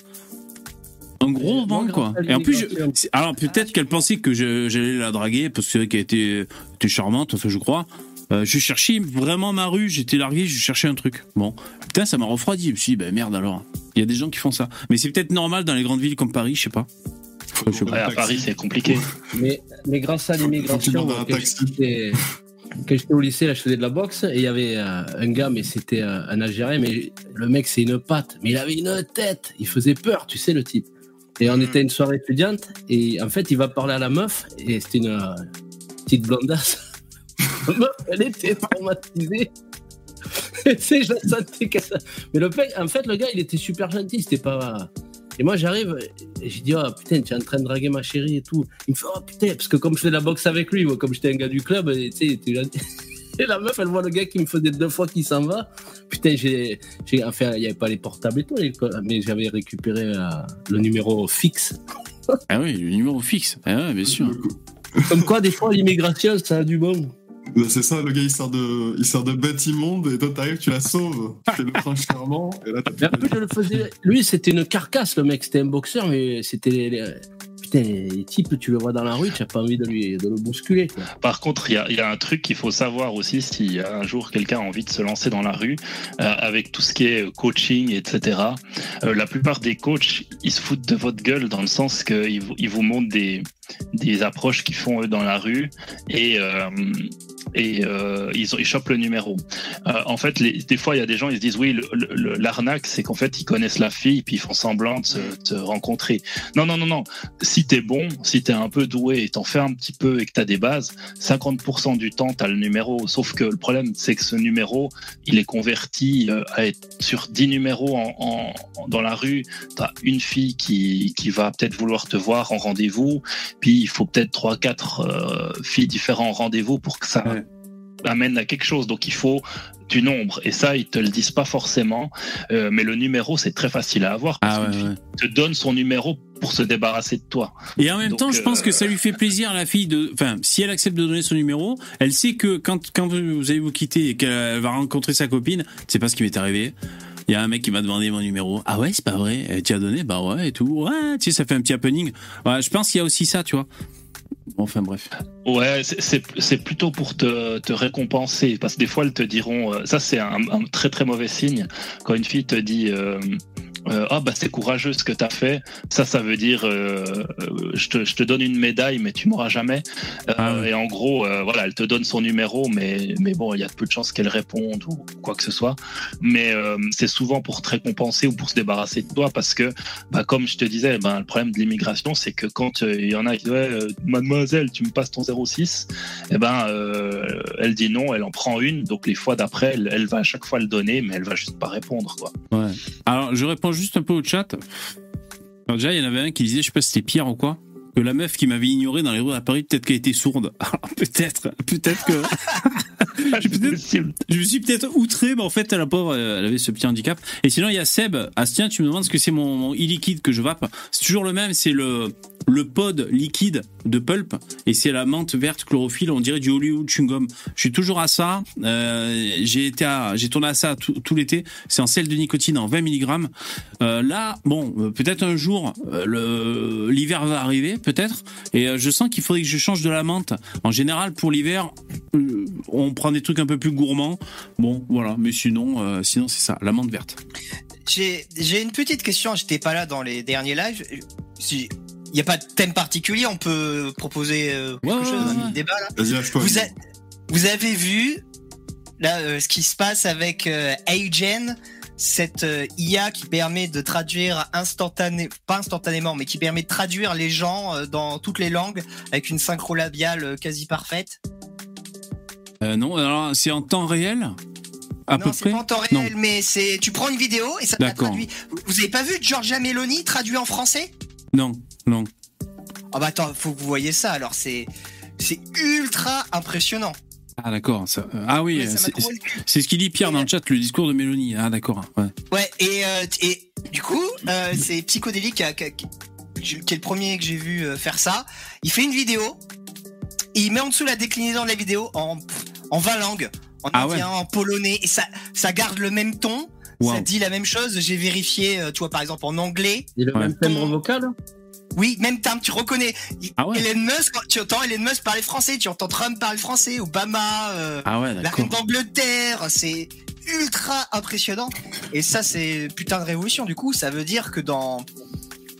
Un gros vent, quoi. Et en plus, je- alors peut-être qu'elle pensait que j'allais la draguer, parce que c'est vrai qu'elle était, était charmante, enfin, je crois. Euh, je cherchais vraiment ma rue, j'étais largué, je cherchais un truc. Bon, putain, ça m'a refroidi. Je me suis dit, bah merde alors. Il y a des gens qui font ça. Mais c'est peut-être normal dans les grandes villes comme Paris, je sais pas. Faut je sais à. Paris, c'est compliqué. Mais, mais grâce à l'immigration, quand j'étais au lycée, là, je faisais de la boxe et il y avait euh, un gars, mais c'était euh, un Algérien, mais le mec, c'est une patte, mais il avait une tête, il faisait peur, tu sais, le type. Et on Mhm. était à une soirée étudiante et en fait, il va parler à la meuf et c'était une euh, petite blondasse. Meuf, elle était traumatisée. je la qu'elle sa- Mais le mec, en fait, le gars, il était super gentil, c'était pas. Et moi, j'arrive et j'ai dit, oh putain, tu es en train de draguer ma chérie et tout. Il me fait, oh putain, parce que comme je fais de la boxe avec lui, moi, comme j'étais un gars du club, tu sais. Et la meuf, elle voit le gars qui me faisait deux fois qu'il s'en va. Putain, j'ai. j'ai- Enfin, il n'y avait pas les portables et tout, mais j'avais récupéré euh, le numéro fixe. Ah oui, le numéro fixe. Ah ouais, bien sûr. Comme quoi, des fois, l'immigration, ça a du bon. Bah, C'est ça, le gars il sert de, il sert de bête immonde et toi t'arrives, tu la sauves. Tu fais le prince charmant et là t'as Mais en plus, je le faisais. Lui, c'était une carcasse, le mec. C'était un boxeur, mais c'était. les- putain, les types, tu le vois dans la rue, tu n'as pas envie de, lui, de le bousculer. Quoi. Par contre, il y a, y a, un truc qu'il faut savoir aussi si un jour quelqu'un a envie de se lancer dans la rue, euh, avec tout ce qui est coaching, etc. Euh, la plupart des coachs, ils se foutent de votre gueule dans le sens qu'ils ils vous montrent des, des approches qu'ils font eux dans la rue et euh, et euh, ils, ils chopent le numéro. Euh, en fait, les, des fois, il y a des gens, ils se disent oui, l'arnaque, c'est qu'en fait, ils connaissent la fille, puis ils font semblant de se, te rencontrer. Non, non, non, non. Si t'es bon, si t'es un peu doué et t'en fais un petit peu et que t'as des bases, 50% du temps, t'as le numéro. Sauf que le problème, c'est que ce numéro, il est converti à être sur 10 numéros en, en, dans la rue. T'as une fille qui, qui va peut-être vouloir te voir en rendez-vous, puis il faut peut-être trois, quatre euh, filles différents en rendez-vous pour que ça ouais. Amène à quelque chose. Donc il faut du nombre. Et ça, ils te le disent pas forcément. Euh, mais le numéro, c'est très facile à avoir. Parce ah ouais, ouais. te donne son numéro pour se débarrasser de toi. Et en même Donc, temps, je pense euh, que ça lui fait plaisir à la fille de, enfin, si elle accepte de donner son numéro, elle sait que quand, quand vous allez vous quitter et qu'elle va rencontrer sa copine, c'est pas ce qui m'est arrivé. Il y a un mec qui m'a demandé mon numéro. Ah ouais, c'est pas vrai. Tu as donné? Bah ouais et tout. Ouais, tu sais, ça fait un petit happening. Ouais, je pense qu'il y a aussi ça, tu vois. Enfin bref. Ouais, c'est plutôt pour te, te, récompenser, parce que des fois elles te diront, euh, ça c'est un, un, très très mauvais signe, quand une fille te dit, euh, euh, ah bah c'est courageux ce que t'as fait, ça ça veut dire, euh, je, te, je te donne une médaille mais tu m'auras jamais. Ah ouais. Et en gros, voilà, elle te donne son numéro, mais mais bon, il y a peu de chances qu'elle réponde ou quoi que ce soit. Mais c'est souvent pour te récompenser ou pour se débarrasser de toi, parce que bah, comme je te disais, ben le problème de l'immigration, c'est que quand il y en a qui disent ouais, mademoiselle, tu me passes ton 06, et eh ben euh, elle dit non, elle en prend une, donc les fois d'après, elle, elle, va à chaque fois le donner, mais elle va juste pas répondre quoi. Ouais. Alors je réponds juste un peu au chat. Alors déjà, il y en avait un qui disait, je sais pas si c'était Pierre ou quoi, que la meuf qui m'avait ignoré dans les rues à Paris, peut-être qu'elle était sourde. peut-être, peut-être que. je me suis peut-être outré, mais en fait, la pauvre, elle avait ce petit handicap. Et sinon, il y a Seb. Astien, tu me demandes ce que c'est mon, mon e-liquide que je vape. C'est toujours le même, c'est le, le pod liquide de pulp et c'est la menthe verte chlorophylle on dirait du Hollywood chewing gum je suis toujours à ça euh, j'ai été j'ai tourné à ça tout, l'été. C'est en sel de nicotine en 20 mg euh, là bon euh, peut-être un jour l'hiver va arriver peut-être et je sens qu'il faudrait que je change de la menthe. En général pour l'hiver on prend des trucs un peu plus gourmands. Bon voilà mais sinon sinon c'est ça la menthe verte. J'ai une petite question j'étais pas là dans les derniers lives. Si il n'y a pas de thème particulier, on peut proposer euh, quelque ouais, chose, ouais, un débat là. Vas-y, vous, a, vous avez vu là euh, ce qui se passe avec euh, Agen, cette euh, IA qui permet de traduire instantanément, pas instantanément, mais qui permet de traduire les gens euh, dans toutes les langues avec une synchro labiale euh, quasi parfaite? non, alors c'est en temps réel? À non, peu près? pas en temps réel, non. mais c'est tu prends une vidéo et ça te traduit. Vous avez pas vu Georgia Meloni traduit en français? Non, non. Ah bah attends, faut que vous voyez ça. Alors c'est c'est ultra impressionnant. Ah d'accord. Ah oui, oui c'est ce qu'il dit Pierre dans le chat, le discours de Mélanie. Ah d'accord. Ouais. Ouais et euh, et du coup euh, c'est psychodélique qui, qui, qui, est le premier que j'ai vu euh, faire ça. Il fait une vidéo. Et il met en dessous la déclinaison de la vidéo en en 20 langues, en ah indien, ouais. en polonais et ça ça garde le même ton. Wow. Ça dit la même chose. J'ai vérifié, euh, tu vois, par exemple, en anglais. Et le ouais. même timbre vocal oui, même terme, tu reconnais. Ah ouais. Elon Musk, tu entends Elon Musk parler français, tu entends Trump parler français, Obama, euh, ah ouais, la reine d'Angleterre, c'est ultra impressionnant. Et ça, c'est putain de révolution. Du coup, ça veut dire que dans,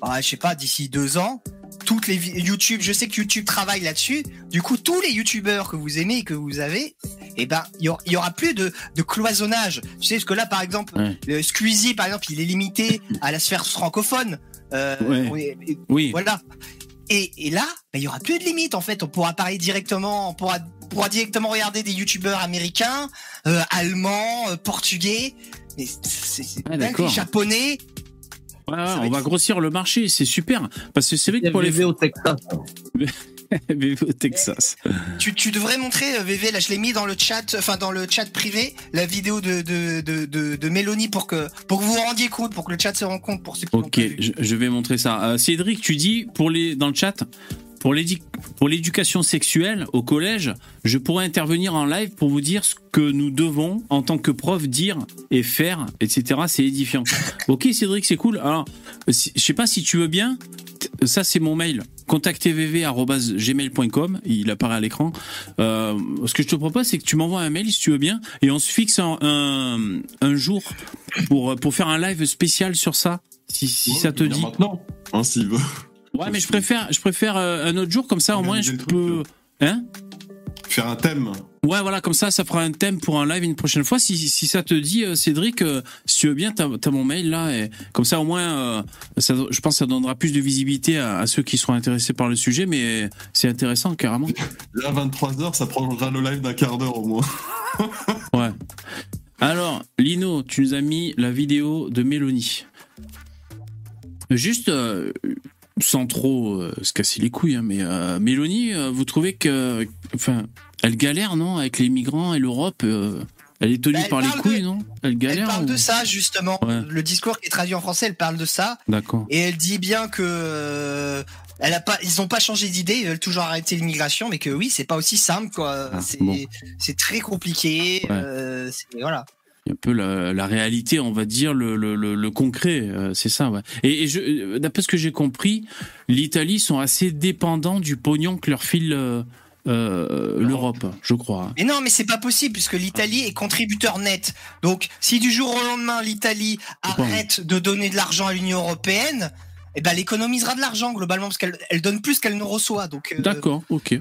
bah, je sais pas, d'ici deux ans, toutes les YouTube, je sais que YouTube travaille là-dessus. Du coup, tous les YouTubeurs que vous aimez et que vous avez, eh ben, il y, y, aura plus de, de cloisonnage. Tu sais, parce que là, par exemple, ouais. le Squeezie, par exemple, il est limité à la sphère francophone. Euh, ouais. et, oui. Voilà. Et, et là, il bah, y aura plus de limite en fait. On pourra parler directement, on pourra, pourra directement regarder des youtubeurs américains, euh, allemands, euh, portugais, mais c'est ah, japonais. Ouais, ouais, on va grossir le marché, c'est super. Parce que c'est vrai que pour les au Texas. VV au Texas. Tu, tu devrais montrer VV, là je l'ai mis dans le chat, enfin dans le chat privé, la vidéo de de, de, de, de Mélanie pour que pour que vous vous rendiez compte, pour que le chat se rende compte pour ceux qui Ok, je, je, vais montrer ça. Euh, Cédric, tu dis pour les dans le chat pour l'éducation sexuelle au collège, je pourrais intervenir en live pour vous dire ce que nous devons, en tant que prof, dire et faire, etc. C'est édifiant. ok, Cédric, c'est cool. Alors, je sais pas si tu veux bien. Ça, c'est mon mail. Contactez vv@gmail.com, il apparaît à l'écran. Euh, ce que je te propose, c'est que tu m'envoies un mail si tu veux bien, et on se fixe un, un, un jour pour pour faire un live spécial sur ça, si, si Ouais, ça te dit. Maintenant, hein, s'il veut. Ouais, mais je préfère je préfère euh, un autre jour comme ça, au moins je peux. truc, Hein? Faire un thème. Ouais, voilà, comme ça, ça fera un thème pour un live une prochaine fois. Si, si ça te dit, euh, Cédric, euh, si tu veux bien, t'as as mon mail là, et comme ça, au moins, euh, ça, je pense que ça donnera plus de visibilité à, à ceux qui seront intéressés par le sujet, mais c'est intéressant, carrément. Là, 23h, ça prendra le live d'un quart d'heure au moins. Ouais. Alors, Lino, tu nous as mis la vidéo de Mélanie. Juste, euh, sans trop se casser les couilles, hein, mais Mélanie, vous trouvez que, enfin, elle galère, non, avec les migrants et l'Europe euh, Elle est tenue Bah, elle par les couilles, de- non? Elle galère Elle parle ou- de ça justement. Ouais. Le discours qui est traduit en français, elle parle de ça D'accord. et elle dit bien que euh, elle a pas, ils n'ont pas changé d'idée, ils veulent toujours arrêter l'immigration, mais que oui, c'est pas aussi simple quoi. Ah, c'est bon. très compliqué. Ouais. euh, c'est- voilà. Un peu la, la réalité, on va dire, le, le, le, le concret, euh, c'est ça. Ouais. Et, d'après ce que j'ai compris, l'Italie sont assez dépendants du pognon que leur file euh, euh, l'Europe, je crois. Mais non, mais c'est pas possible puisque l'Italie est contributeur net. Donc, si du jour au lendemain l'Italie arrête de donner de l'argent à l'Union européenne, eh ben, elle économisera de l'argent globalement parce qu'elle elle donne plus qu'elle ne reçoit. Donc, euh, D'accord, ok.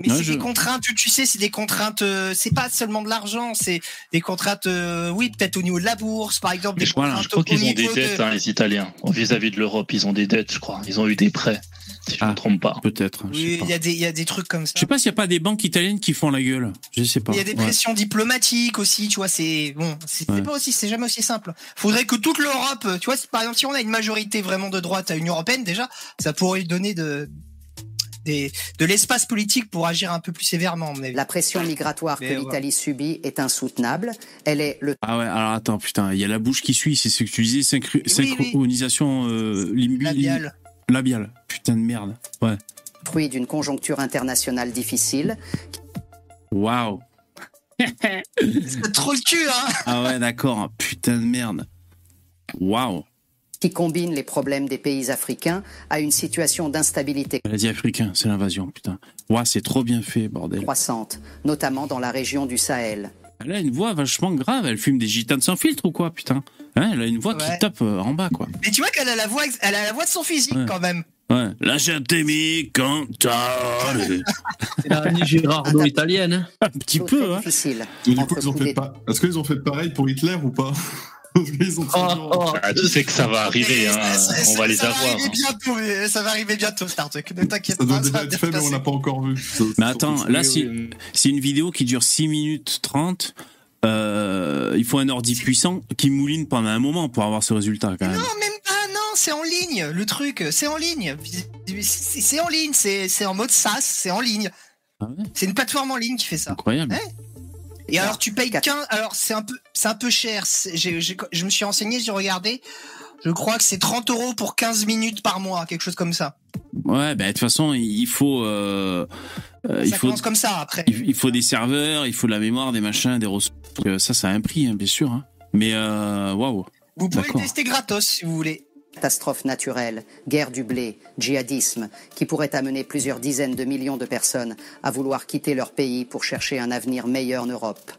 Mais Ouais, c'est je- des contraintes, tu, tu sais, c'est des contraintes. euh, c'est pas seulement de l'argent, c'est des contraintes. euh, oui, peut-être au niveau de la bourse, par exemple. Des Je, Voilà, contraintes je crois qu'ils ont des de- dettes, hein, les Italiens. Vis-à-vis de l'Europe, ils ont des dettes, je crois. Ils ont eu des prêts, si je ne Ah. me trompe pas. Peut-être. Oui, il y a des, il y a des trucs comme ça. Je sais pas s'il n'y a pas des banques italiennes qui font la gueule. Je sais pas. Il y a des Ouais. pressions diplomatiques aussi, tu vois, c'est bon, c'est Ouais. pas aussi, c'est jamais aussi simple. Faudrait que toute l'Europe, tu vois, par exemple, si on a une majorité vraiment de droite à l'Union européenne, déjà, ça pourrait lui donner de des, de l'espace politique pour agir un peu plus sévèrement. La pression migratoire Mais que ouais. l'Italie subit est insoutenable. Elle est le Ah ouais, alors attends, putain, il y a la bouche qui suit, c'est ce que tu disais, synchro- Oui, oui. synchronisation euh, limbi-. Labiale. Putain de merde. Ouais. fruit d'une conjoncture internationale difficile Waouh. C'est trop le cul, hein Ah ouais, d'accord. Putain de merde. Waouh. qui combine les problèmes des pays africains à une situation d'instabilité Elle a dit africain, c'est l'invasion, putain. Waouh, c'est trop bien fait, bordel. croissante, notamment dans la région du Sahel. Elle a une voix vachement grave, elle fume des gitanes sans filtre ou quoi, putain Hein, Elle a une voix qui tape euh, en bas, quoi. Mais tu vois qu'elle a la voix, elle a la voix de son physique Ouais. quand même. Ouais. Lasciatemi cantare. C'est la italienne. Un petit peu, hein. difficile. Et du Entre coup, ils ont coups fait d'État- pas. Est-ce qu'ils ont fait pareil pour Hitler ou pas? Toujours- Oh, oh. Ah, tu sais que ça va arriver, hein. ça- ça- on va les ça avoir. Va arriver hein. bientôt, mais ça va arriver bientôt, Star Trek. Ne t'inquiète Ça pas. doit ça déjà va être bien fait, mais on l'a pas encore vu. Mais attends, là, c'est une vidéo qui dure 6 minutes 30. Euh, il faut un ordi puissant qui mouline pendant un moment pour avoir ce résultat, quand même. Non, même pas, non, c'est en ligne, le truc, c'est en ligne. C'est en ligne, c'est c'est en mode SaaS, c'est en ligne. Ah ouais? C'est une plateforme en ligne qui fait ça. Incroyable. Ouais. Et alors tu payes 15, alors c'est un peu, c'est un peu cher. Je me suis renseigné, j'ai regardé. Je crois que c'est 30 euros pour 15 minutes par mois, quelque chose comme ça. Ouais, bah, de toute façon, il faut, euh, euh, il ça faut, commence comme ça après. il il faut des serveurs, il faut de la mémoire, des machins, des ressources. Euh, ça, ça a un prix, hein, bien sûr. hein. Mais waouh. Vous pouvez le tester gratos si vous voulez. Catastrophe naturelle, guerre du blé, djihadisme, qui pourrait amener plusieurs dizaines de millions de personnes à vouloir quitter leur pays pour chercher un avenir meilleur en Europe.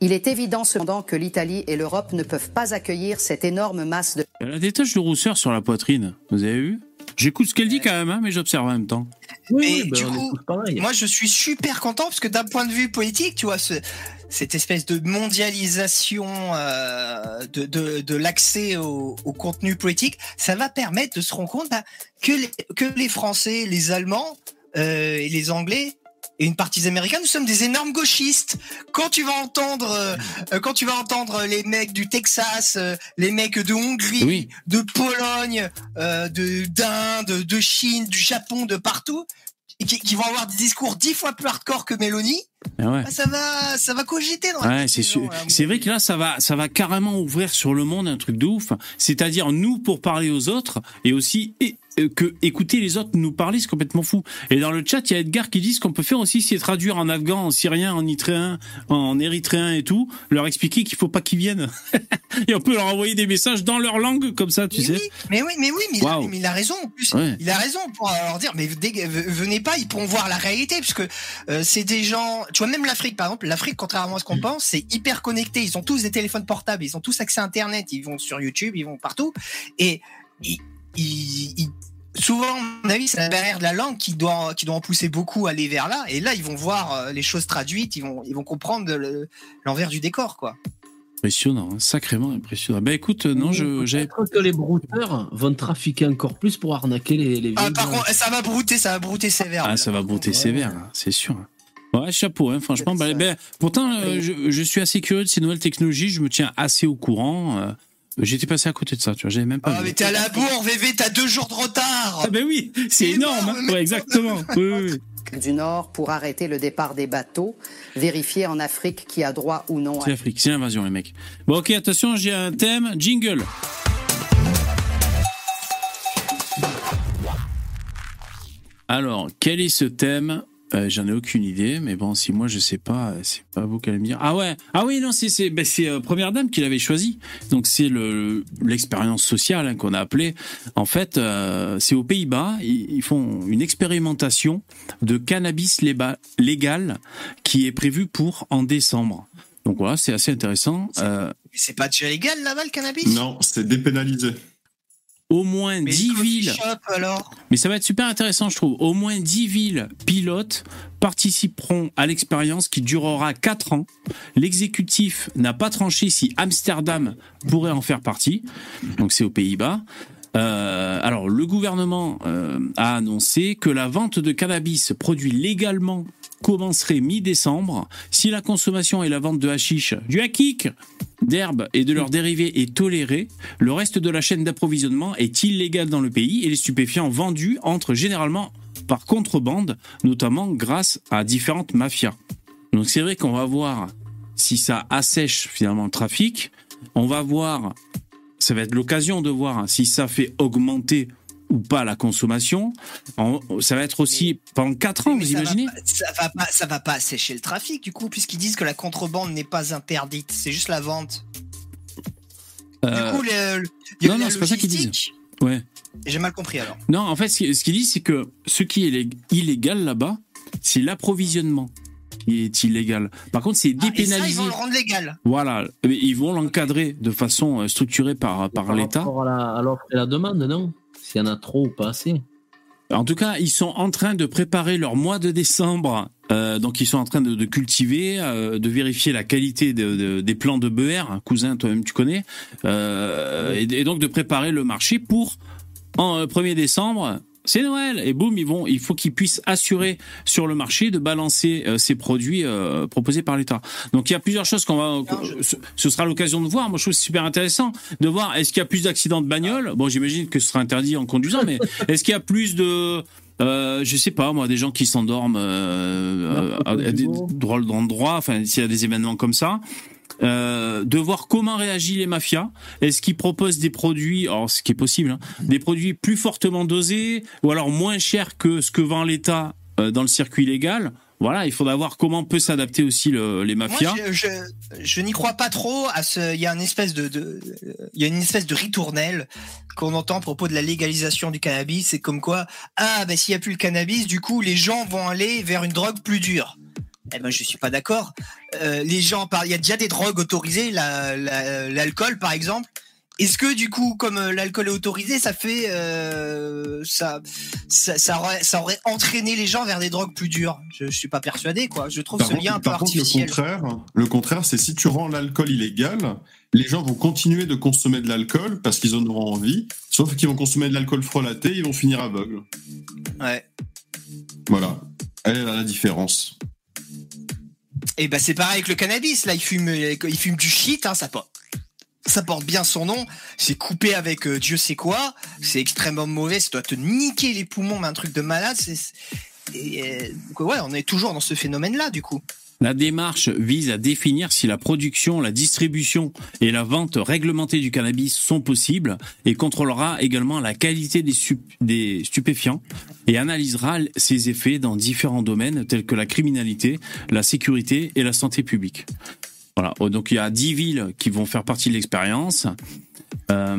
Il est évident cependant que l'Italie et l'Europe ne peuvent pas accueillir cette énorme masse de Elle a des taches de rousseur sur la poitrine. Vous avez vu? J'écoute ce qu'elle dit quand même, hein, mais j'observe en même temps. Oui, ben, du coup. Moi, je suis super content parce que d'un point de vue politique, tu vois, ce, cette espèce de mondialisation euh, de, de, de l'accès au, au contenu politique, ça va permettre de se rendre compte bah, que, les, que les Français, les Allemands euh, et les Anglais et une partie des Américains, nous sommes des énormes gauchistes. Quand tu vas entendre, euh, euh, quand tu vas entendre les mecs du Texas, euh, les mecs de Hongrie, Oui. de Pologne, euh, de d'Inde, de Chine, du Japon, de partout, qui, qui vont avoir des discours dix fois plus hardcore que Mélanie, ouais. bah, ça va, ça va cogiter dans Ouais, c'est sûr. C'est vrai que là, ça va, ça va carrément ouvrir sur le monde un truc de ouf. C'est-à-dire nous pour parler aux autres et aussi et- euh, que écouter les autres nous parler, c'est complètement fou. Et dans le chat, il y a Edgar qui dit ce qu'on peut faire aussi, c'est traduire en afghan, en syrien, en itréen, en érythréen et tout, leur expliquer qu'il faut pas qu'ils viennent. et on peut leur envoyer des messages dans leur langue comme ça, tu mais sais. oui, mais oui, mais oui, mais, il a- Waouh. mais il a raison en plus. Ouais. Il a raison pour leur dire, mais venez pas, ils pourront voir la réalité, puisque euh, c'est des gens. Tu vois, même l'Afrique, par exemple, l'Afrique, contrairement à ce qu'on Mm. pense, c'est hyper connecté. Ils ont tous des téléphones portables, ils ont tous accès à Internet, ils vont sur YouTube, ils vont partout, et ils, ils- ils- souvent, à mon avis, c'est la barrière de la langue qui doit, qui doit en pousser beaucoup à aller vers là. Et là, ils vont voir euh, les choses traduites, ils vont, ils vont comprendre le- l'envers du décor, quoi. Impressionnant, hein, sacrément impressionnant. Ben écoute, euh, non, je, Peut-être que les brouteurs vont trafiquer encore plus pour arnaquer les, les Ah, par contre, ça va brouter, ça va brouter sévère. Ah, là. ça va brouter Ouais. sévère, hein, c'est sûr. Ouais, chapeau, hein, franchement. Bah, ben, pourtant, euh, je, je suis assez curieux de ces nouvelles technologies. Je me tiens assez au courant. euh, J'étais passé à côté de ça, tu vois. J'avais même pas. Ah, vu. mais t'es à la bourre, VV, t'as deux jours de retard. Ah ben oui, c'est énorme. énorme, hein. Ouais, exactement. Oui, oui, oui. du Nord pour arrêter le départ des bateaux, vérifier en Afrique qui a droit ou non à C'est l'Afrique, c'est l'invasion, les mecs. Bon, ok, attention, j'ai un thème. Jingle. Alors, quel est ce thème Euh, J'en ai aucune idée, mais bon, si moi je sais pas, c'est pas vous qui allez me dire. Ah ouais, ah oui, non, c'est c'est ben, euh, Première Dame qui l'avait choisi. Donc c'est le l'expérience sociale hein, qu'on a appelée. En fait, euh, c'est aux Pays-Bas, ils, ils font une expérimentation de cannabis légal qui est prévue pour en décembre. Donc voilà, c'est assez intéressant. Euh, Mais c'est pas déjà légal là-bas le cannabis? Non, c'est dépénalisé. Au moins Mais 10 le coffee villes, shop, alors mais ça va être super intéressant, je trouve. Au moins 10 villes pilotes participeront à l'expérience qui durera 4 ans. L'exécutif n'a pas tranché si Amsterdam pourrait en faire partie. Donc c'est aux Pays-Bas. Euh, alors le gouvernement euh, a annoncé que la vente de cannabis produit légalement commencerait mi-décembre si la consommation et la vente de hashish, du hakik, d'herbe et de leurs dérivés est tolérée. Le reste de la chaîne d'approvisionnement est illégal dans le pays et les stupéfiants vendus entrent généralement par contrebande, notamment grâce à différentes mafias. Donc c'est vrai qu'on va voir si ça assèche finalement le trafic. On va voir, ça va être l'occasion de voir si ça fait augmenter ou pas la consommation. En- ça va être aussi pendant 4 ans, Mais vous ça va imaginez pas- ça va pas, ça va pas assécher le trafic du coup, puisqu'ils disent que la contrebande n'est pas interdite, c'est juste la vente. Euh, du coup, le, le- il y a non, non, c'est pas ça qu'ils disent. Ouais. J'ai mal compris alors. Non, en fait, ce qui- ce qu'il dit, c'est que ce qui est lég- illégal là-bas, c'est l'approvisionnement qui est illégal. Par contre, c'est Ah, et ça, ils dépénalisé. vont le rendre légal. Voilà, Mais ils vont l'encadrer de façon euh, structurée par, par l'État. rapport à la- à l'offre et la demande, non? S'il y en a trop ou pas assez. En tout cas, ils sont en train de préparer leur mois de décembre. Euh, donc, ils sont en train de, cultiver, euh, de vérifier la qualité de- de- des plants de BR. Cousin, toi-même, tu connais. Euh, et, et donc, de préparer le marché pour, en euh, 1er décembre, c'est Noël. Et boum, ils vont, il faut qu'ils puissent assurer sur le marché de balancer euh, ces produits euh, proposés par l'État. Donc, il y a plusieurs choses qu'on va. je- ce, sera l'occasion de voir. Moi, je trouve super intéressant de voir est-ce qu'il y a plus d'accidents de bagnole? Bon, j'imagine que ce sera interdit en conduisant, mais est-ce qu'il y a plus de euh, je sais pas moi, des gens qui s'endorment euh, à, à des drôles d'endroits, enfin s'il y a des événements comme ça, euh, de voir comment réagissent les mafias. Est-ce qu'ils proposent des produits, alors ce qui est possible, hein, des produits plus fortement dosés ou alors moins chers que ce que vend l'État euh, dans le circuit légal? Voilà, il faudra voir comment peut s'adapter aussi le- les mafias. Moi, je, je, je n'y crois pas trop à ce. Il y a une espèce de, de il y a une espèce de ritournelle qu'on entend à propos de la légalisation du cannabis. C'est comme quoi, ah ben s'il y a plus le cannabis, du coup les gens vont aller vers une drogue plus dure. Eh ben je suis pas d'accord. Euh, les gens, par- il y a déjà des drogues autorisées, la- la- l'alcool par exemple. Est-ce que du coup, comme euh, l'alcool est autorisé, ça fait euh, ça, ça, ça aurait, ça aurait entraîné les gens vers des drogues plus dures? Je, je suis pas persuadé, quoi. Je trouve Par ce contre, lien un peu contre, le contraire, le contraire, c'est si tu rends l'alcool illégal, les gens vont continuer de consommer de l'alcool parce qu'ils en auront envie, sauf qu'ils vont consommer de l'alcool frelaté, ils vont finir aveugles. Ouais. Voilà. Elle est là la différence. Et bah c'est pareil avec le cannabis. Là, il fume, du shit. Hein, ça porte, ça porte bien son nom. C'est coupé avec euh, Dieu sait quoi. C'est extrêmement mauvais. Ça doit te niquer les poumons, mais un truc de malade. C'est euh, ouais, on est toujours dans ce phénomène-là, du coup. La démarche vise à définir si la production, la distribution et la vente réglementée du cannabis sont possibles et contrôlera également la qualité des, stupéfiants et analysera ses effets dans différents domaines tels que la criminalité, la sécurité et la santé publique. Voilà, Oh, donc il y a 10 villes qui vont faire partie de l'expérience. Euh,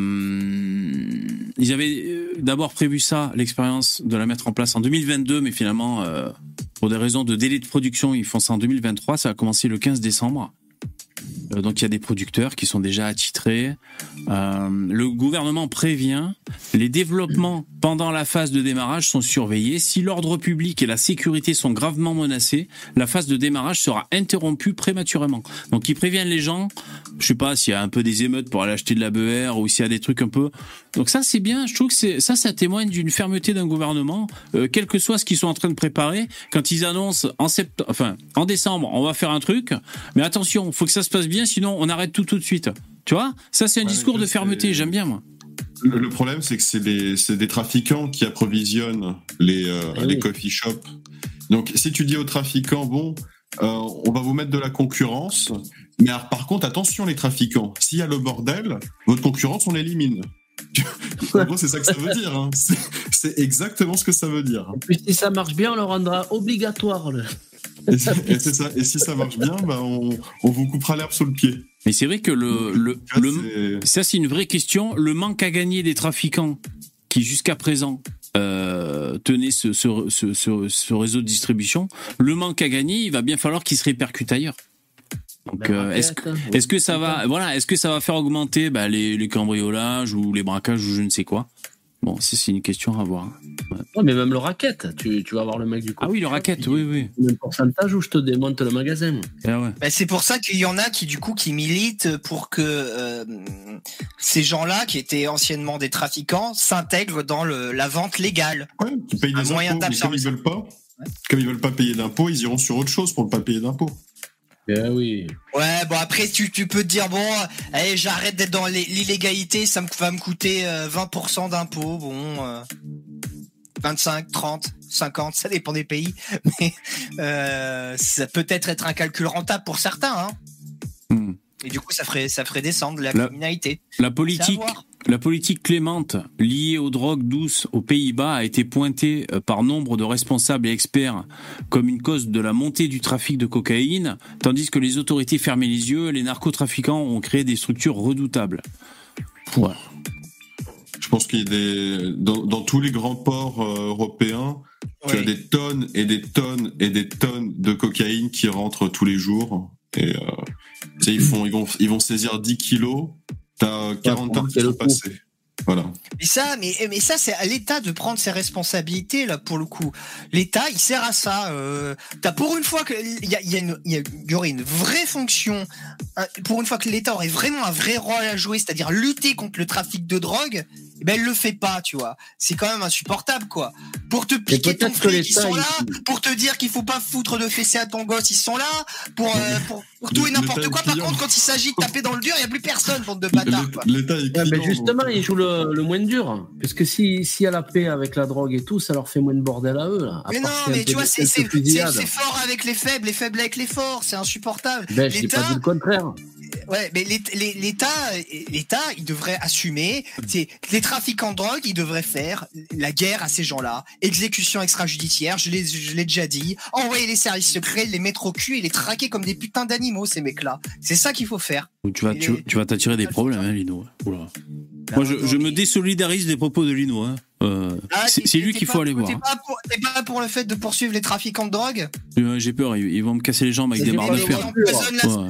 ils avaient euh, d'abord prévu ça, l'expérience, de la mettre en place en 2022, mais finalement, euh, pour des raisons de délai de production, ils font ça en 2023. Ça a commencé le 15 décembre. Euh, donc il y a des producteurs qui sont déjà attitrés. Euh, le gouvernement prévient, les développements pendant la phase de démarrage sont surveillés. Si l'ordre public et la sécurité sont gravement menacés, la phase de démarrage sera interrompue prématurément. Donc ils préviennent les gens, je sais pas s'il y a un peu des émeutes pour aller acheter de la BR ou s'il y a des trucs un peu. Donc ça c'est bien, je trouve que c'est ça ça témoigne d'une fermeté d'un gouvernement, euh, quel que soit ce qu'ils sont en train de préparer, quand ils annoncent en septembre, enfin en décembre, on va faire un truc, mais attention, faut que ça se passe bien, sinon on arrête tout tout de suite. Tu vois? Ça c'est un Ouais, discours de fermeté, j'aime bien moi. Le, problème, c'est que c'est des, c'est des trafiquants qui approvisionnent les, euh, Eh les coffee shops. Donc, si tu dis aux trafiquants, bon, euh, on va vous mettre de la concurrence, mais alors, par contre, attention les trafiquants, s'il y a le bordel, votre concurrence, on l'élimine. en gros, c'est ça que ça veut dire. hein. C'est- exactement ce que ça veut dire. Et puis si ça marche bien, on le rendra obligatoire. le- Et, c'est- et c'est ça. Et si ça marche bien, bah, on, on vous coupera l'herbe sous le pied. Mais c'est vrai que le, Ça, c'est une vraie question. Le manque à gagner des trafiquants qui, jusqu'à présent, euh, tenaient ce, ce, ce, ce- ce réseau de distribution, le manque à gagner, il va bien falloir qu'il se répercute ailleurs. Donc, La euh, est-ce que, ça va, voilà, est-ce que ça va faire augmenter bah, les, les cambriolages ou les braquages ou je ne sais quoi? Bon, ça, c'est une question à voir. Ouais, mais même le racket, tu, tu vas voir le mec du coup. Ah oui, le racket, oui, oui. Un pourcentage où je te démonte le magasin? Ah ouais. Bah, c'est pour ça qu'il y en a qui du coup qui militent pour que euh, ces gens-là qui étaient anciennement des trafiquants s'intègrent dans le, la vente légale. Ouais, ils payent des moyen impôts, mais comme ils veulent pas, comme ils veulent pas payer d'impôts, ils iront sur autre chose pour ne pas payer d'impôts. Eh oui. Ouais, bon après tu, tu peux te dire bon, euh, allez j'arrête d'être dans l'é- l'illégalité, ça me, va me coûter euh, 20% d'impôts, bon, euh, 25, 30, 50, ça dépend des pays, mais euh, ça peut être être un calcul rentable pour certains, hein. Hmm. Et du coup ça ferait ça ferait descendre la La- criminalité. La politique, la politique clémente liée aux drogues douces aux Pays-Bas a été pointée euh, par nombre de responsables et experts comme une cause de la montée du trafic de cocaïne, tandis que les autorités fermaient les yeux, les narcotrafiquants ont créé des structures redoutables. Voilà. Je pense qu'il y a des dans, dans tous les grands ports euh, européens, tu as des tonnes et des tonnes et des tonnes de cocaïne qui rentrent tous les jours. Et euh, ils font, ils vont, ils vont saisir 10 kilos. T'as 40 tonnes qui sont passées. Voilà. Mais ça, mais, mais ça, c'est à l'État de prendre ses responsabilités là pour le coup. L'État, il sert à ça. Euh, T'as pour une fois que il y, a, y, a une- il y a- y aurait une vraie fonction, un- pour une fois que l'État aurait vraiment un vrai rôle à jouer, c'est-à-dire lutter contre le trafic de drogue, eh ben elle le fait pas, tu vois. C'est quand même insupportable, quoi. Pour te piquer ton fric, ils sont là. Pour te dire qu'il faut pas foutre de fessée à ton gosse, ils sont là. Pour euh, pour, pour tout et n'importe quoi. Par contre, quand il s'agit de taper dans le dur, il y a plus personne, bande de bâtards. L'État est mais justement, donc, ils jouent le, le moins dur. Parce que si- s'il y a la paix avec la drogue et tout, ça leur fait moins de bordel à eux. Là. À Mais non, mais tu vois, c'est fort avec les faibles, les faibles avec les forts, c'est insupportable. Ben, je n'ai L'État- pas dit le contraire. Ouais, mais l'État, l'État, il devrait assumer. Les trafiquants de drogue, ils devraient faire la guerre à ces gens-là. Exécution extrajudiciaire, je l'ai, je l'ai déjà dit. Envoyer les services secrets, les mettre au cul et les traquer comme des putains d'animaux, ces mecs-là. C'est ça qu'il faut faire. Tu vas, tu, tu vas t'attirer des problèmes, hein, Lino. Oula. Bah, Moi, je, je me désolidarise des propos de Lino. Hein. Euh, Ah, c'est lui qu'il faut aller voir. T'es pas, pour, t'es pas pour le fait de poursuivre les trafiquants de drogue? Euh, J'ai peur, ils, ils vont me casser les jambes avec des barres de fer.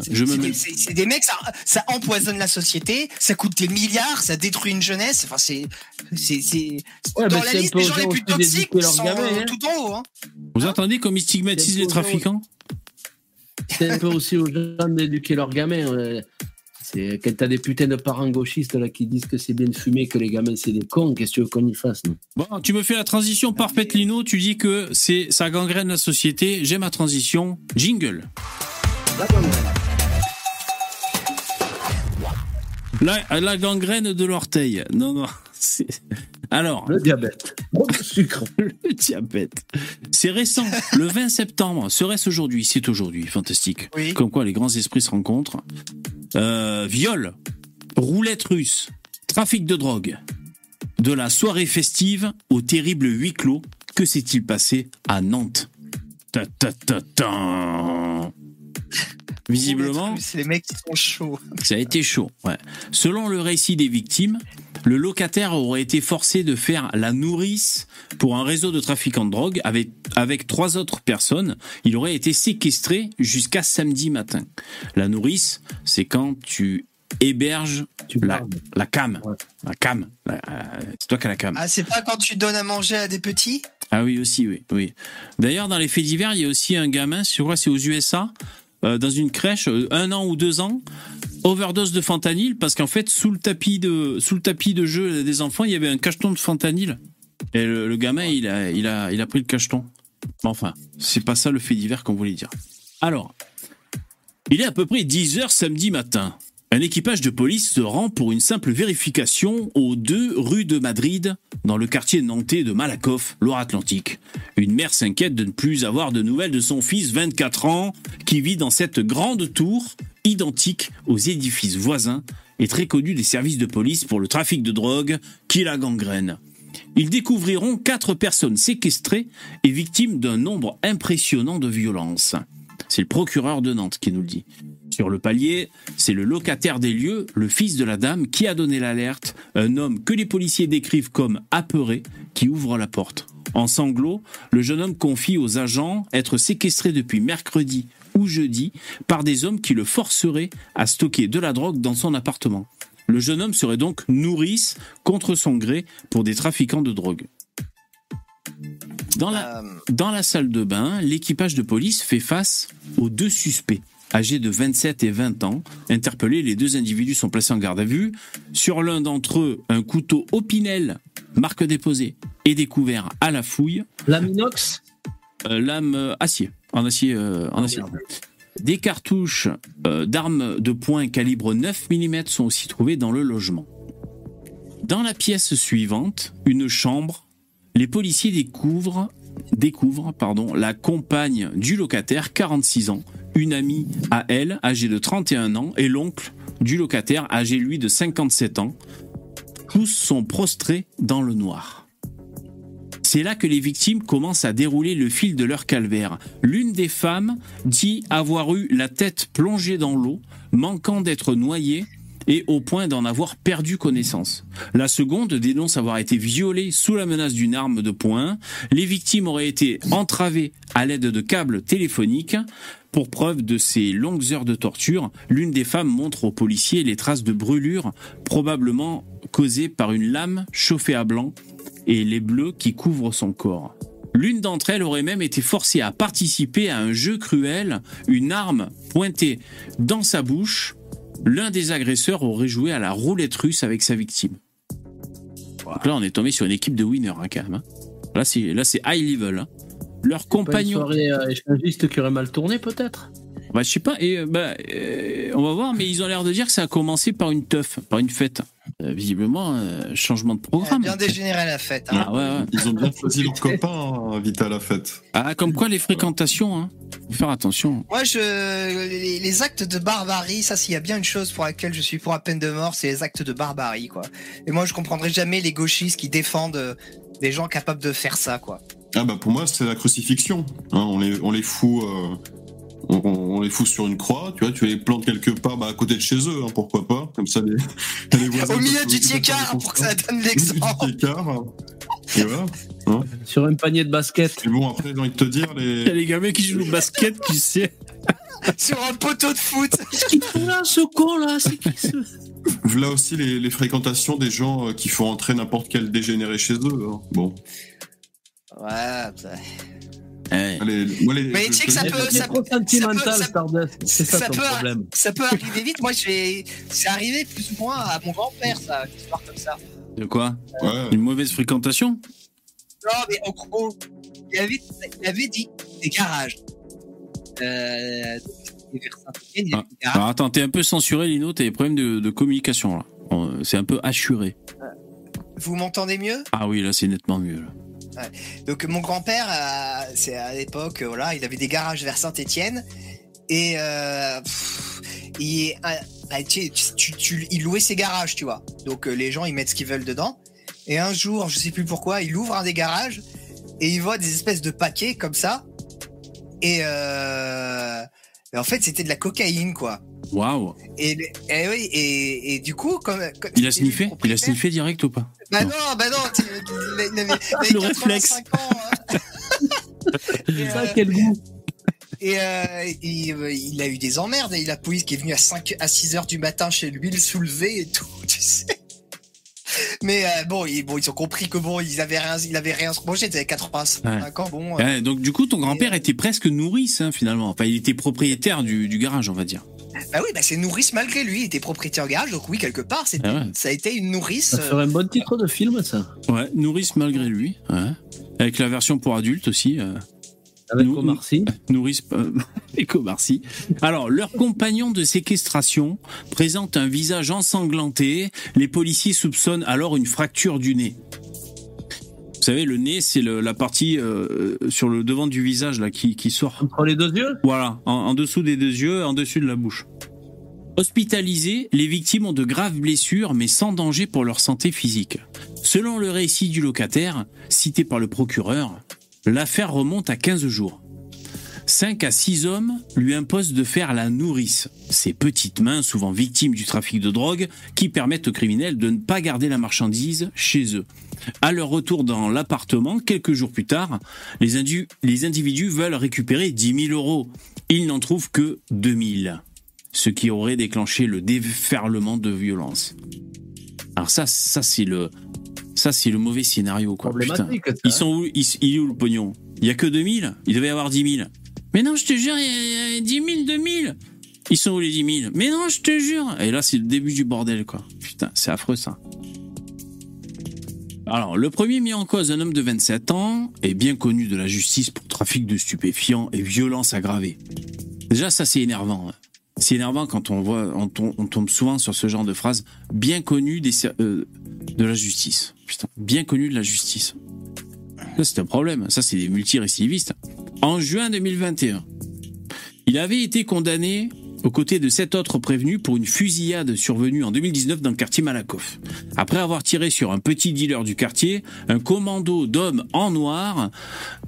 C'est mets- des- c'est c'est des mecs, ça, ça empoisonne la société, ça coûte des milliards, ça détruit une jeunesse. Enfin, c'est, c'est, c'est Ouais, dans la liste des gens les plus toxiques, ils sont gamins, euh, hein. tout en haut. Hein. Vous entendez comme ils stigmatisent les trafiquants? C'est un peu aussi aux gens d'éduquer leurs gamins. C'est quand t'as des putains de parents gauchistes là qui disent que c'est bien de fumer, que les gamins c'est des cons, qu'est-ce que tu veux qu'on y fasse nous? Bon, tu me fais la transition parfaite, Lino. Tu dis que c'est ça gangrène la société. J'ai ma transition. Jingle. La, la gangrène de l'orteil. Non, non. Alors, Le diabète. Trop de sucre. le diabète. C'est récent. Le 20 septembre. Serait-ce aujourd'hui? C'est aujourd'hui. Fantastique. Oui. Comme quoi les grands esprits se rencontrent. Euh, viol, roulette russe, trafic de drogue. De la soirée festive au terrible huis clos, que s'est-il passé à Nantes? Ta ta ta. Visiblement, C'est les mecs qui sont chauds. ça a été chaud. Ouais. Selon le récit des victimes, le locataire aurait été forcé de faire la nourrice pour un réseau de trafiquants de drogue avec, avec trois autres personnes. Il aurait été séquestré jusqu'à samedi matin. La nourrice, c'est quand tu héberges Tu la, la cam. Ouais. La cam. Euh, c'est toi qui as la cam. Ah, c'est pas quand tu donnes à manger à des petits? Ah oui, aussi, oui. oui. D'ailleurs, dans les faits divers, il y a aussi un gamin, je crois c'est aux USA, euh, dans une crèche, euh, un an ou deux ans, overdose de fentanyl, parce qu'en fait, sous le tapis de, sous le tapis de jeu des enfants, il y avait un cacheton de fentanyl. Et le, gamin, il a, il, a, il a pris le cacheton. Mais Enfin, c'est pas ça le fait divers qu'on voulait dire. Alors, il est à peu près 10 heures samedi matin. Un équipage de police se rend pour une simple vérification aux 2 rue de Madrid, dans le quartier nantais de Malakoff, Loire-Atlantique. Une mère s'inquiète de ne plus avoir de nouvelles de son fils, 24 ans, qui vit dans cette grande tour, identique aux édifices voisins, et très connue des services de police pour le trafic de drogue qui la gangrène. Ils découvriront quatre personnes séquestrées et victimes d'un nombre impressionnant de violences. C'est le procureur de Nantes qui nous le dit. Sur le palier, c'est le locataire des lieux, le fils de la dame, qui a donné l'alerte, un homme que les policiers décrivent comme apeuré, qui ouvre la porte. En sanglots, le jeune homme confie aux agents être séquestré depuis mercredi ou jeudi par des hommes qui le forceraient à stocker de la drogue dans son appartement. Le jeune homme serait donc nourrice contre son gré pour des trafiquants de drogue. Dans la, Euh, dans la salle de bain, l'équipage de police fait face aux deux suspects, âgés de 27 et 20 ans. Interpellés, les deux individus sont placés en garde à vue. Sur l'un d'entre eux, un couteau Opinel, marque déposée, est découvert à la fouille. Laminox. Euh, lame euh, acier, en acier, euh, en acier. Des cartouches euh, d'armes de poing calibre 9 mm sont aussi trouvées dans le logement. Dans la pièce suivante, une chambre, les policiers découvrent, la compagne du locataire, 46 ans, une amie à elle, âgée de 31 ans, et l'oncle du locataire, âgé lui de 57 ans. Tous sont prostrés dans le noir. C'est là que les victimes commencent à dérouler le fil de leur calvaire. L'une des femmes dit avoir eu la tête plongée dans l'eau, manquant d'être noyée et au point d'en avoir perdu connaissance. La seconde dénonce avoir été violée sous la menace d'une arme de poing. Les victimes auraient été entravées à l'aide de câbles téléphoniques. Pour preuve de ces longues heures de torture, l'une des femmes montre aux policiers les traces de brûlures probablement causées par une lame chauffée à blanc et les bleus qui couvrent son corps. L'une d'entre elles aurait même été forcée à participer à un jeu cruel, une arme pointée dans sa bouche. L'un des agresseurs aurait joué à la roulette russe avec sa victime. Donc là, on est tombé sur une équipe de winners, hein, quand même. hein. Là, c'est high level. hein. Leur Pas une compagnon. soirée euh, échangiste qui aurait mal tourné, peut-être? Bah, je sais pas. Et, euh, bah, euh, on va voir, mais ils ont l'air de dire que ça a commencé par une teuf, par une fête. Euh, visiblement, euh, changement de programme. bien dégénéré la fête. hein. Ah ouais, ouais. Ils ont bien choisi leurs copains hein, à la fête. Ah, comme quoi les fréquentations, hein. Faut faire attention. Moi, je les, les actes de barbarie, ça, s'il y a bien une chose pour laquelle je suis pour la peine de mort, c'est les actes de barbarie, quoi. Et moi, je comprendrai jamais les gauchistes qui défendent des gens capables de faire ça, quoi. Ah bah pour moi c'est la crucifixion. Hein, on les on les fout euh, on, les fout sur une croix, tu vois, tu les plantes quelque part bah, à côté de chez eux, hein, pourquoi pas, comme ça les, les voisins Au milieu du peuvent tiécar, faire pour que ça donne Au milieu l'exemple. du tiécar, hein. Et voilà. Sur un panier de basket. Et bon après j'ai envie de te dire Il y a les les gamins qui jouent au basket, tu sais. Sur un poteau de foot. Qu'est-ce qu'il fout là, ce con là? C'est qui ce là aussi les, les fréquentations des gens euh, qui font entrer n'importe quel dégénéré chez eux. hein. Bon, Ouais, ça- Ouais. Allez, moi les Mais tu sais que ça peut- ça peut- sentimental, ça- peut- problème. ça peut arriver vite. Moi, je vais. C'est arrivé plus ou moins à mon grand-père, ça, une histoire comme ça. De quoi? Ouais. Une mauvaise fréquentation? Non, mais en gros, il avait, il avait dit des garages. Euh, il y avait des garages. Alors attends, t'es un peu censuré, Lino, t'as des problèmes de, de communication là. Euh, C'est un peu assuré. Vous m'entendez mieux? Ah oui, là, c'est nettement mieux. là. Donc mon grand-père, euh, c'est à l'époque, euh, voilà, il avait des garages vers Saint-Étienne et euh, il, euh, bah, tu- tu- louait ses garages, tu vois. Donc les gens ils mettent ce qu'ils veulent dedans. Et un jour, je sais plus pourquoi, il ouvre un des garages et il voit des espèces de paquets comme ça. Et, et en fait, c'était de la cocaïne, quoi. Waouh. Et, le- et oui, et, et du coup, comme, comme Il a sniffé Il a sniffé direct ou pas Bah Non. non, bah non, tu- il, il avait, il Le réflexe. 85 ans. hein. Et, Ça, euh, quel goût Et euh, il, euh, il a eu des emmerdes. Et la police qui est venue à 5 à 6 heures du matin chez lui, le soulever et tout, tu sais. Mais euh, bon, ils, bon, ils ont compris que bon, ils avaient rien, il avait rien se projeté. Il avait 85 ans, bon. euh, Ouais, donc du coup, ton grand-père était presque nourrice, hein, finalement. Enfin, il était propriétaire du, du garage, on va dire. Bah oui, bah c'est nourrice malgré lui. Il était propriétaire de garage, donc oui, quelque part, c'était, Ah ouais. ça a été une nourrice. Ça euh, ferait un bon titre de film, ça. Ouais, nourrice malgré lui. Ouais. Avec la version pour adultes aussi. euh, Avec euh. Alors, leur compagnon de séquestration présente un visage ensanglanté. Les policiers soupçonnent alors une fracture du nez. Vous savez, le nez, c'est la partie euh, sur le devant du visage là qui, qui sort. Entre les deux yeux? Voilà, en, en dessous des deux yeux, en dessus de la bouche. Hospitalisées, les victimes ont de graves blessures, mais sans danger pour leur santé physique. Selon le récit du locataire, cité par le procureur, l'affaire remonte à 15 jours. 5 à 6 hommes lui imposent de faire la nourrice, ces petites mains souvent victimes du trafic de drogue qui permettent aux criminels de ne pas garder la marchandise chez eux. À leur retour dans l'appartement, quelques jours plus tard, les, individus veulent récupérer 10 000 euros. Ils n'en trouvent que 2 000, ce qui aurait déclenché le déferlement de violence. Alors ça, ça c'est le, ça c'est le mauvais scénario quoi. Putain. Problématique. ça, Ils sont où ils, il est où le pognon? Il y a que 2000 Il devait y avoir 10 000. Mais non, je te jure, il y a 10 000, 2000 Ils sont où les 10 000 Mais non, je te jure Et là, c'est le début du bordel, quoi. Putain, c'est affreux, ça. Alors, le premier mis en cause, un homme de 27 ans, est bien connu de la justice pour trafic de stupéfiants et violence aggravée. Déjà, ça, c'est énervant. hein. C'est énervant quand on voit, on tombe, souvent sur ce genre de phrase, bien connu des, euh, de la justice. Putain, bien connu de la justice. Ça, c'est un problème. Ça, c'est des multirécidivistes. En juin 2021, il avait été condamné aux côtés de sept autres prévenus pour une fusillade survenue en 2019 dans le quartier Malakoff. Après avoir tiré sur un petit dealer du quartier, un commando d'hommes en noir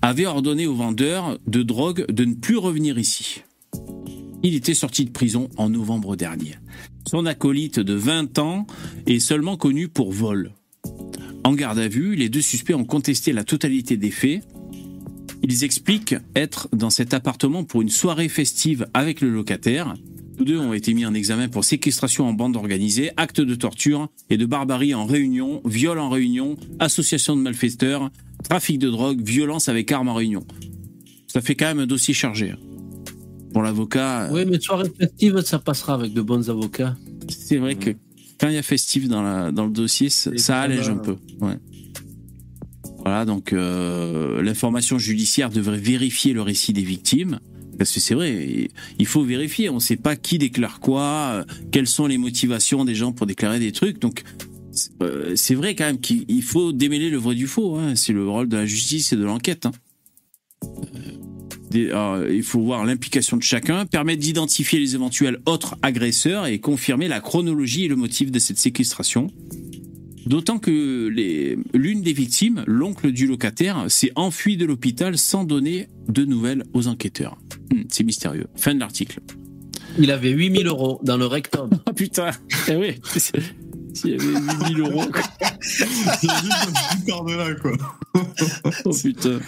avait ordonné aux vendeurs de drogue de ne plus revenir ici. Il était sorti de prison en novembre dernier. Son acolyte de 20 ans est seulement connu pour vol. En garde à vue, les deux suspects ont contesté la totalité des faits. Ils expliquent être dans cet appartement pour une soirée festive avec le locataire. Tous deux ont été mis en examen pour séquestration en bande organisée, acte de torture et de barbarie en réunion, viol en réunion, association de malfaiteurs, trafic de drogue, violence avec arme en réunion. Ça fait quand même un dossier chargé. Pour l'avocat, Oui, mais soirée festive, ça passera avec de bons avocats. c'est vrai que quand il y a festif dans, la, dans le dossier, ça, allège un peu. Ouais. Voilà, donc euh, l'information judiciaire devrait vérifier le récit des victimes. Parce que c'est vrai, il faut vérifier. On ne sait pas qui déclare quoi, euh, quelles sont les motivations des gens pour déclarer des trucs. Donc, c'est euh, vrai quand même qu'il il faut démêler le vrai du faux. hein. C'est le rôle de la justice et de l'enquête. hein. Euh, des- il faut voir l'implication de chacun, permettre d'identifier les éventuels autres agresseurs et confirmer la chronologie et le motif de cette séquestration. D'autant que l'une des victimes, l'oncle du locataire, s'est enfui de l'hôpital sans donner de nouvelles aux enquêteurs. Hmm, C'est mystérieux. Fin de l'article. Il avait 8000 euros dans le rectum. Ah putain Eh oui S'il y avait 8000 euros. C'est juste un petit quoi. Oh putain.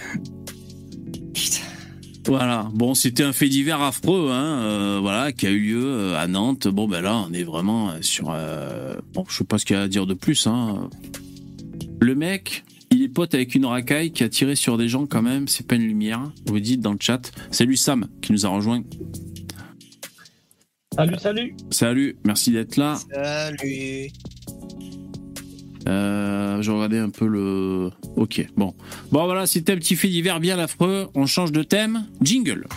Voilà. Bon, c'était un fait divers affreux, hein, euh, voilà, qui a eu lieu euh, à Nantes. Bon, ben là, on est vraiment euh, sur. euh, Bon, je sais pas ce qu'il y a à dire de plus. Hein. Le mec, il est pote avec une racaille qui a tiré sur des gens quand même. C'est pas une lumière. Vous dites dans le chat. Salut Sam qui nous a rejoint. Salut, salut. Salut, merci d'être là. Salut. Euh, je regardais un peu le. Ok, bon. Bon, voilà, c'était un petit fait divers bien affreux. On change de thème. Jingle.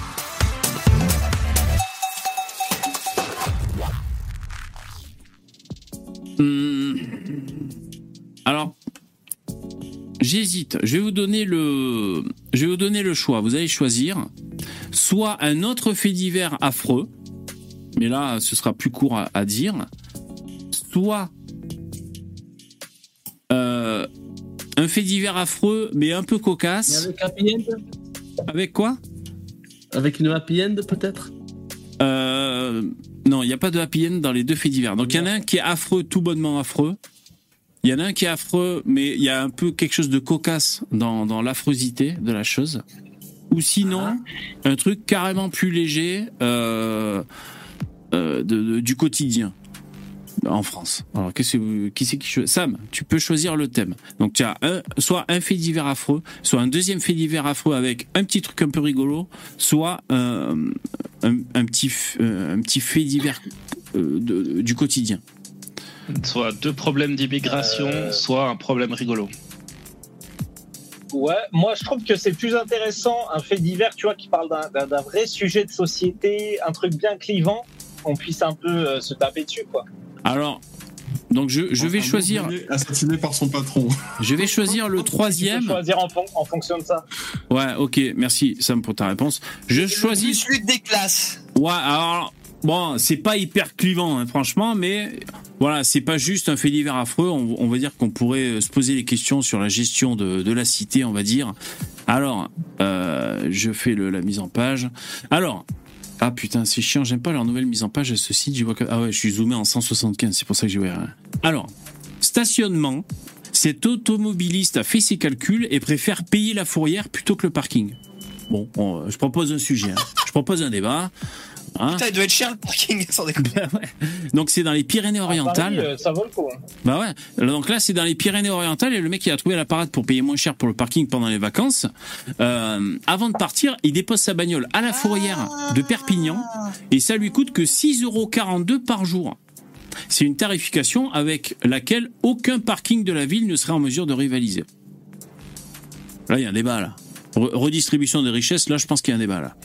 Hmm. Alors, j'hésite. Je vais vous donner le, je vais vous donner le choix. Vous allez choisir soit un autre fait divers affreux, mais là, ce sera plus court à dire, soit euh, un fait divers affreux, mais un peu Mais cocasse. avec happy end Avec quoi? Avec une happy end peut-être? Euh, non, il n'y a pas de happy end dans les deux faits divers. Donc il y en a un qui est affreux, tout bonnement affreux. Il y en a un qui est affreux, mais il y a un peu quelque chose de cocasse dans, dans l'affreusité de la chose. Ou sinon, un truc carrément plus léger euh, euh, de- de- du quotidien en France. Alors, qu'est-ce que vous- qui c'est qui choisit Sam, tu peux choisir le thème. Donc, tu as un, soit un fait divers affreux, soit un deuxième fait divers affreux avec un petit truc un peu rigolo, soit euh, un, un petit, f- euh, un petit fait divers euh, de- du quotidien. Soit deux problèmes d'immigration, Euh. soit un problème rigolo. Ouais, moi je trouve que c'est plus intéressant un fait divers, tu vois, qui parle d'un- d'un d'un vrai sujet de société, un truc bien clivant, qu'on puisse un peu euh, se taper dessus, quoi. Alors, donc je, je vais choisir, Assassiné par son patron. je vais choisir le troisième. choisir en, fon- en fonction de ça. Ouais, ok, merci Sam pour ta réponse. Je choisis Plus lutte des classes. Ouais, alors bon, c'est pas hyper clivant, hein, franchement, mais voilà, c'est pas juste un fait divers affreux. On, on va dire qu'on pourrait euh, se poser des questions sur la gestion de, de la cité, on va dire. Alors, euh, je fais le- la mise en page. Alors. Ah putain, c'est chiant, j'aime pas leur nouvelle mise en page à ce site. Vois que... Ah ouais, je suis zoomé en 175, c'est pour ça que j'ai rien. Alors, stationnement. Cet automobiliste a fait ses calculs et préfère payer la fourrière plutôt que le parking. Bon, bon, je propose un sujet. hein. Je propose un débat. Hein Putain, il doit être cher le parking, sans déconner. Bah ouais. Donc c'est dans les Pyrénées-Orientales. Paris, euh, ça vaut le coup. hein. Bah ouais. Donc là c'est dans les Pyrénées-Orientales et le mec il a trouvé la parade pour payer moins cher pour le parking pendant les vacances. Euh, avant de partir, il dépose sa bagnole à la fourrière de Perpignan et ça lui coûte que 6,42€ par jour. C'est une tarification avec laquelle aucun parking de la ville ne serait en mesure de rivaliser. Là il y a un débat là. Re- Redistribution des richesses, là je pense qu'il y a un débat là.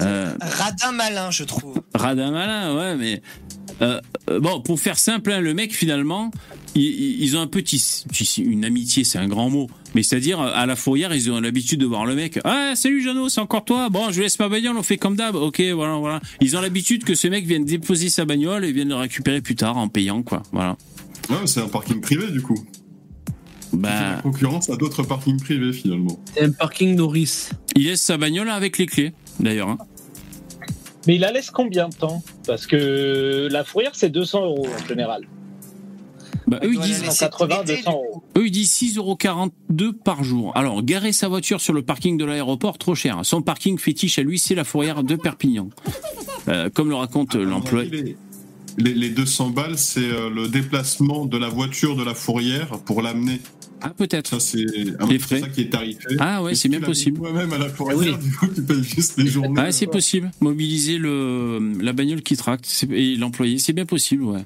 Euh, Radin malin, je trouve. Radin malin, ouais, mais euh, euh, bon, pour faire simple, hein, le mec finalement, ils, ont un petit, une amitié, c'est un grand mot, mais c'est-à-dire à la fourrière, ils ont l'habitude de voir le mec. Ah, salut Jeannot, c'est encore toi? Bon, je laisse ma bagnole, on fait comme d'hab. Ok, voilà, voilà. Ils ont l'habitude que ce mec vienne déposer sa bagnole et vienne le récupérer plus tard en payant, quoi. Voilà. Ouais, c'est un parking privé du coup. La Bah, concurrence à d'autres parkings privés finalement. C'est un parking Norris. il laisse sa bagnole avec les clés, d'ailleurs. hein. Mais il la laisse combien de temps? Parce que la fourrière, c'est 200 euros en général. Bah, eux, ils disent, laisser 180, l'été, 200 euros. Eux, ils disent 6,42€ par jour. Alors, garer sa voiture sur le parking de l'aéroport, trop cher. Son parking fétiche à lui, c'est la fourrière de Perpignan. Euh, comme le raconte euh, l'employé. Les, les- les 200 balles, c'est euh, le déplacement de la voiture de la fourrière pour l'amener. Ah, peut-être. Ça, c'est Les frais. ça qui est tarifé. Ah ouais, c'est bien possible. Toi-même à la fourrière, Oui. du coup, tu payes juste les journées. Ah, c'est possible. Mobiliser le, la bagnole qui tracte et l'employé, c'est bien possible, ouais.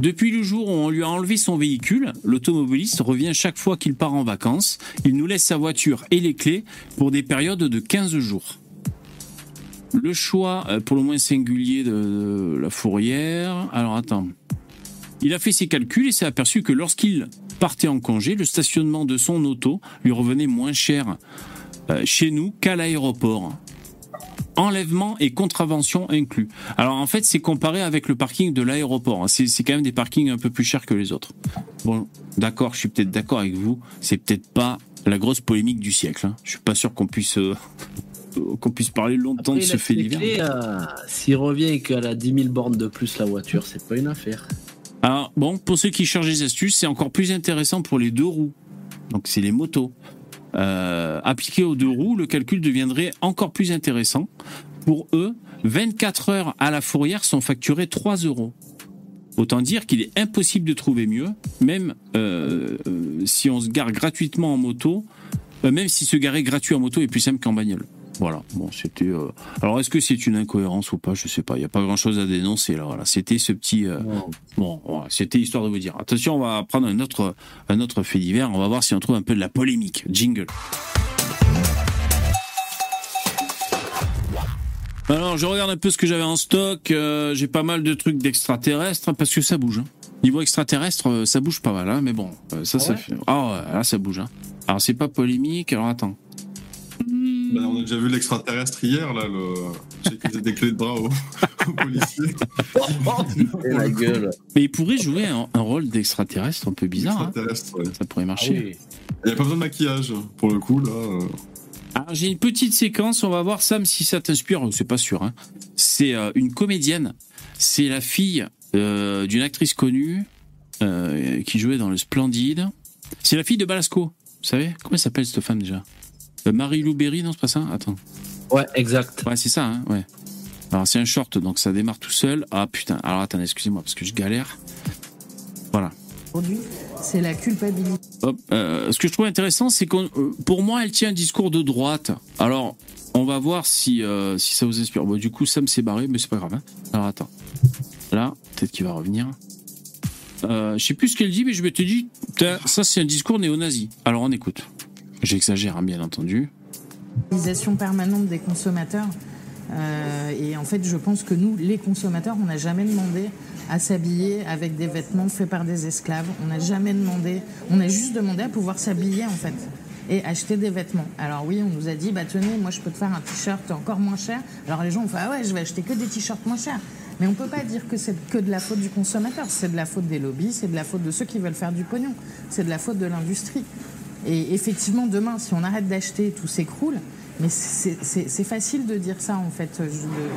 Depuis le jour où on lui a enlevé son véhicule, l'automobiliste revient chaque fois qu'il part en vacances. Il nous laisse sa voiture et les clés pour des périodes de 15 jours. Le choix, euh, pour le moins singulier, de la fourrière. Alors attends. Il a fait ses calculs et s'est aperçu que lorsqu'il partait en congé, le stationnement de son auto lui revenait moins cher euh, chez nous qu'à l'aéroport. Enlèvement et contravention inclus. Alors en fait, c'est comparé avec le parking de l'aéroport. hein. C'est quand même des parkings un peu plus chers que les autres. Bon, d'accord, je suis peut-être d'accord avec vous. C'est peut-être pas la grosse polémique du siècle. hein. Je suis pas sûr qu'on puisse euh, qu'on puisse parler longtemps Après, de ce fait divers. euh, S'il revient et qu'elle a 10 000 bornes de plus la voiture, c'est pas une affaire. Alors bon, pour ceux qui cherchent des astuces, c'est encore plus intéressant pour les deux roues. Donc c'est les motos. Euh, appliqué aux deux roues, le calcul deviendrait encore plus intéressant. Pour eux, 24 heures à la fourrière sont facturées 3 euros. Autant dire qu'il est impossible de trouver mieux, même euh, euh, si on se gare gratuitement en moto, euh, même si se garer gratuit en moto est plus simple qu'en bagnole. Voilà. Bon, c'était. euh, Alors, est-ce que c'est une incohérence ou pas? Je sais pas. Il n'y a pas grand-chose à dénoncer là. Voilà. C'était ce petit. euh, Bon, voilà, c'était histoire de vous dire. Attention, on va prendre un autre, un autre fait divers. On va voir si on trouve un peu de la polémique. Jingle. Alors, je regarde un peu ce que j'avais en stock. Euh, J'ai pas mal de trucs d'extraterrestres parce que ça bouge. hein. Niveau extraterrestre, euh, ça bouge pas mal, hein, mais bon, euh, ça, Ah ça ouais? fait. Ah ouais, là, ça bouge. Hein. Alors c'est pas polémique, alors attends. Bah, on a déjà vu l'extraterrestre hier, là, le... qui faisait des clés de bras aux, aux policiers. Et la gueule. Mais il pourrait jouer un, un rôle d'extraterrestre un peu bizarre. hein. Ouais. Ça pourrait Ah marcher. oui. Il n'y a pas besoin de maquillage, pour le coup, là. euh. Alors j'ai une petite séquence, on va voir Sam si ça t'inspire, c'est pas sûr. Hein. C'est euh, une comédienne, c'est la fille euh, d'une actrice connue euh, qui jouait dans le Splendide. C'est la fille de Balasco, vous savez? Comment elle s'appelle cette femme déjà? Marie-Lou Berry, non c'est pas ça Attends. Ouais, exact. Ouais c'est ça, hein ouais. Alors c'est un short, donc ça démarre tout seul. Ah putain, alors attendez, excusez-moi parce que je galère. Voilà. Aujourd'hui, c'est la culpabilité. Hop, euh, ce que je trouve intéressant, c'est que pour moi, elle tient un discours de droite. Alors, on va voir si, euh, si ça vous inspire. Bon, du coup, Sam s'est barré, mais c'est pas grave. hein. Alors, attends. Là, peut-être qu'il va revenir. Euh, je sais plus ce qu'elle dit, mais je me te dis, putain, ça, c'est un discours néo-nazi. Alors, on écoute. J'exagère, hein, bien entendu. Utilisation permanente des consommateurs. Euh, et en fait, je pense que nous, les consommateurs, on n'a jamais demandé à s'habiller avec des vêtements faits par des esclaves. On n'a jamais demandé, on a juste demandé à pouvoir s'habiller en fait et acheter des vêtements. Alors oui, on nous a dit, bah tenez, moi je peux te faire un t-shirt encore moins cher. Alors les gens ont fait, ah ouais, je vais acheter que des t-shirts moins chers. Mais on peut pas dire que c'est que de la faute du consommateur. C'est de la faute des lobbies, c'est de la faute de ceux qui veulent faire du pognon, c'est de la faute de l'industrie. Et effectivement, demain, si on arrête d'acheter, tout s'écroule. Mais c'est facile de dire ça, en fait.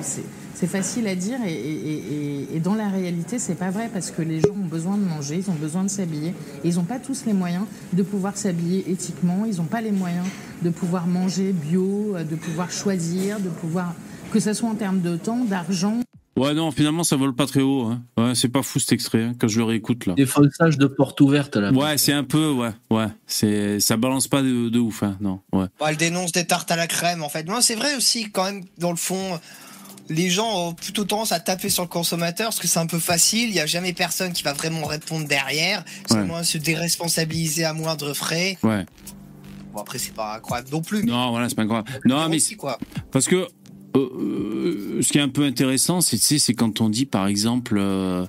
C'est- facile à dire et, et- et- dans la réalité, c'est pas vrai parce que les gens ont besoin de manger, ils ont besoin de s'habiller. Ils n'ont pas tous les moyens de pouvoir s'habiller éthiquement, ils n'ont pas les moyens de pouvoir manger bio, de pouvoir choisir, de pouvoir. que ce soit en termes de temps, d'argent. Ouais, non, finalement, ça vole pas très haut. Hein. Ouais, c'est pas fou cet extrait, hein, quand je le réécoute, là. Défonçage de porte ouverte, là. Ouais, c'est un peu, ouais, ouais. C'est, ça balance pas de, de ouf, hein, non, ouais. Bon, elle dénonce des tartes à la crème, en fait. Non, c'est vrai aussi, quand même, dans le fond, les gens ont plutôt tendance à taper sur le consommateur parce que c'est un peu facile. Il n'y a jamais personne qui va vraiment répondre derrière. C'est Ouais. moins se déresponsabiliser à moindre frais. Ouais. Bon, après, c'est pas incroyable non plus. Non, voilà, c'est pas grave. Non, mais aussi, quoi. Parce que euh, euh, ce qui est un peu intéressant, c'est tu sais, c'est quand on dit par exemple, euh,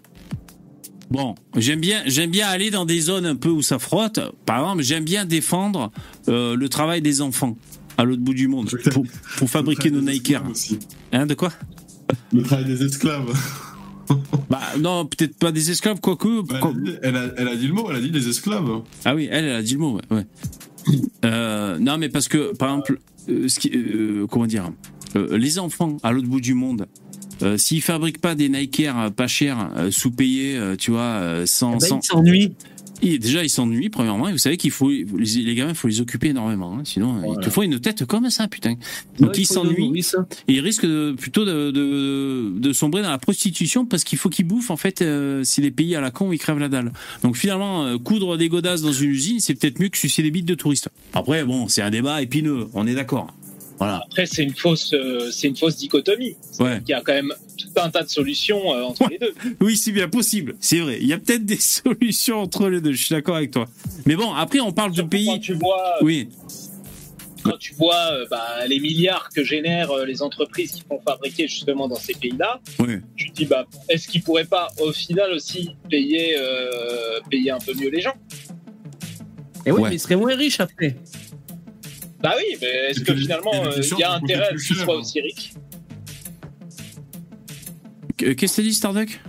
bon, j'aime bien, j'aime bien aller dans des zones un peu où ça frotte. Par exemple, j'aime bien défendre euh, le travail des enfants à l'autre bout du monde pour, pour fabriquer nos Nike Air. Hein, de quoi? Le travail des esclaves. Bah non, peut-être pas des esclaves, quoique. Bah, elle, quoi- a elle, a, elle a dit le mot, elle a dit des esclaves. Ah oui, elle, elle a dit le mot, ouais. ouais. Non, mais parce que, par exemple, ce qui, comment dire, euh, les enfants à l'autre bout du monde, euh, s'ils fabriquent pas des Nike Air euh, pas chers, euh, sous-payés, tu vois, sans, Eh ben, sans- il s'ennuie. Et déjà ils s'ennuient premièrement. Et vous savez qu'il faut les, les gamins, il faut les occuper énormément. hein, sinon, euh, il te faut une tête comme ça, putain. Donc Ouais, ils s'ennuient. Et ils risquent de- plutôt de, de, de sombrer dans la prostitution parce qu'il faut qu'ils bouffent en fait euh, si les pays à la con ils crèvent la dalle. Donc finalement euh, coudre des godasses dans une usine c'est peut-être mieux que sucer des bites de touristes. Après bon c'est un débat épineux, on est d'accord. Voilà. Après, c'est une fausse, euh, c'est une fausse dichotomie. Ouais. Il y a quand même tout un tas de solutions euh, entre les deux. Oui c'est bien possible, c'est vrai. Il y a peut-être des solutions entre les deux. Je suis d'accord avec toi. Mais bon après on parle de Surtout Quand pays. tu vois, Oui. quand tu vois euh, bah, les milliards que génèrent euh, les entreprises qui font fabriquer justement dans ces pays-là, Oui. tu te dis bah est-ce qu'ils pourraient pas au final aussi payer euh, payer un peu mieux les gens? Et oui, Ouais. mais il serait moins riche après. Bah oui, mais est-ce que finalement euh, il t-shirts y a intérêt à ce hein. aussi riches Qu'est-ce que t'as dit Starduck?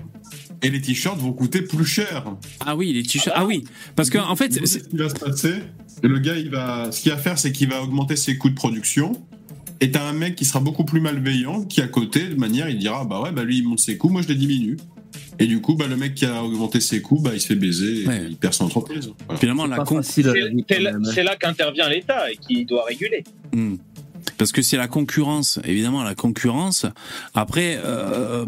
Et les t-shirts vont coûter plus cher. Ah oui les t-shirts. Ah oui parce que en fait ce qui va se passer Le gars, il va, ce qu'il va faire, c'est qu'il va augmenter ses coûts de production. Et t'as un mec qui sera beaucoup plus malveillant, qui à côté, de manière, il dira, bah ouais, bah lui, il monte ses coûts, moi je les diminue. Et du coup, bah le mec qui a augmenté ses coûts, bah il se fait baiser, et Ouais. il perd son entreprise. Voilà. finalement la con C'est là, hein. c'est là qu'intervient l'État et qui doit réguler. Hmm. Parce que c'est la concurrence, évidemment la concurrence. Après, euh,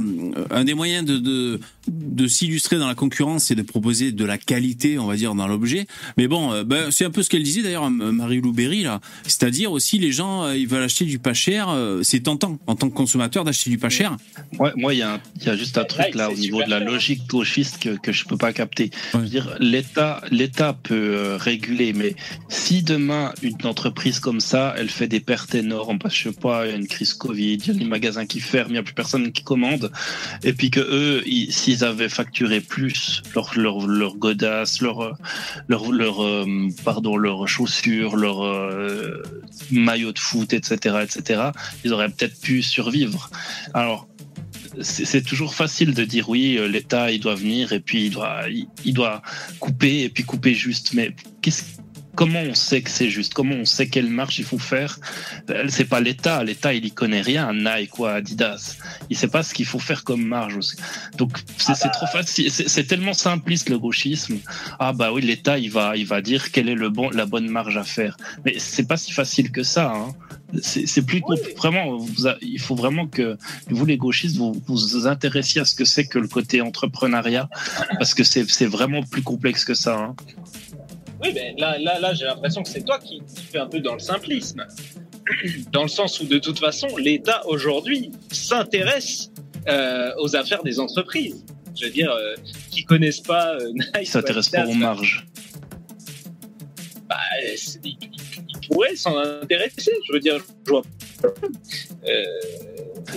un des moyens de, de, de s'illustrer dans la concurrence, c'est de proposer de la qualité, on va dire, dans l'objet. Mais bon, euh, ben, c'est un peu ce qu'elle disait d'ailleurs, Marie-Lou Berry, là. C'est-à-dire aussi, les gens, euh, ils veulent acheter du pas cher. euh, c'est tentant, en tant que consommateur, d'acheter du pas cher. Ouais, moi, il y, a un- il y a juste un truc là au niveau de la cher. logique gauchiste que, que je peux pas capter. Je veux dire, l'État, l'État peut euh, réguler, mais si demain une entreprise comme ça, elle fait des pertes énormes parce que je sais pas, il y a une crise Covid, il y a les magasins qui ferment, il y a plus personne qui commande, et puis que eux, ils- si s'ils avaient facturé plus leur leur leur godasses, leur leur leur euh, pardon leurs chaussures, leurs euh, maillots de foot, etc., etc., ils auraient peut-être pu survivre. Alors c'est toujours facile de dire oui, euh, l'État il doit venir et puis il doit il doit couper et puis couper juste. Mais qu'est-ce Comment on sait que c'est juste? Comment on sait quelle marche il faut faire? Euh, C'est pas l'État. L'État, il y connaît rien. Nike ou Adidas, il sait pas ce qu'il faut faire comme marge. aussi. Donc c'est c'est trop facile. C'est tellement simpliste le gauchisme. Ah bah oui, l'État, il va, il va dire quelle est le bon, la bonne marge à faire. Mais c'est pas si facile que ça. Hein. C'est plus compl- vraiment. vous a- il faut vraiment que vous les gauchistes vous vous intéressiez à ce que c'est que le côté entrepreneuriat parce que c'est c'est vraiment plus complexe que ça. Hein. Oui, mais là, là, là j'ai l'impression que c'est toi qui, qui fais un peu dans le simplisme. Dans le sens où, de toute façon, l'État aujourd'hui s'intéresse euh, aux affaires des entreprises. Je veux dire, euh, qui connaissent pas euh, Nike. Ils s'intéressent pas aux marges. bah, ils pourraient s'en intéresser. Je veux dire, je vois. Euh,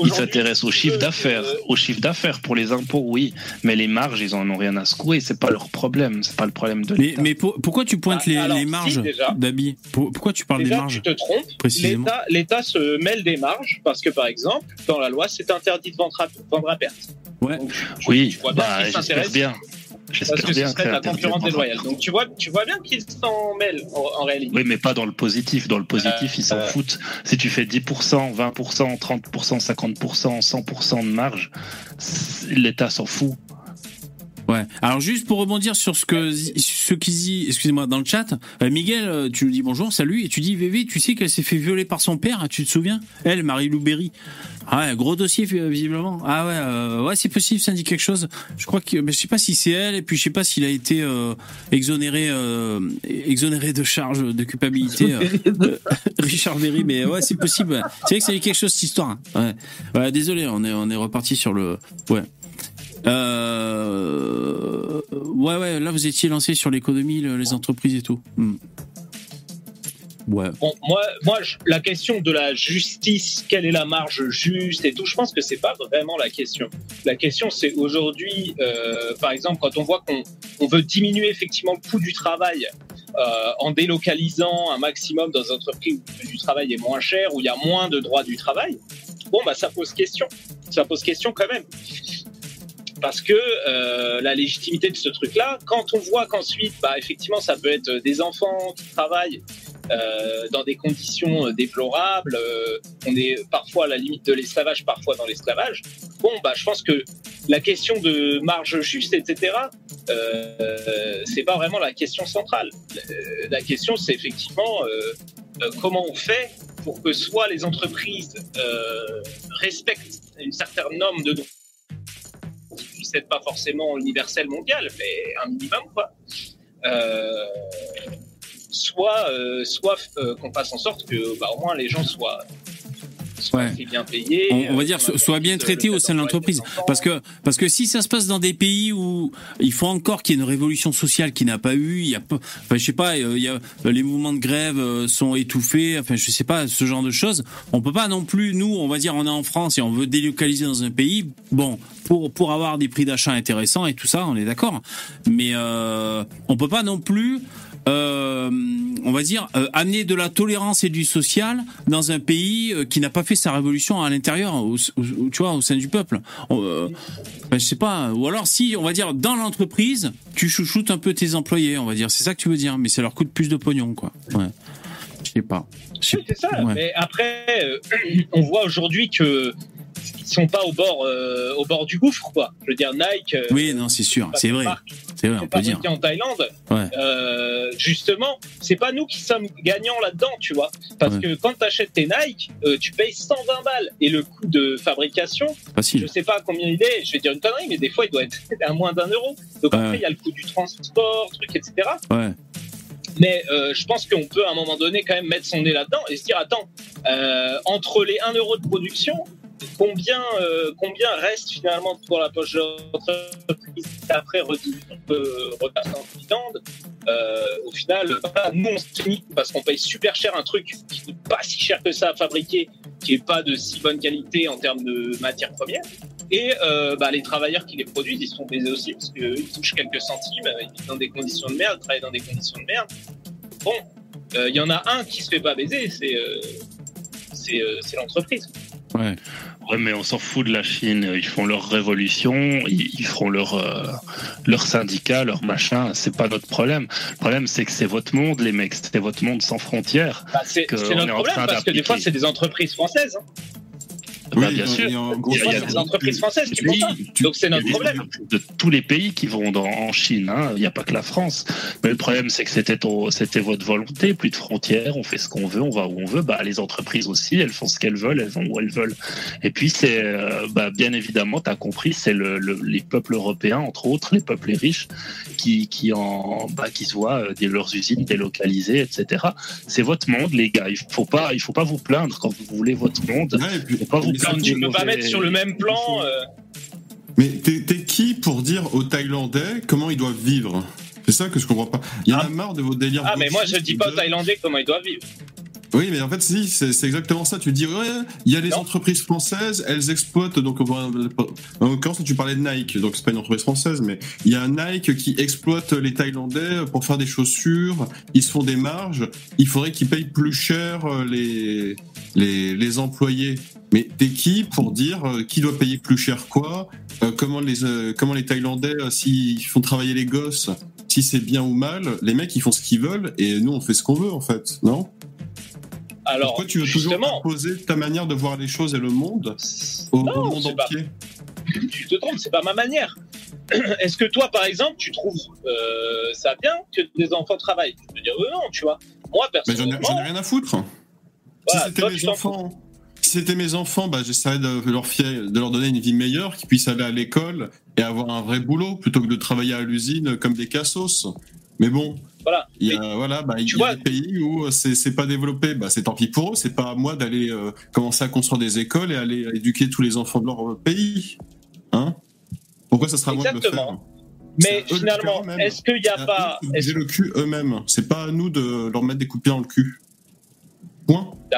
Ils s'intéressent au chiffre euh, d'affaires. euh, Au chiffre d'affaires pour les impôts, oui. Mais les marges, ils en ont rien à secouer. C'est pas leur problème. C'est pas le problème de l'État. mais pour- pourquoi tu pointes Ah, les, alors, les si, marges déjà. d'habits Pour- Pourquoi tu parles Déjà, des marges tu te trompes. précisément? L'État, se mêle des marges parce que, par exemple, dans la loi, c'est interdit de vendre à, vendre à perte. Ouais. Donc, tu- Oui, tu vois bien bah, bien. Parce que ce serait de la concurrence déloyale. Donc, tu vois, tu vois bien qu'ils s'en mêlent en, en réalité. Oui, mais pas dans le positif. Dans le positif, ils s'en euh, foutent. Si tu fais 10%, 20%, 30%, 50%, 100% de marge, l'État s'en fout. Ouais. Alors juste pour rebondir sur ce que ce qui dit, excusez-moi, dans le chat, euh, Miguel, euh, tu nous dis bonjour, salut, et tu dis Vévé, tu sais qu'elle s'est fait violer par son père, tu te souviens? Elle, Marie-Lou Berry. Ah ouais, gros dossier euh, visiblement. Ah ouais, euh, ouais, c'est possible, ça dit quelque chose. Je crois que, mais je sais pas si c'est elle, et puis je sais pas s'il a été euh, exonéré, euh, exonéré de charge de culpabilité. Richard Berry, mais ouais, c'est possible. C'est vrai que ça dit quelque chose cette histoire. hein. Ouais. Ouais, désolé, on est on est reparti sur le. Ouais. Euh... Ouais, ouais, là vous étiez lancé sur l'économie, le- les entreprises et tout. Hmm. Ouais. Bon, moi, moi, la question de la justice, quelle est la marge juste et tout, je pense que c'est pas vraiment la question. La question, c'est aujourd'hui, euh, par exemple, quand on voit qu'on on veut diminuer effectivement le coût du travail euh, en délocalisant un maximum dans des entreprises où le coût du travail est moins cher, où il y a moins de droits du travail, bon, bah, ça pose question. Ça pose question quand même. Parce que euh, la légitimité de ce truc-là, quand on voit qu'ensuite, bah, effectivement, ça peut être des enfants qui travaillent euh, dans des conditions euh, déplorables, euh, on est parfois à la limite de l'esclavage, parfois dans l'esclavage. Bon, bah, je pense que la question de marge juste, etc., euh, c'est pas vraiment la question centrale. Euh, la question, c'est effectivement comment on fait pour que soit les entreprises respectent une certaine norme de droit qui puisse être pas forcément universelle mondiale, mais un minimum, quoi. Euh, soit euh, soit euh, qu'on fasse en sorte que bah, au moins les gens soient, soient Ouais. bien payés. On, on va euh, dire soit bien traité au sein de l'entreprise, parce que parce que si ça se passe dans des pays où il faut encore qu'il y ait une révolution sociale qui n'a pas eu, il y a pas, enfin je sais pas, euh, il y a les mouvements de grève euh, sont étouffés, enfin je sais pas ce genre de choses. On peut pas non plus nous, on va dire on est en France et on veut délocaliser dans un pays, bon pour pour avoir des prix d'achat intéressants et tout ça, on est d'accord, mais euh, on peut pas non plus euh, on va dire, euh, amener de la tolérance et du social dans un pays euh, qui n'a pas fait sa révolution à l'intérieur, tu vois, au sein du peuple. Euh, ben, je sais pas. Ou alors, si, on va dire, dans l'entreprise, tu chouchoutes un peu tes employés, on va dire. C'est ça que tu veux dire, mais ça leur coûte plus de pognon, quoi. Ouais. Je sais pas. Oui, c'est ça. Ouais. Mais après, euh, on voit aujourd'hui que sont pas au bord, euh, au bord du gouffre, quoi. Je veux dire, Nike. euh, Oui, non, c'est sûr, c'est vrai, c'est vrai, on peut dire. en Thaïlande. Ouais. Euh, justement, c'est pas nous qui sommes gagnants là-dedans, tu vois. Parce Ouais. que quand tu achètes tes Nike, euh, tu payes 120 balles. Et le coût de fabrication, je Facile. sais pas combien il est, je vais dire une connerie, mais des fois, il doit être à moins d'un euro. Donc Ouais. après, il y a le coût du transport, truc, etc. Ouais. Mais euh, je pense qu'on peut à un moment donné quand même mettre son nez là-dedans et se dire attends, euh, entre les 1 euro de production, combien, euh, combien reste finalement pour la poche de l'entreprise et après redistribué, euh, repasse en dividende euh, Au final, voilà, nous on se parce qu'on paye super cher un truc qui coûte pas si cher que ça à fabriquer, qui est pas de si bonne qualité en termes de matières premières. Et euh, bah, les travailleurs qui les produisent, ils sont baisés aussi parce qu'ils touchent quelques centimes, ils vivent dans des conditions de merde, travaillent dans des conditions de merde. Bon, il y en a un qui se fait pas baiser, c'est l'entreprise. Ouais. Ouais, mais on s'en fout de la Chine. Ils font leur révolution, ils, ils feront leur euh, leur syndicat, leur machin. C'est pas notre problème. Le problème, c'est que c'est votre monde, les mecs. C'est votre monde sans frontières. Bah, c'est que c'est on notre est en problème train parce que des fois, c'est des entreprises françaises. hein. Bah, bien sûr. Il y a, des entreprises françaises qui Oui, font ça. Donc c'est notre Il y a des problème. de tous les pays qui vont dans, en Chine. hein. Il n'y a pas que la France. Mais le problème, c'est que c'était c'était votre volonté. Plus de frontières, on fait ce qu'on veut, on va où on veut. Bah, les entreprises aussi, elles font ce qu'elles veulent, elles vont où elles veulent. Et puis, c'est euh, bah, bien évidemment, tu as compris, c'est le, le- les peuples européens, entre autres, les peuples riches, qui, qui, en, bah, qui se voient euh, des- leurs usines délocalisées, etc. C'est votre monde, les gars. Il faut pas, il faut pas vous plaindre quand vous voulez votre monde. Ouais, et puis- Il faut pas vous plaindre Tu peux pas mettre sur le même plan. euh, Mais t'es qui pour dire aux Thaïlandais comment ils doivent vivre? C'est ça que je comprends pas. Il y en a Ah. marre de vos délires. Ah, mais moi, je dis pas aux Thaïlandais comment ils doivent vivre. Oui, mais en fait, si, c'est exactement ça. Tu dis, ouais, il y a les Non. entreprises françaises, elles exploitent. Donc, en l'occurrence, tu parlais de Nike, donc c'est pas une entreprise française, mais il y a un Nike qui exploite les Thaïlandais pour faire des chaussures. Ils se font des marges. Il faudrait qu'ils payent plus cher euh, les, les, les employés. Mais t'es qui pour dire euh, qui doit payer plus cher quoi Euh, Comment les euh, comment les Thaïlandais s'ils font travailler les gosses si c'est bien ou mal, les mecs ils font ce qu'ils veulent et nous on fait ce qu'on veut en fait, non? Alors, pourquoi tu veux toujours imposer ta manière de voir les choses et le monde au, Non, au monde c'est pas- entier? Tu te trompes, c'est pas ma manière. Est-ce que toi, par exemple, tu trouves euh, ça bien que des enfants travaillent? Je peux dire euh, non, tu vois. Moi, Mais j'en ai, personnellement, j'en ai rien à foutre. Voilà, si c'était mes enfants, si c'était mes enfants, bah, j'essaierais de leur, fier- de leur donner une vie meilleure, qu'ils puissent aller à l'école et avoir un vrai boulot plutôt que de travailler à l'usine comme des cassos. Mais bon, Voilà. il y a, voilà, bah, il y a vois- des pays où c'est c'est pas développé. Bah, c'est tant pis pour eux. C'est pas à moi d'aller euh, commencer à construire des écoles et aller éduquer tous les enfants de leur euh, pays. Hein? Pourquoi ça sera à moi de le faire? Mais finalement, est-ce qu'il n'y a pas. bouger le cul eux-mêmes? C'est pas à nous de leur mettre des coups de pied dans le cul.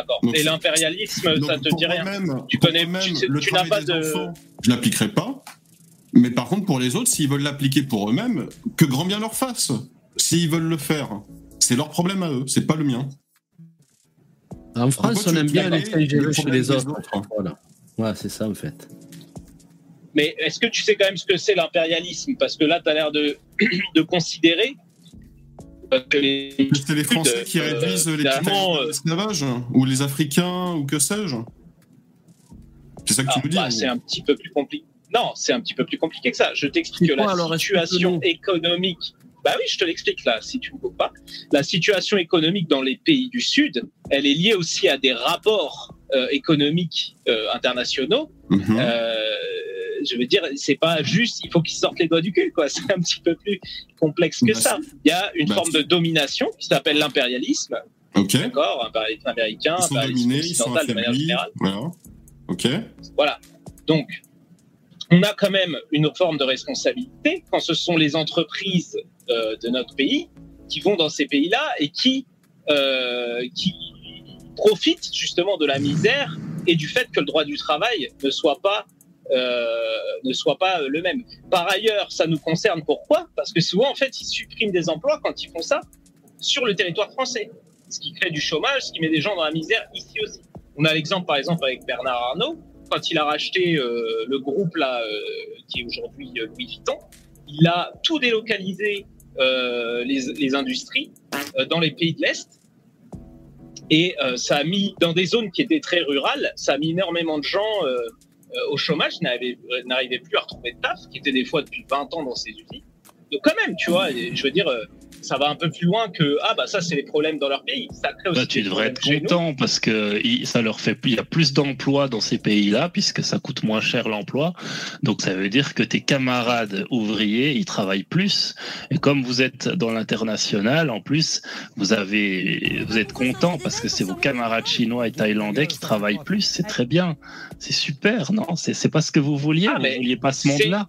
D'accord. Et l'impérialisme, ça te dit rien. moi-même- Tu connais- tu sais- le tu n'as travail pas des de- enfants, je l'appliquerai pas. Mais par contre, pour les autres, s'ils veulent l'appliquer pour eux-mêmes, que grand bien leur fasse. S'ils veulent le faire, c'est leur problème à eux, c'est pas le mien. En France, Pourquoi on aime bien caler l'extérieur le chez les des autres. autres Voilà. Ouais, c'est ça en fait. Mais est-ce que tu sais quand même ce que c'est l'impérialisme? Parce que là, tu as l'air de, de considérer que les. C'est les Français qui euh, réduisent les finalement, petits euh, esclavages, ou les Africains, ou que sais-je. C'est ça que tu Ah, nous dis. bah, c'est un petit peu plus compliqué. Non, c'est un petit peu plus compliqué que ça. Je t'explique C'est que quoi, la alors, situation économique. Bah oui, je te l'explique là, si tu ne veux pas. La situation économique dans les pays du Sud, elle est liée aussi à des rapports économiques euh, internationaux. Mhm. Euh, je veux dire, c'est pas juste, il faut qu'ils sortent les doigts du cul, quoi. C'est un petit peu plus complexe que Bah, ça. Il y a une Bah, forme de domination qui s'appelle l'impérialisme, d'accord, impérialisme américain, Ils sont impérialisme dominés, ils sont occidental de manière générale. Voilà. Ok. Voilà. Donc, on a quand même une forme de responsabilité quand ce sont les entreprises euh, de notre pays qui vont dans ces pays-là et qui, euh, qui profitent justement de la misère et du fait que le droit du travail ne soit pas euh, ne soit pas euh, le même. Par ailleurs, ça nous concerne pourquoi? Parce que souvent, en fait, ils suppriment des emplois quand ils font ça sur le territoire français, ce qui crée du chômage, ce qui met des gens dans la misère ici aussi. On a l'exemple, par exemple, avec Bernard Arnault, quand il a racheté euh, le groupe là, qui est aujourd'hui Louis Vuitton, il a tout délocalisé les, les industries dans les pays de l'Est. Et euh, ça a mis, dans des zones qui étaient très rurales, ça a mis énormément de gens euh, euh, au chômage, n'arrivaient plus à retrouver de taf, qui étaient des fois depuis 20 ans dans ces usines. Donc quand même, tu vois, je veux dire, ça va un peu plus loin que ah bah ça c'est les problèmes dans leur pays. Ça crée aussi Bah, tu devrais être content parce que ça leur fait il y a plus d'emplois dans ces pays-là puisque ça coûte moins cher l'emploi. Donc ça veut dire que tes camarades ouvriers ils travaillent plus et comme vous êtes dans l'international en plus vous avez vous êtes content parce que c'est vos camarades chinois et thaïlandais qui travaillent plus. C'est très bien, c'est super non? C'est c'est pas ce que vous vouliez. Ah, vous vouliez pas ce monde-là.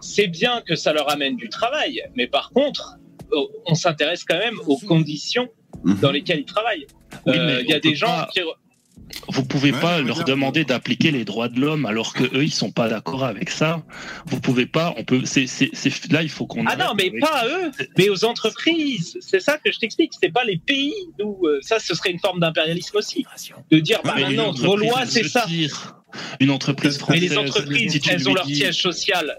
c'est bien que ça leur amène du travail, mais par contre, on s'intéresse quand même aux conditions Mhm. dans lesquelles ils travaillent. Oui, Euh, mais Il y a des gens pas- qui. vous pouvez Ouais, pas leur dire- demander d'appliquer les droits de l'homme alors que eux ils sont pas d'accord avec ça. Vous pouvez pas. On peut. C'est là il faut qu'on. Ah non, mais avec- pas à eux, mais aux entreprises. C'est ça que je t'explique. C'est pas les pays où euh, ça, ce serait une forme d'impérialisme aussi. De dire, bah Mais maintenant, vos entreprise, lois, c'est ça. tire. Une entreprise Mais française. les entreprises, elles ont leur siège social.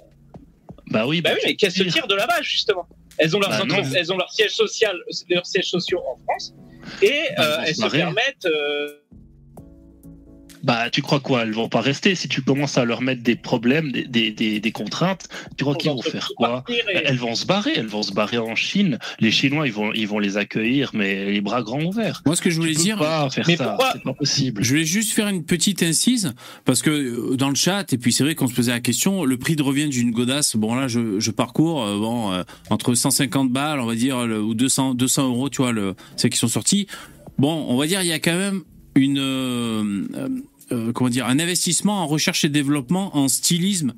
Bah oui. Bah oui, mais qu'elles se tirent de là-bas, justement. Elles ont, leurs Bah entre- non. elles ont leur siège social, leurs sièges sociaux en France, et Bah, euh, elles se se permettent. euh, Bah, tu crois quoi? Elles vont pas rester si tu commences à leur mettre des problèmes, des, des, des, des contraintes. Tu crois qu'ils vont faire quoi? et- Elles vont se barrer. Elles vont se barrer en Chine. Les Chinois, ils vont, ils vont les accueillir, mais les bras grands ouverts. Moi, ce que je voulais Tu dire, pas faire Mais ça. pourquoi C'est pas possible. Je voulais juste faire une petite incise parce que euh, dans le chat et puis c'est vrai qu'on se posait la question le prix de revient d'une godasse bon là je, je parcours euh, bon euh, entre 150 balles on va dire le- ou 200 200 euros tu vois le celles qui sont sorties bon on va dire il y a quand même une euh, euh, comment dire un investissement en recherche et développement en stylisme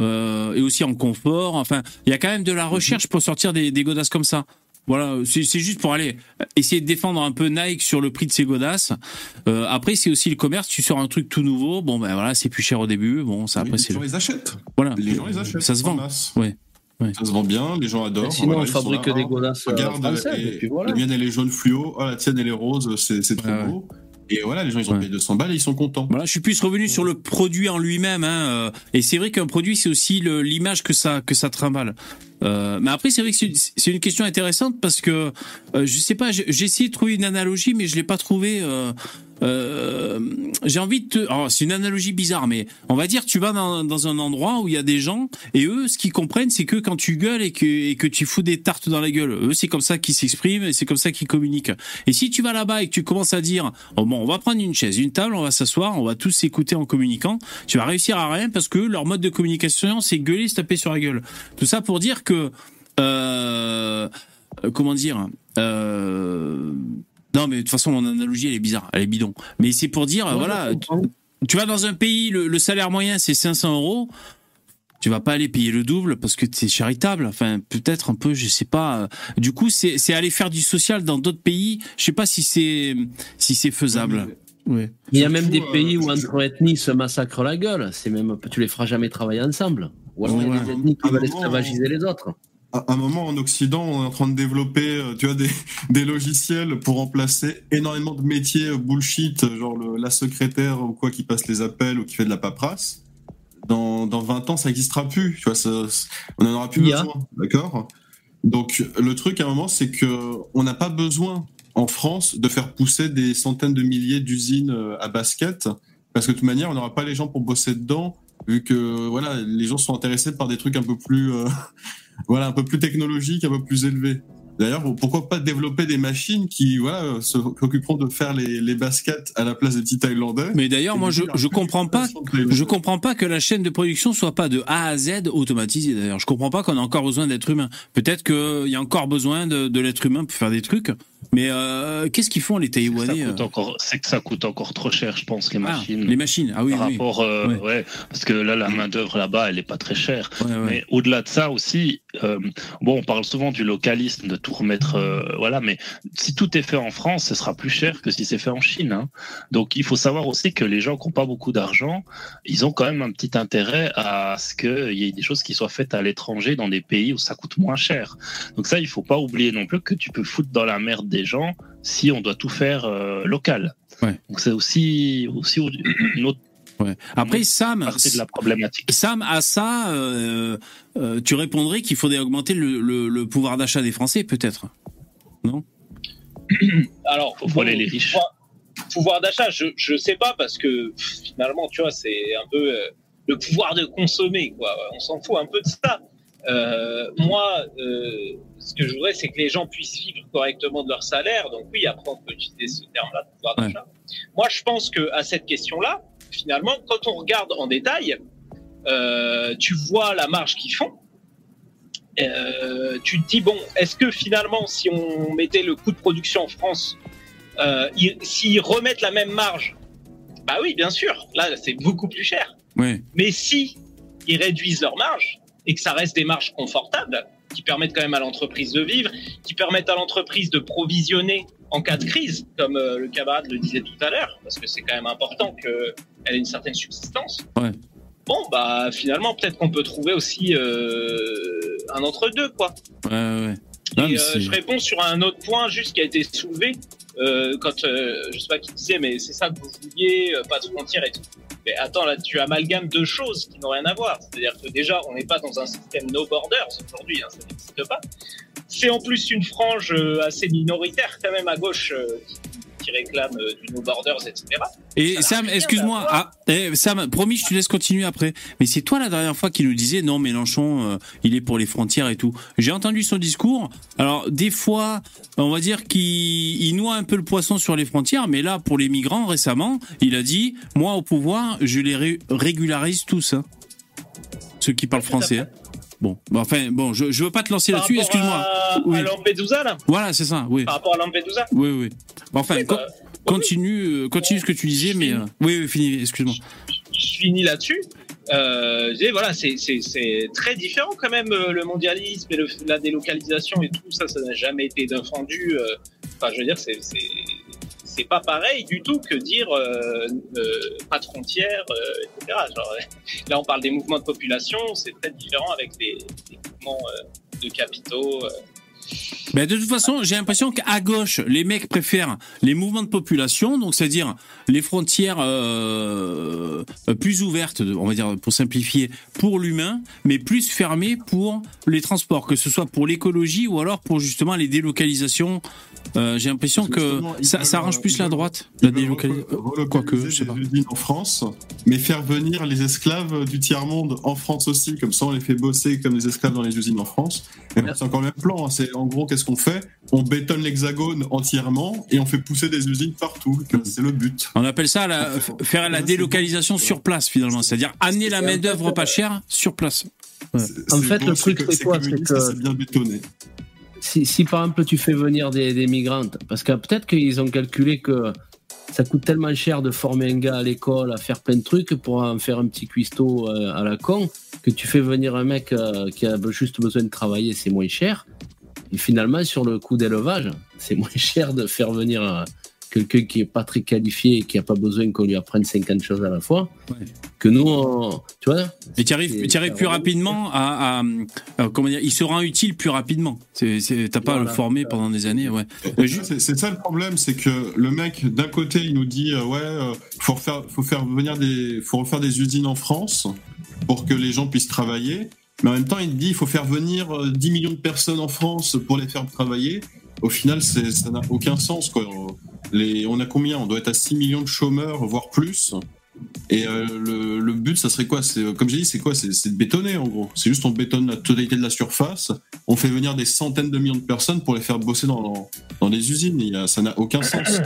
euh, et aussi en confort enfin il y a quand même de la recherche pour sortir des, des godasses comme ça voilà, c'est juste pour aller essayer de défendre un peu Nike sur le prix de ses godasses. Euh, après, c'est aussi le commerce. Tu sors un truc tout nouveau. Bon, ben voilà, c'est plus cher au début. Bon, ça Oui, après les c'est gens le- les achètent. voilà. Les gens les achètent. Ça se en vend. Ouais. Ça se vend bien, les gens adorent. Sinon, Voilà, on fabrique là, des hein. godasses Regarde, françaises, et- et puis voilà. la mienne elle est jaune fluo, oh, la tienne elle est rose, c'est c'est trop Ouais, ouais. beau. Et voilà, les gens ils ont Ouais. payé 200 balles et ils sont contents. Voilà, je suis plus revenu sur le produit en lui-même. Hein, euh, et c'est vrai qu'un produit, c'est aussi l'image que ça que ça trimballe. Euh, mais après, c'est vrai que c'est- une question intéressante parce que euh, je sais pas, j'ai j'ai essayé de trouver une analogie, mais je l'ai pas trouvé. Euh, euh, j'ai envie de te. alors, c'est une analogie bizarre, mais on va dire, tu vas dans, un endroit où il y a des gens et eux, ce qu'ils comprennent, c'est que quand tu gueules et que tu fous des tartes dans la gueule, eux, c'est comme ça qu'ils s'expriment et c'est comme ça qu'ils communiquent. Et si tu vas là-bas et que tu commences à dire, oh, bon, on va prendre une chaise, une table, on va s'asseoir, on va tous s'écouter en communiquant, tu vas réussir à rien parce que leur mode de communication, c'est gueuler, se taper sur la gueule. Tout ça pour dire que, euh, comment dire, euh, non, mais de toute façon, mon analogie, elle est bizarre, elle est bidon. Mais c'est pour dire, Ouais, voilà, tu vas dans un pays, le, le salaire moyen c'est 500 euros. Tu vas pas aller payer le double parce que c'est charitable. Enfin, peut-être un peu, je sais pas. Du coup, c'est c'est aller faire du social dans d'autres pays. Je sais pas si c'est si c'est faisable. Ouais. Il y a même des pays euh, où entre ethnies se massacrent la gueule. C'est même, tu les feras jamais travailler ensemble. Ou alors il y a Ouais. des ethnies qui À un veulent esclavagiser les autres. À un moment en Occident, on est en train de développer, euh, tu vois, des, des logiciels pour remplacer énormément de métiers euh, bullshit, euh, genre le- la secrétaire ou quoi qui passe les appels ou qui fait de la paperasse. Dans, dans 20 ans, ça n'existera plus. Tu vois, ça- on en aura plus besoin, d'accord? Donc le truc à un moment, c'est que on n'a pas besoin en France de faire pousser des centaines de milliers d'usines à basket, parce que de toute manière, on n'aura pas les gens pour bosser dedans, vu que voilà, les gens sont intéressés par des trucs un peu plus euh, voilà, un peu plus technologiques, un peu plus élevés. D'ailleurs, pourquoi pas développer des machines qui voilà, se s'occuperont de faire les, les baskets à la place des petits Thaïlandais Mais d'ailleurs, moi, je je comprends pas. Je comprends pas que la chaîne de production soit pas de A à Z automatisée. D'ailleurs, je comprends pas qu'on a encore besoin d'être humain. Peut-être qu'il y a encore besoin de, de l'être humain pour faire des trucs. Mais euh, qu'est-ce qu'ils font les C'est que ça Taïwanais coûte euh encore, c'est que ça coûte encore trop cher, je pense, les Ah, machines. Les machines. Ah oui, par oui. rapport, euh, Ouais. ouais. parce que là, la main d'œuvre là-bas, elle est pas très chère. Ouais, ouais. Mais au-delà de ça aussi, euh, bon, on parle souvent du localisme, de tout remettre, euh, voilà. Mais si tout est fait en France, ce sera plus cher que si c'est fait en Chine. hein. Donc, il faut savoir aussi que les gens qui n'ont pas beaucoup d'argent, ils ont quand même un petit intérêt à ce qu'il y ait des choses qui soient faites à l'étranger, dans des pays où ça coûte moins cher. Donc ça, il faut pas oublier non plus que tu peux foutre dans la merde des gens si on doit tout faire euh, local. Ouais. Donc c'est aussi aussi une autre Ouais. Après, Sam, de la problématique. Sam, à ça, euh, euh, tu répondrais qu'il faudrait augmenter le, le- le pouvoir d'achat des Français, peut-être. Alors, Faut voler les riches. Pouvoir, pouvoir d'achat, je, je sais pas parce que finalement, tu vois, c'est un peu euh, le pouvoir de consommer, quoi. On s'en fout un peu de ça. Euh, moi, euh, ce que je voudrais, c'est que les gens puissent vivre correctement de leur salaire. Donc oui, après, on peut utiliser ce terme-là, pouvoir Ouais. d'achat. Moi, je pense que à cette question-là, finalement, quand on regarde en détail, euh, tu vois la marge qu'ils font. Euh, tu te dis bon, est-ce que finalement, si on mettait le coût de production en France, euh, ils- s'ils remettent la même marge, bah oui, bien sûr, là c'est beaucoup plus cher. Mais si ils réduisent leur marge et que ça reste des marges confortables, qui permettent quand même à l'entreprise de vivre, qui permettent à l'entreprise de provisionner en cas de crise, comme le camarade le disait tout à l'heure, parce que c'est quand même important qu'elle ait une certaine subsistance. Ouais. Bon, bah finalement, peut-être qu'on peut trouver aussi euh, un entre-deux, quoi. Ouais, ouais. Non, Et mais euh, c'est- je réponds sur un autre point juste qui a été soulevé euh, quand euh, je sais pas qui disait mais c'est ça que vous vouliez euh, pas de frontières et tout. Mais attends là tu amalgames deux choses qui n'ont rien à voir. C'est-à-dire que déjà on n'est pas dans un système no borders aujourd'hui, hein, ça n'existe pas. C'est en plus une frange assez minoritaire quand même à gauche qui, qui réclame euh, du no borders etc. Et Ça Sam, excuse-moi, ah, eh, Sam, promis, je te laisse continuer après. Mais c'est toi la dernière fois qui nous disais non, Mélenchon, euh, il est pour les frontières et tout. J'ai entendu son discours. Alors des fois, on va dire qu'il il noie un peu le poisson sur les frontières, mais là, pour les migrants, récemment, il a dit moi au pouvoir, je les ré- régularise tous, hein. ceux qui parlent français. hein. Bon, bah, enfin, bon, je, je veux pas te lancer là-dessus. Excuse-moi. Oui. à Lampedusa là? Voilà, c'est ça. Oui, Par rapport à Lampedusa? oui, oui. Enfin, Oui, co- bah, continue, euh, continue ce que tu disais, mais euh, oui, oui, fini. Excuse-moi. je finis là-dessus. Euh, voilà, c'est- c'est c'est très différent quand même euh, le mondialisme et le- la délocalisation et tout ça, ça n'a jamais été défendu. Enfin, je veux dire, c'est c'est pas pareil du tout que dire euh, euh, pas de frontières, euh, etc. Genre, là, on parle des mouvements de population, c'est très différent avec des, des mouvements euh, de capitaux. Ben de toute façon, j'ai l'impression qu'à gauche, les mecs préfèrent les mouvements de population, donc c'est-à-dire les frontières euh, plus ouvertes, on va dire pour simplifier, pour l'humain, mais plus fermées pour les transports, que ce soit pour l'écologie ou alors pour justement les délocalisations. Euh, j'ai l'impression que ça, arrange plus la droite, la délocalisation. reco- Quoique, je sais pas. en France, mais faire venir les esclaves du tiers-monde en France aussi, comme ça on les fait bosser comme des esclaves dans les usines en France. C'est encore le même plan, hein. c'est en gros qu'est-ce qu'on fait On bétonne l'hexagone entièrement et on fait pousser des usines partout, c'est le but. On appelle ça la, faire la délocalisation sur place finalement, c'est-à-dire amener la main d'œuvre pas chère sur place. En fait, le truc, c'est quoi C'est que- bien bétonné. si, si par exemple tu fais venir des, des migrantes, parce que peut-être qu'ils ont calculé que ça coûte tellement cher de former un gars à l'école, à faire plein de trucs pour en faire un petit cuistot euh, à la con, que tu fais venir un mec euh, qui a juste besoin de travailler, c'est moins cher. Et finalement, sur le coût d'élevage, c'est moins cher de faire venir euh, quelqu'un qui est pas très qualifié et qui a pas besoin qu'on lui apprenne 50 choses à la fois, Ouais. que nous, on- tu vois, Et tu arrives, tu arrives plus rapidement à, à- à- comment dire, il se rend utile plus rapidement. T'as pas à le former pendant des années, ouais. Euh, juste, C'est c'est ça le problème, c'est que le mec d'un côté il nous dit euh, ouais, euh, faut refaire, faut faire venir des, faut refaire des usines en France pour que les gens puissent travailler, mais en même temps il dit il faut faire venir euh, 10 millions de personnes en France pour les faire travailler. Au final, ça n'a aucun sens quoi. On a combien? On doit être à 6 millions de chômeurs, voire plus. Et euh, le, but, ça serait quoi? Euh, comme j'ai dit, c'est quoi? C'est de bétonner en gros. C'est juste on bétonne la totalité de la surface. On fait venir des centaines de millions de personnes pour les faire bosser dans, dans les usines. Ça n'a aucun sens.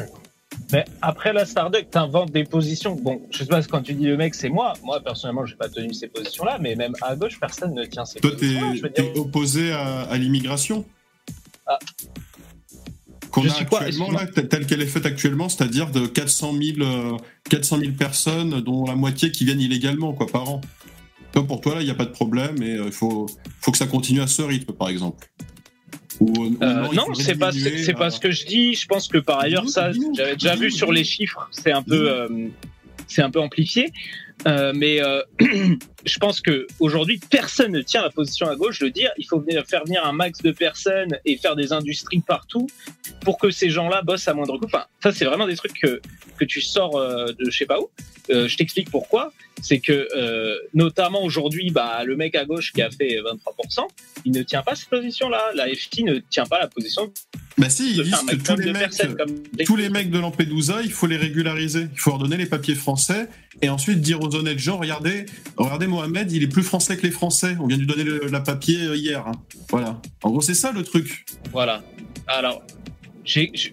Mais après la Starduck, t'inventes des positions. Bon, je sais pas quand tu dis le mec, c'est moi. Moi, personnellement, j'ai pas tenu ces positions-là, mais même à gauche, personne ne tient ces Toi, t'es dire, t'es opposé à, à l'immigration Ah. Qu'on a actuellement, là, telle qu'elle est faite actuellement, c'est-à-dire de 400 000, euh, 400 000 personnes, dont la moitié qui viennent illégalement quoi, par an. Toi, pour toi, là, il n'y a pas de problème et il faut, faut que ça continue à ce rythme, par exemple. Ou, ou Euh, non, c'est pas, c'est pas euh, ce que je dis. Je pense que par ailleurs, ça, j'avais déjà vu sur les chiffres, c'est un peu, euh, c'est un peu amplifié. Euh, mais euh, je pense que aujourd'hui, personne ne tient la position à gauche de dire il faut venir faire venir un max de personnes et faire des industries partout pour que ces gens-là bossent à moindre coût. Enfin, ça, c'est vraiment des trucs que que tu sors euh, de je sais pas où. Euh, je t'explique pourquoi. C'est que notamment aujourd'hui, bah, le mec à gauche qui a fait 23%, il ne tient pas cette position-là. La FT ne tient pas la position Bah si, ils que tous les mecs, comme des- tous les mecs de Lampedusa, il faut les régulariser. Il faut leur donner les papiers français et ensuite dire aux honnêtes gens, regardez, regardez Mohamed, il est plus français que les Français. On vient de lui donner le, la papier euh, hier. hein. Voilà. En gros, c'est ça le truc. Voilà. Alors,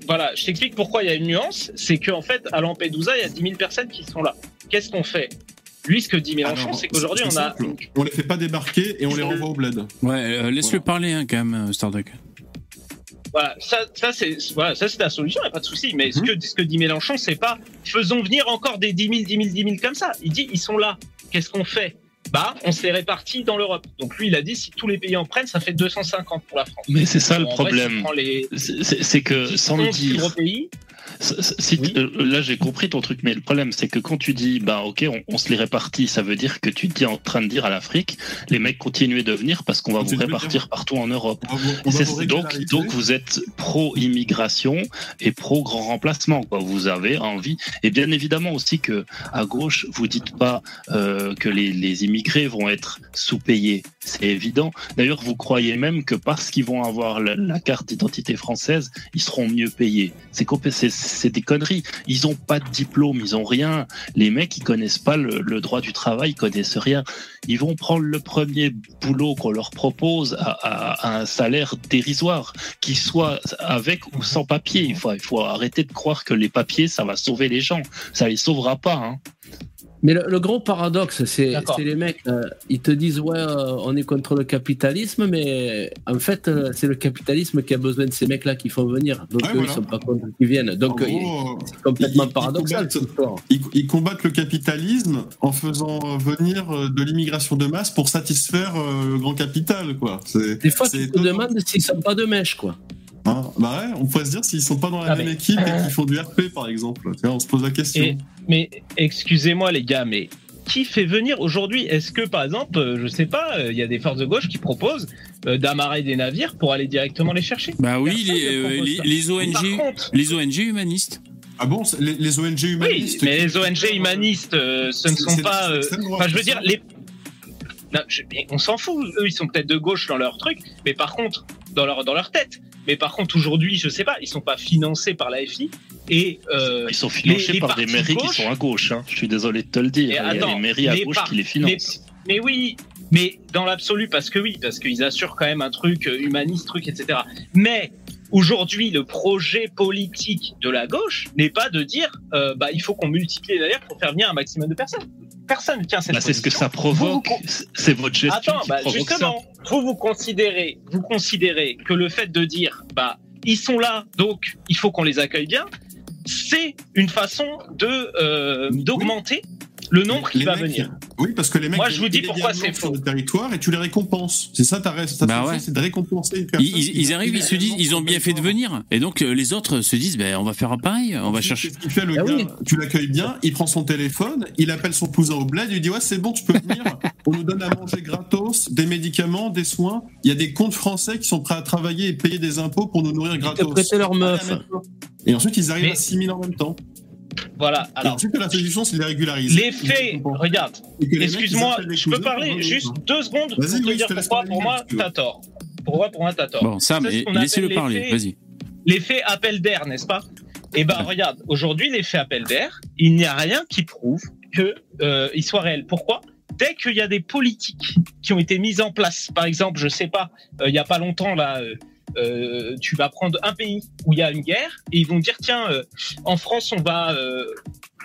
voilà, je t'explique pourquoi il y a une nuance. C'est qu'en fait, à Lampedusa, il y a 10 000 personnes qui sont là. Qu'est-ce qu'on fait? Lui, ce que dit Mélenchon, Alors, c'est qu'aujourd'hui, on a. simple. On les fait pas débarquer et on les renvoie au bled. Ouais, euh, laisse-le Voilà. parler hein, quand même, euh, Starduck. Voilà, ça, ça c'est voilà, ça c'est la solution, il a pas de souci. Mais ce Mhm. que ce que dit Mélenchon, c'est pas faisons venir encore des 10 000, 10 000, 10 000 comme ça. Il dit ils sont là. Qu'est-ce qu'on fait? Bah, on se les répartit dans l'Europe. Donc lui, il a dit si tous les pays en prennent, ça fait 250 pour la France. Mais c'est ça le vrai, problème. les C'est- que sans le 11 plus dire, pays, Si- si- Oui. euh, là j'ai compris ton truc, mais le problème c'est que quand tu dis bah ok on, on se les répartit, ça veut dire que tu es en train de dire à l'Afrique, les mecs continuez de venir parce qu'on va vous répartir partout en Europe. On va vous- on va C'est- vous donc, donc vous êtes pro immigration et pro grand remplacement quoi. Vous avez envie et bien évidemment aussi que à gauche vous dites pas euh, que les, les immigrés vont être sous-payés, c'est évident. D'ailleurs vous croyez même que parce qu'ils vont avoir la, carte d'identité française, ils seront mieux payés. C'est des conneries. Ils ont pas de diplôme, ils ont rien. Les mecs ils connaissent pas le, droit du travail, ils connaissent rien. Ils vont prendre le premier boulot qu'on leur propose à, un salaire dérisoire, qu'il soit avec ou sans papier. Il faut, il faut arrêter de croire que les papiers, ça va sauver les gens. Ça les sauvera pas. Hein. Mais le, le gros paradoxe, c'est les mecs, euh, ils te disent ouais, euh, on est contre le capitalisme, mais en fait, euh, c'est le capitalisme qui a besoin de ces mecs-là qui font venir. Donc Ouais, eux, voilà. ils sont pas contre qu'ils viennent. Donc euh, c'est complètement ils- ils paradoxal combattent- ils, ils combattent le capitalisme en faisant euh, venir euh, de l'immigration de masse pour satisfaire euh, le grand capital, quoi. Des fois, tu te demandes s'ils sont pas de mèche, quoi. Hein, bah ouais, on pourrait se dire s'ils sont pas dans la Ah, même mais- équipe et qu'ils font du RP, par exemple. Tu vois, on se pose la question. Et- mais excusez-moi les gars, mais qui fait venir aujourd'hui? Est-ce que par exemple, euh, je sais pas, euh, il y a des forces de gauche qui proposent euh, d'amarrer des navires pour aller directement les chercher? Bah oui, les, euh, ONG, contre, les ONG humanistes. Ah bon, les, les ONG oui, humanistes. mais qui- les ONG humanistes, euh, ce ne sont pas. euh, Enfin, je veux dire, les. Non, je- mais on s'en fout. Eux, ils sont peut-être de gauche dans leur truc, mais par contre, dans leur dans leur tête. Mais par contre, aujourd'hui, je sais pas, ils sont pas financés par la FI et euh, Ils sont financés les- les par des mairies gauche- qui sont à gauche. Hein. Je suis désolé de te le dire. Il y a les mairies à gauche par- qui les financent. Mais oui, mais dans l'absolu, parce que oui, parce qu'ils assurent quand même un truc euh, humaniste, truc, etc. Mais aujourd'hui, le projet politique de la gauche n'est pas de dire, euh, bah, il faut qu'on multiplie les pour faire venir un maximum de personnes. Personne ne tient cette Bah, c'est ce que ça provoque. Vous- C'est votre gestion Attends, qui bah, provoque ça. justement, vous vous considérez, vous considérez que le fait de dire, bah, ils sont là, donc il faut qu'on les accueille bien, c'est une façon de euh, Oui. Le nombre qui Les va mecs- venir. Oui, parce que les mecs. Moi, je vous dis pourquoi c'est sur faux. le territoire et tu les récompenses. C'est ça ta reste. Ta Bah ouais. c'est de récompenser une personne. Ils, ils- qui ils arrivent, ils se disent, ils ont bien fait de venir. Et donc euh, les autres se disent, ben on va faire pareil, on va chercher. Qu'est-ce qu'il fait le Ah gars oui. Tu l'accueilles bien, il prend son téléphone, il appelle son cousin au bled, il lui dit ouais c'est bon, tu peux venir. On nous donne à manger gratos, des médicaments, des soins. Il y a des comptes français qui sont prêts à travailler et payer des impôts pour nous nourrir Ils te gratos. prêtaient leur meuf. Et ensuite ils arrivent Mais- à 6000 en même temps. Voilà. Alors, ensuite la solution c'est de les régulariser. les faits, regarde, que les excuse-moi, appellent les je peux parler juste deux secondes pour Vas-y, te oui, dire te pourquoi pour moi t'as tort. Pourquoi pour moi t'as tort. Bon, Sam, laissez-le les parler, faits. vas-y. L'effet appel d'air, n'est-ce pas? Eh ben regarde, aujourd'hui l'effet appel d'air, il n'y a rien qui prouve que euh, il soit réel. Pourquoi? Dès qu'il y a des politiques qui ont été mises en place, par exemple, je sais pas, euh, il y a pas longtemps là, euh, euh, tu vas prendre un pays où il y a une guerre et ils vont dire tiens, euh, en France on va, euh,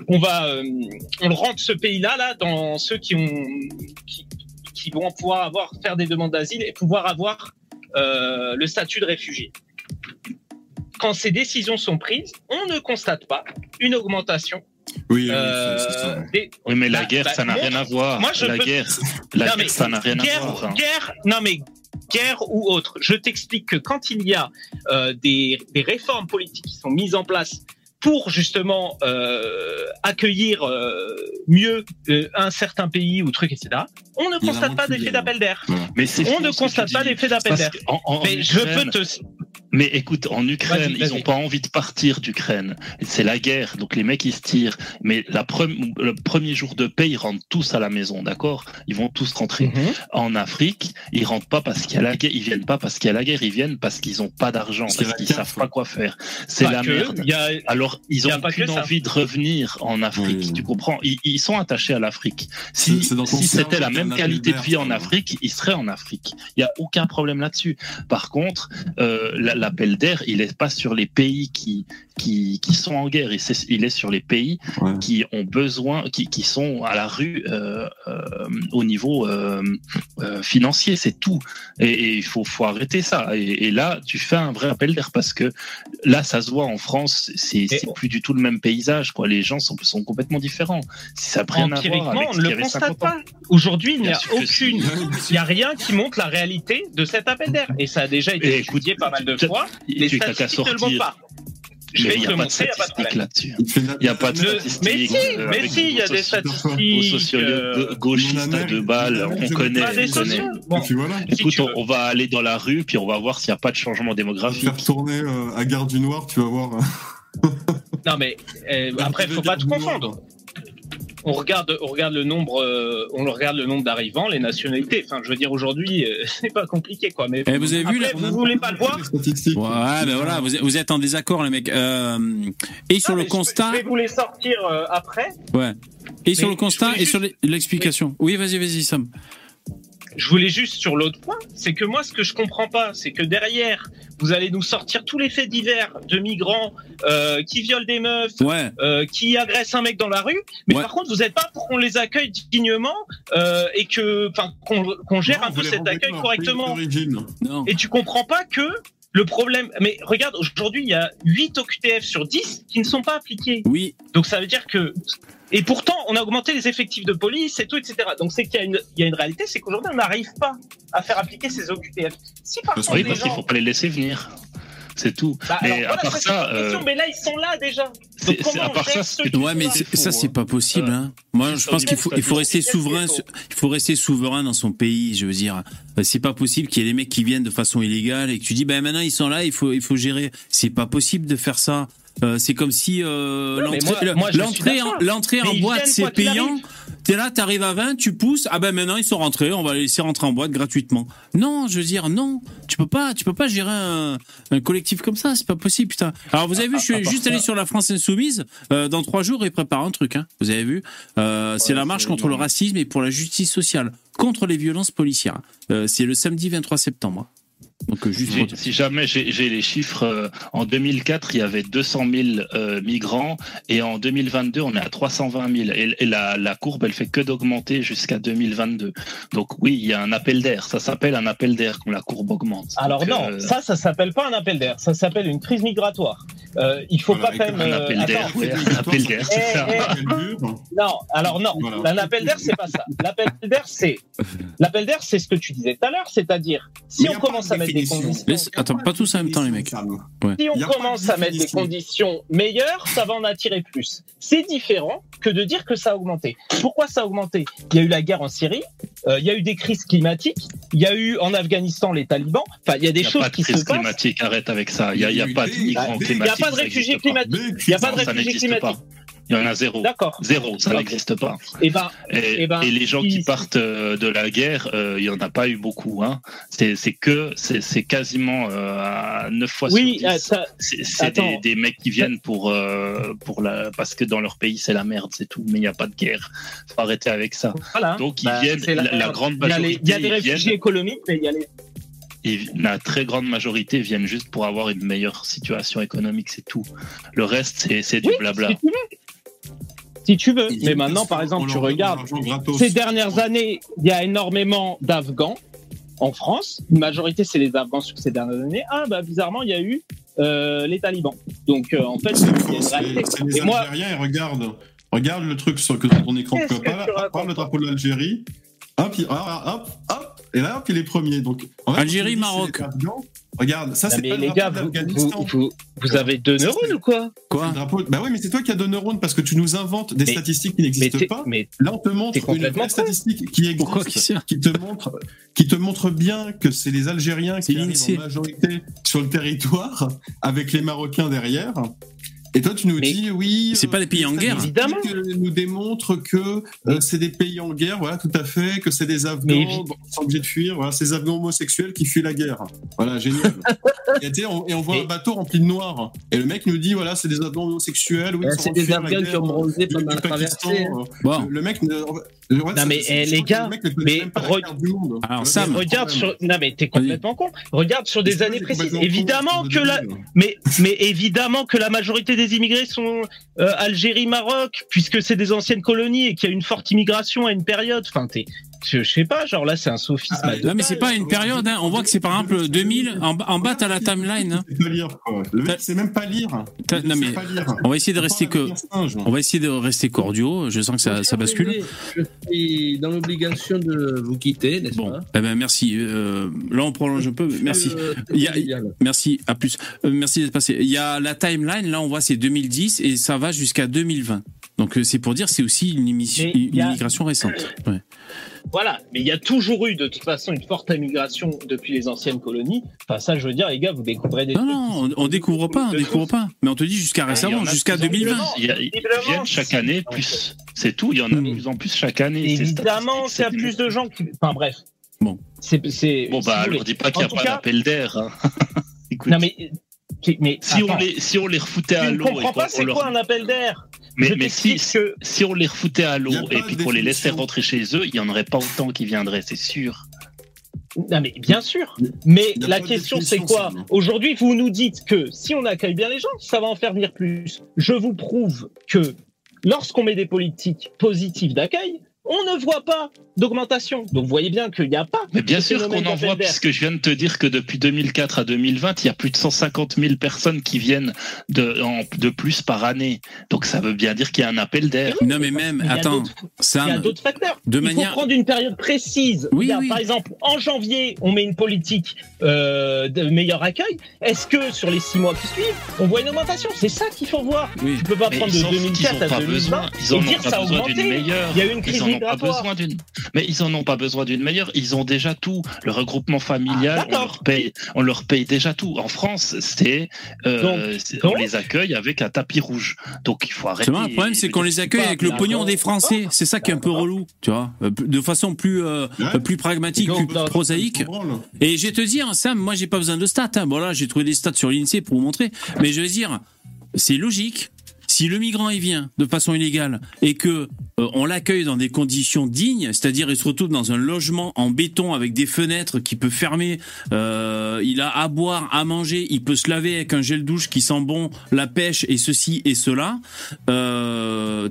on va, euh, on le rentre ce pays-là là dans ceux qui ont, qui, qui vont pouvoir avoir faire des demandes d'asile et pouvoir avoir euh, le statut de réfugié quand ces décisions sont prises, on ne constate pas une augmentation. Oui, oui, euh, c'est- c'est ça. des- Oui, mais la Bah, guerre, bah, ça n'a rien à voir. moi, je la peux- guerre, la Non, guerre, mais ça n'a rien guerre, à voir. hein. guerre, non mais guerre ou autre. Je t'explique que quand il y a euh, des, des réformes politiques qui sont mises en place pour justement euh, accueillir euh, mieux un certain pays ou truc, etc., on ne constate pas d'effet d'appel d'air. Mais On ne constate pas d'effet d'appel d'air. Mais je Ukraine- peux te... Mais écoute, en Ukraine, ils n'ont pas envie de partir d'Ukraine. C'est la guerre, donc les mecs ils se tirent. Mais la pre- le premier jour de paix, ils rentrent tous à la maison, d'accord? Ils vont tous rentrer. Mhm. En Afrique, ils rentrent pas parce qu'il y a la guerre. Ils viennent pas parce qu'il y a la guerre. Ils viennent parce qu'ils ont pas d'argent, Parce qu'ils savent pas quoi faire. C'est la que, merde. a- Alors, ils ont aucune envie de revenir en Afrique, Oui. tu comprends? Ils, ils sont attachés à l'Afrique. Si, si c'était la même qualité de vie en Afrique, ils seraient en Afrique. Il y a aucun problème là-dessus. Par contre, euh, la, l'appel d'air, il est pas sur les pays qui qui, qui sont en guerre, il est, il est sur les pays Ouais. qui ont besoin, qui, qui sont à la rue euh, euh, au niveau euh, euh, financier, c'est tout. Et il faut, faut arrêter ça. Et, et là, tu fais un vrai appel d'air parce que là, ça se voit en France, c'est plus du tout le même paysage. Quoi. Les gens sont, sont complètement différents. Ça n'a rien à voir avec on ce le avait constate 50 ans. pas. Aujourd'hui, il n'y a aucune, il n'y a rien qui montre la réalité de cet appel d'air. Et ça a déjà été étudié pas mal de fois. Les statistiques ne le montrent pas. Je Mais vais il te n'y le a pas de montrer, il n'y a pas de statistiques problème. là-dessus. Il n'y a pas de Le- statistiques. mais si, euh, mais si, il y a des statistiques. sociologues euh, gauchistes Mon de Amérique- balle, mon on connaît, Pas des on connaît. sociaux. Et Bon, puis voilà. si Écoute, on, va aller dans la rue, puis on va voir s'il n'y a pas de changement démographique. Faire tourner euh, à Gare du Noir, tu vas voir. Non mais euh, après, il faut pas tout confondre. On regarde, on regarde le nombre, euh, on regarde le nombre d'arrivants, les nationalités. Enfin, je veux dire aujourd'hui, euh, c'est pas compliqué quoi. Mais Eh, vous avez vu, après, là, vous voulez pas le voir? Ouais, ben voilà, vous êtes, vous êtes en désaccord, les mecs. Euh, et sur le constat, je vais vous les sortir euh, après. ouais. Et sur le constat et sur l'explication. Oui, vas-y, vas-y, Sam. Je voulais juste sur l'autre point, c'est que moi, ce que je comprends pas, c'est que derrière, vous allez nous sortir tous les faits divers de migrants euh, qui violent des meufs, Ouais. euh, qui agressent un mec dans la rue, mais Ouais. par contre, vous n'êtes pas pour qu'on les accueille dignement euh, et que, enfin, qu'on qu'on gère Non, un peu cet accueil correctement. Et tu comprends pas que le problème. Mais regarde, aujourd'hui, il y a 8 OQTF sur 10 qui ne sont pas appliqués. Oui. Donc ça veut dire que. Et pourtant, on a augmenté les effectifs de police et tout, etc. Donc c'est qu'il y, a une- il y a une réalité, c'est qu'aujourd'hui, on n'arrive pas à faire appliquer ces OQTF. Si par contre, Oui, les parce qu'il gens. faut pas les laisser venir. C'est tout. Bah, mais alors, à voilà, part ça, euh, mais là, ils sont là déjà. Donc, à part ça, ceux c'est- qui Ouais, mais sont là c'est- ça, c'est hein. pas possible. Euh, Hein. Moi, je pense qu'il faut, il faut rester souverain. Il faut rester souverain dans son pays. Je veux dire, Euh, c'est pas possible qu'il y ait des mecs qui viennent de façon illégale et que tu dis, ben maintenant ils sont là, il faut, il faut gérer. C'est pas possible de faire ça. Euh, c'est comme si euh, l'entrée, en, boîte, c'est payant. T'es là, t'arrives à 20, tu pousses. Ah ben maintenant ils sont rentrés, on va les laisser rentrer en boîte gratuitement. Non, je veux dire, non, tu peux pas, tu peux pas gérer un, un collectif comme ça, c'est pas possible, putain. Alors vous avez vu, je suis juste allé sur la France Insoumise. Euh, dans trois jours, ils préparent un truc. Hein. Vous avez vu? Euh, C'est la marche contre le racisme et pour la justice sociale, contre les violences policières. Euh, c'est le samedi 23 septembre. Donc euh, juste. Si, pour- si jamais j'ai les chiffres, euh, en 2004, il y avait 200 000 euh, migrants et en 2022, on est à 320 000. Et, et la, la courbe, elle fait que d'augmenter jusqu'à 2022. Donc oui, il y a un appel d'air. Ça s'appelle un appel d'air quand la courbe augmente. Alors Donc, non, euh, ça, ça s'appelle pas un appel d'air, ça s'appelle une crise migratoire. Euh, il faut Voilà, pas quand même. un appel d'air. ouais, un appel d'air, c'est Eh, ça. eh, dur. Non, alors non. Voilà. Un appel d'air, c'est pas ça. L'appel d'air, c'est l'appel d'air, c'est ce que tu disais tout à l'heure, c'est-à-dire si Mais on commence à mettre définition. conditions, Laisse- attends, pas tous en même temps, les mecs. Si on y pas de commence à mettre des conditions meilleures, ça va en attirer plus. C'est différent que de dire que ça a augmenté. Pourquoi ça a augmenté Il y a eu la guerre en Syrie, euh, il y a eu des crises climatiques, il y a eu en Afghanistan les talibans. Enfin, il y a des Il n'y a choses pas de qui se crise passent. climatique, arrête avec ça. Il n'y a, y a pas de migrants Il y a Il n'y a climatiques. pas de réfugiés pas. climatiques. Il y a pas de réfugiés climatiques. Il y en a zéro. D'accord. Zéro, ça n'existe pas. Et ben, Et, Eh ben, et les gens qui partent euh, de la guerre, euh, il y en a pas eu beaucoup. Hein. C'est que c'est quasiment euh, à 9 fois oui, sur euh, 10. ça, C'est des, mecs qui viennent pour euh, pour la parce que dans leur pays c'est la merde, c'est tout. Mais il n'y a pas de guerre. Faut arrêter avec ça. voilà. Donc ils Bah, viennent. La, la grande il y a, les- majorité il y a des réfugiés viennent, économiques, mais il y a les. et la très grande majorité viennent juste pour avoir une meilleure situation économique, c'est tout. Le reste c'est c'est du Oui, blabla. Si tu veux. Mais maintenant, par exemple, tu regardes. Ces dernières années, il y a énormément d'Afghans en France. Une majorité, c'est les Afghans sur ces dernières années. Ah, bah, bizarrement, il y a eu euh, les talibans. Donc, euh, en fait, C'est les Et moi, Algériens, et regarde, regarde le truc sur, que sur ton écran que pas, le drapeau de l'Algérie, hop, il- hop, hop, hop, et là, hop, il est premier. Donc, en fait, Algérie, Maroc. c'est les Afghans, Regarde, ça c'est pas le les gars, vous, d'Afghanistan. vous, vous, vous avez deux Ça, neurones ou quoi Quoi Bah oui, mais c'est toi qui as deux neurones parce que tu nous inventes des Mais- statistiques qui n'existent pas. mais Là, on te montre une vraie statistique qui Pourquoi existe, qui te montre, qui te montre bien que c'est les Algériens qui arrivent en majorité sur le territoire, avec les Marocains derrière. Et toi, tu nous Mais dis, oui. c'est euh, pas des pays en guerre. Évidemment. euh, nous démontrent que euh, c'est des pays en guerre, voilà, tout à fait, que c'est des Afghans évi- bon, sont obligés de fuir, voilà, ces Afghans homosexuels qui fuient la guerre. Voilà, génial. et, on, et on voit Et- un bateau rempli de noirs. Et le mec nous dit, voilà, c'est des Afghans homosexuels. Oui, sont c'est des Afghans qui ont bronzé pendant la traversée. euh, Bon, Le mec. Ouais, Non, mais, eh, les gars, le mais re-. Alors, Sam, le Regarde sur. Non, mais t'es complètement con. Regarde sur des années précises. Évidemment que la. Mais, mais évidemment que la majorité des immigrés sont euh, Algérie, Maroc, puisque c'est des anciennes colonies et qu'il y a une forte immigration à une période. Enfin, t'es. Je, je sais pas, genre là, c'est un sophisme. Ah, à deux non, mais c'est pas une période. Hein. On voit que c'est par exemple 2000. En, bas- en bas, t'as la timeline. Hein. Le mec sait même pas lire. Non, mais pas lire. On va essayer de rester que. singe. On va essayer de rester cordiaux. Je sens que ça, ça bascule. Je suis dans l'obligation de vous quitter, n'est-ce Bon, pas eh ben merci. Euh, là, on prolonge un peu. Merci. Il y a-. Merci, à plus. Euh, merci d'être passé. Il y a la timeline, là on voit c'est 2010 et ça va jusqu'à 2020. Donc euh, c'est pour dire c'est aussi une, émission, il a- immigration récente. Ouais. Voilà, mais il y a toujours eu de toute façon une forte immigration depuis les anciennes colonies. Enfin, ça, je veux dire, les gars, vous découvrez des Non, trucs. non, on, on découvre pas, on découvre pas. Mais on te dit jusqu'à Ah, il récemment, jusqu'à de plus en 2020. plus. Il y a- Ils viennent chaque année plus. C'est tout, il y en a de Hmm. plus en plus chaque année. Évidemment qu'il y a plus de gens qui. Enfin, bref. Bon. C'est. Bon, si bah, vous alors dis pas qu'il n'y a pas d'appel d'air. hein. Écoute, Non, mais. Mais si, on les, si on les refoutait à tu l'eau. et comprends qu'on- pas on c'est leur- quoi un appel d'air? Mais, Je mais si, que. si on les refoutait à l'eau et puis qu'on les laissait rentrer chez eux, il n'y en aurait pas autant qui viendraient, c'est sûr. Non, mais bien sûr. Mais la question, c'est quoi? Aujourd'hui, vous nous dites que si on accueille bien les gens, ça va en faire venir plus. Je vous prouve que lorsqu'on met des politiques positives d'accueil, on ne voit pas d'augmentation. Donc, vous voyez bien qu'il n'y a pas. Mais bien sûr qu'on en voit, puisque je viens de te dire que depuis 2004 à 2020, il y a plus de 150 000 personnes qui viennent de, en- de plus par année. Donc ça veut bien dire qu'il y a un appel d'air. Non, mais même, Il y a attends, d'autres- Il y a d'autres facteurs. de Il manière. faut prendre une période précise. Oui. Par exemple, en janvier, on met une politique euh, de meilleur accueil. Est-ce que sur les six mois qui suivent, on voit une augmentation? C'est ça qu'il faut voir. Oui. Tu peux pas Mais prendre de en- ils ont 2004 à pas 2020 besoin, ils en et dire pas ça a augmenté. Il y a eu une crise pas besoin d'une. Mais ils en ont pas besoin d'une meilleure. Ils ont déjà tout. Le regroupement familial, Ah, on leur paye, on leur paye déjà tout. En France, c'est, euh, on donc- les accueille avec un tapis rouge. Donc il faut arrêter. Vrai, le problème, c'est qu'on les accueille avec le pognon des Français. C'est ça qui est un peu relou, tu vois. Euh, De façon plus, euh, Ouais. plus pragmatique, Donc, plus prosaïque. Et je vais te dire, Sam, moi j'ai pas besoin de stats. Hein. Bon là, j'ai trouvé des stats sur l'INSEE pour vous montrer. Mais je vais dire, c'est logique. Si le migrant il vient de façon illégale et que euh, on l'accueille dans des conditions dignes, c'est-à-dire il se retrouve dans un logement en béton avec des fenêtres qui peut fermer, euh, il a à boire, à manger, il peut se laver avec un gel douche qui sent bon, la pêche et ceci et cela. Euh,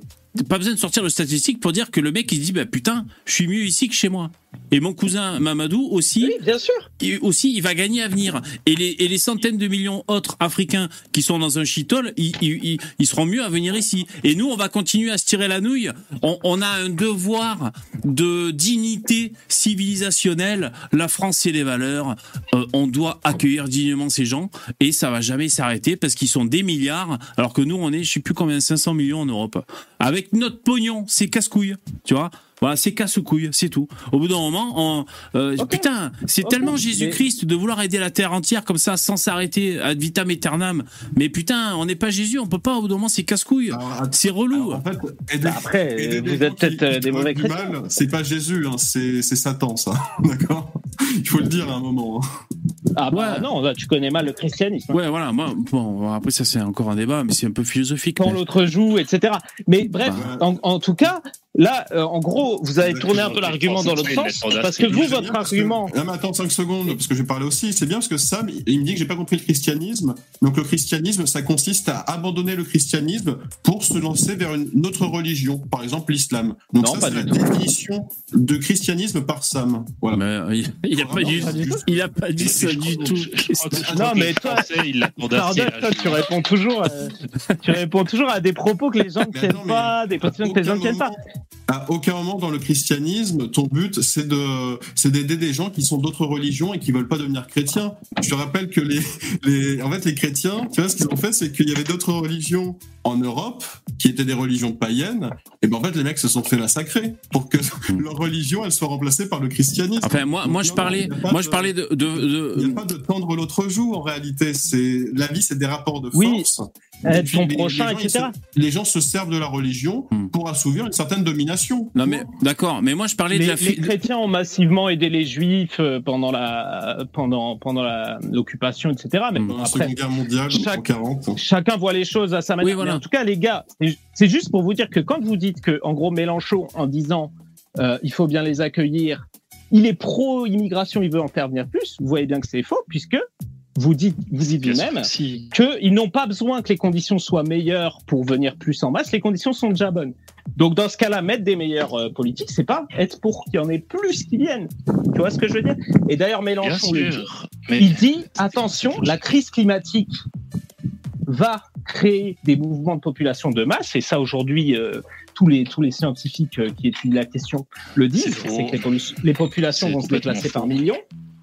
pas besoin de sortir le statistique pour dire que le mec il se dit bah putain, je suis mieux ici que chez moi. Et mon cousin Mamadou aussi, Oui, bien sûr. et aussi, il va gagner à venir. Et les, et les centaines de millions autres Africains qui sont dans un chitol, ils, ils, ils- ils seront mieux à venir ici. Et nous, on va continuer à se tirer la nouille. On, on a un devoir de dignité civilisationnelle. La France, c'est les valeurs. Euh, on doit accueillir dignement ces gens. Et ça va jamais s'arrêter parce qu'ils sont des milliards. Alors que nous, on est, je sais plus combien, 500 millions en Europe. Avec notre pognon, c'est casse-couille. Tu vois? Voilà, c'est casse-couille, c'est tout. Au bout d'un moment, on, euh, putain, c'est tellement mais- Jésus-Christ de vouloir aider la terre entière comme ça sans s'arrêter ad vitam aeternam. Mais putain, on n'est pas Jésus, on peut pas. Au bout d'un moment, c'est casse-couille. C'est relou. Alors, en fait, aider- Bah, après, aider vous êtes peut-être euh, des mauvais chrétiens. mal, C'est pas Jésus, hein, c'est Satan, ça. D'accord? Il faut le dire à un moment. hein. Ah bah Ouais. non, là, tu connais mal le christianisme. Ouais, voilà. Moi, bon, après ça c'est encore un débat, mais c'est un peu philosophique. Quand l'autre joue, etc. Mais bref, Bah. en, en tout cas, là, euh, en gros, vous avez tourné un peu l'argument dans l'autre sens, parce que vous, votre argument, Non, mais attends 5 secondes, parce que je vais parler aussi. C'est bien parce que Sam, il me dit que j'ai pas compris le christianisme. Donc le christianisme, ça consiste à abandonner le christianisme pour se lancer vers une autre religion, par exemple l'islam. Donc Non, ça, pas c'est la tout. définition de christianisme par Sam. Voilà. Mais, euh, il, il a pas dit, Pas du tout. il a pas dit ça du tout. Non, mais toi- Pardon, tu réponds toujours, euh, tu réponds toujours à des propos que les gens ne Mais tiennent pas, des positions que les gens ne tiennent pas. À aucun moment dans le christianisme, ton but, c'est de, c'est d'aider des gens qui sont d'autres religions et qui veulent pas devenir chrétiens. Je te rappelle que les, les, en fait, les chrétiens, tu vois, ce qu'ils ont fait, c'est qu'il y avait d'autres religions en Europe qui étaient des religions païennes. Et ben, en fait, les mecs se sont fait massacrer pour que leur religion, elle soit remplacée par le christianisme. Enfin, moi, moi, je parlais, moi, de- je parlais de, de, Il n'y de- a pas de tendre l'autre joue en réalité. C'est la vie, c'est des rapports de Oui. force. Puis, ton les- prochain, les gens, etc. se- les gens se servent de la religion Hmm. pour assouvir une certaine domination. Non mais d'accord, mais moi je parlais Les, de la les chrétiens ont massivement aidé les juifs euh, pendant la pendant pendant l'occupation, etc. Mais Mm. bon, La après, Seconde Guerre mondiale, chaque- en 40. chacun voit les choses à sa manière. Oui, voilà. Mais en tout cas, les gars, c'est- c'est juste pour vous dire que quand vous dites que, en gros, Mélenchon, en disant euh, il faut bien les accueillir, il est pro-immigration, il veut en faire venir plus, vous voyez bien que c'est faux, puisque vous dites, vous dites vous-même que si. qu'ils n'ont pas besoin que les conditions soient meilleures pour venir plus en masse, les conditions sont déjà bonnes. Donc dans ce cas-là, mettre des meilleurs euh, politiques, c'est pas être pour qu'il y en ait plus qui viennent. Tu vois ce que je veux dire? Et d'ailleurs, Mélenchon le dit. Mais Il dit attention, la crise climatique va créer des mouvements de population de masse, et ça aujourd'hui, euh, tous les tous les scientifiques euh, qui étudient la question le disent, C'est que les, populations vont se déplacer faux. par millions.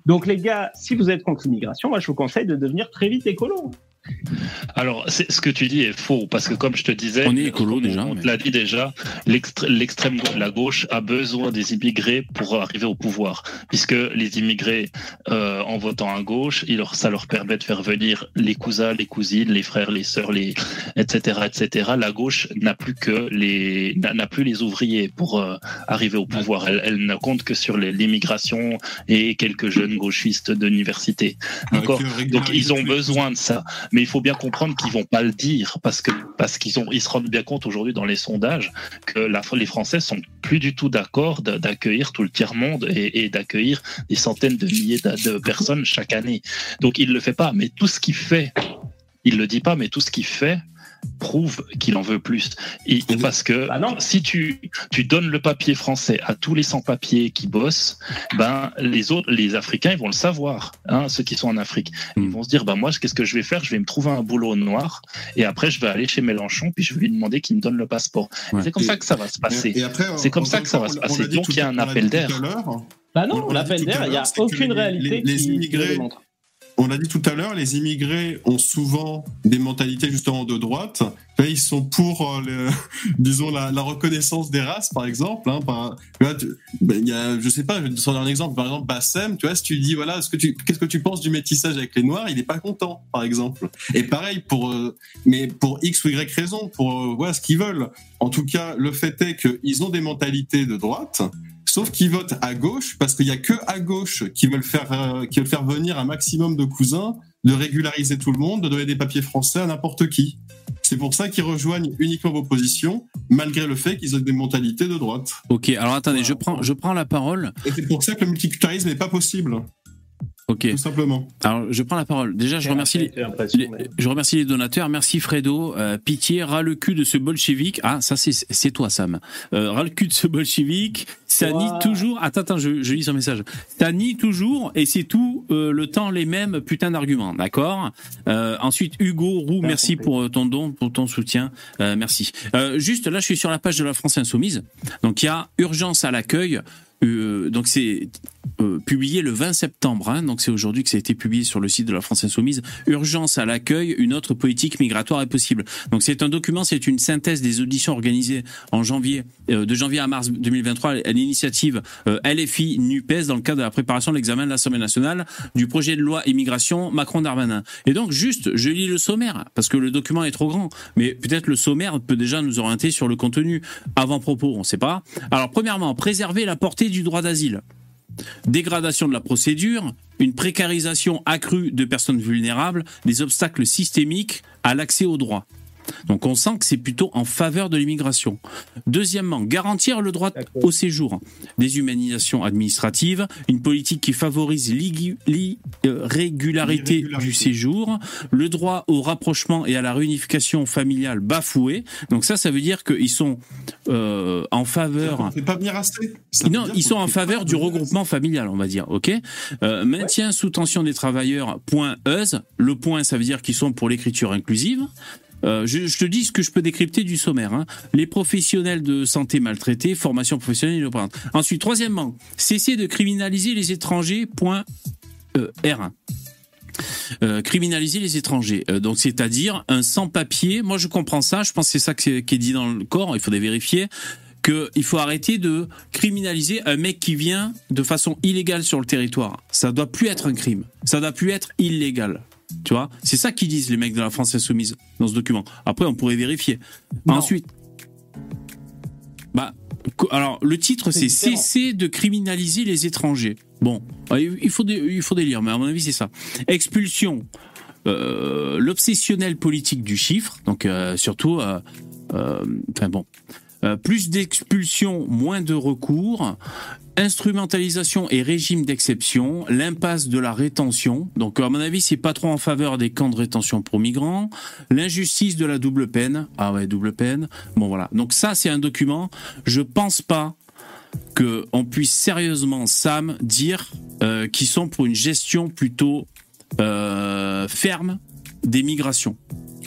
Donc les gars, si vous êtes contre l'immigration, moi je vous conseille de devenir très vite écolo. Alors, c'est- ce que tu dis est faux, parce que comme je te disais, On est écolo déjà, On mais- te l'a dit déjà, l'extrême gauche, la gauche a besoin des immigrés pour arriver au pouvoir, puisque les immigrés, euh, en votant à gauche, il leur, ça leur permet de faire venir les cousins, les cousines, les frères, les sœurs, les etc. etc. La gauche n'a plus que les n'a plus les ouvriers pour euh, arriver au pouvoir. Elle, elle ne compte que sur l'immigration et quelques jeunes gauchistes d'université. D'accord. Donc ils ont besoin de ça, mais il faut bien comprendre qu'ils vont pas le dire parce que parce qu'ils ont ils se rendent bien compte aujourd'hui dans les sondages que la, les Français sont plus du tout d'accord d'accueillir tout le tiers monde et, d'accueillir des centaines de milliers de, de personnes chaque année. Donc il le fait pas, mais tout ce qu'il fait, il le dit pas, mais tout ce qu'il fait prouve qu'il en veut plus. Et parce que Bah non. si tu, tu donnes le papier français à tous les sans-papiers qui bossent, ben les autres, les Africains, ils vont le savoir, hein, ceux qui sont en Afrique. Ils Mm. vont se dire, ben moi, qu'est-ce que je vais faire? Je vais me trouver un boulot noir et après je vais aller chez Mélenchon puis je vais lui demander qu'il me donne le passeport. Ouais. C'est comme Et- ça que ça va se passer. C'est comme ça que ça va se on passer. Donc, il y a un appel d'air. Bah On non, l'a l'appel d'air, il n'y a aucune les- réalité les- les qui, qui le immigrés-. On l'a dit tout à l'heure, les immigrés ont souvent des mentalités justement de droite. Là, ils sont pour, euh, disons, la, reconnaissance des races, par exemple. Hein, par, ben, je sais pas, je vais te donner un exemple. Par exemple, Bassem, tu vois, si tu dis, voilà, qu'est-ce que tu penses du métissage avec les Noirs, il est pas content, par exemple. Et pareil pour, euh, mais pour X ou Y raison, pour euh, voilà ce qu'ils veulent. En tout cas, le fait est qu'ils ont des mentalités de droite. Sauf qu'ils votent à gauche parce qu'il y a que à gauche qui veulent faire euh, qui veulent faire venir un maximum de cousins, de régulariser tout le monde, de donner des papiers français à n'importe qui. C'est pour ça qu'ils rejoignent uniquement vos positions, malgré le fait qu'ils ont des mentalités de droite. Ok, alors attendez, je prends, je prends la parole. Et c'est pour ça que le multiculturalisme n'est pas possible, Ok, tout simplement. alors je prends la parole. Déjà, je remercie les, J'ai l'impression, les- mais- je remercie les donateurs. Merci Fredo. Euh, pitié, ras le cul de ce bolchevique. Ah, ça c'est toi Sam. Euh, ras le cul de ce bolchevique. Ça nie toujours. Attends, attends, je, je lis son message. Ça nie toujours et c'est tout euh, le temps les mêmes putain d'arguments. D'accord? Euh, ensuite Hugo Roux, Bien merci compris. pour ton don, pour ton soutien. Euh, merci. Euh, juste là, je suis sur la page de la France Insoumise. Donc il y a urgence à l'accueil. Euh, donc c'est euh, publié le 20 septembre, hein, donc c'est aujourd'hui que ça a été publié sur le site de la France Insoumise. Urgence à l'accueil, une autre politique migratoire est possible. Donc c'est un document, c'est une synthèse des auditions organisées en janvier, euh, de janvier à mars 2023 à l'initiative euh, LFI Nupes dans le cadre de la préparation de l'examen de l'Assemblée nationale du projet de loi immigration Macron-Darmanin. Et donc juste, je lis le sommaire parce que le document est trop grand, mais peut-être le sommaire peut déjà nous orienter sur le contenu. Avant propos, on ne sait pas. Alors premièrement, préserver la portée du droit d'asile dégradation de la procédure, une précarisation accrue de personnes vulnérables, des obstacles systémiques à l'accès aux droits. Donc on sent que c'est plutôt en faveur de l'immigration. Deuxièmement, garantir le droit au séjour, déshumanisation administrative, une politique qui favorise l'irrégularité L'irrégularité. du séjour, le droit au rapprochement et à la réunification familiale bafoué. Donc ça, ça veut dire qu'ils sont euh, en faveur C'est pas venir assez. Ça veut non, ils sont en faveur du assez. regroupement familial, on va dire, ok? Euh, Maintien sous tension des travailleurs, point EUS. Le point, ça veut dire qu'ils sont pour l'écriture inclusive. Euh, je, te dis ce que je peux décrypter du sommaire. hein. Les professionnels de santé maltraités, formation professionnelle inoperante. Ensuite, troisièmement, cesser de criminaliser les étrangers, point euh, R1. Euh, criminaliser les étrangers. Euh, donc, c'est-à-dire un sans-papier. Moi, je comprends ça. Je pense que c'est ça qui est dit dans le corps. Il faudrait vérifier qu'il faut arrêter de criminaliser un mec qui vient de façon illégale sur le territoire. Ça doit plus être un crime. Ça doit plus être illégal. Tu vois, c'est ça qu'ils disent les mecs de la France insoumise dans ce document. Après, on pourrait vérifier. Non. Ensuite, bah, alors le titre C'est cesser de criminaliser les étrangers. Bon, euh, il faut il faut des lire, mais à mon avis c'est ça. Expulsion, euh, l'obsessionnel politique du chiffre, donc euh, surtout, euh, enfin bon, Euh, plus d'expulsion, moins de recours, instrumentalisation et régime d'exception, l'impasse de la rétention. Donc à mon avis, c'est pas trop en faveur des camps de rétention pour migrants, l'injustice de la double peine. Ah ouais, double peine. Bon voilà. Donc ça, c'est un document. Je pense pas que on puisse sérieusement Sam dire euh, qu'ils sont pour une gestion plutôt euh, ferme des migrations.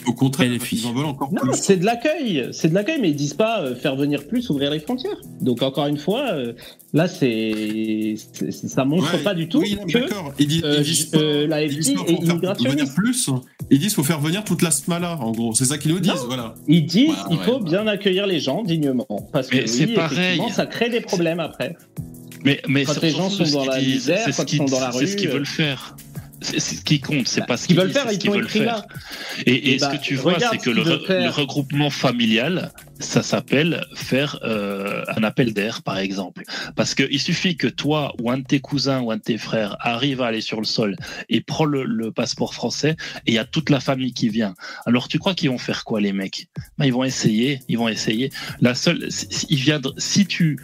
Au contraire, LFI. ils en veulent encore Non, plus. c'est de l'accueil. C'est de l'accueil, mais ils disent pas euh, faire venir plus, ouvrir les frontières. Donc encore une fois, euh, là, c'est c'est- ça montre Ouais, pas du tout oui, que d'accord. Ils disent, euh, ils disent pas- euh, la ils disent pas est faut faire immigrationniste. venir plus. Ils disent faut faire venir toute la smala, en gros. C'est ça qu'ils nous disent, Non. voilà. Ils disent Ouais, il ouais, faut ouais. bien accueillir les gens dignement. Parce que Mais c'est oui, pareil. effectivement, ça crée des problèmes après. Mais, mais Quand les gens sont dans la misère, quand ils sont dans la c'est ce rue, qu'ils veulent faire. Ce qui compte, c'est pas ce qu'ils veulent faire, ce ils qu'ils veulent écrit là. faire. Et, et Eh ce bah, que tu vois, c'est que le, qu'ils veulent re- faire. le regroupement familial, ça s'appelle faire euh, un appel d'air, par exemple. Parce qu'il suffit que toi ou un de tes cousins ou un de tes frères arrive à aller sur le sol et prend le, le passeport français et il y a toute la famille qui vient. Alors tu crois qu'ils vont faire quoi les mecs? Ben, Ils vont essayer, ils vont essayer. La seule, si- si- il viendra- si tu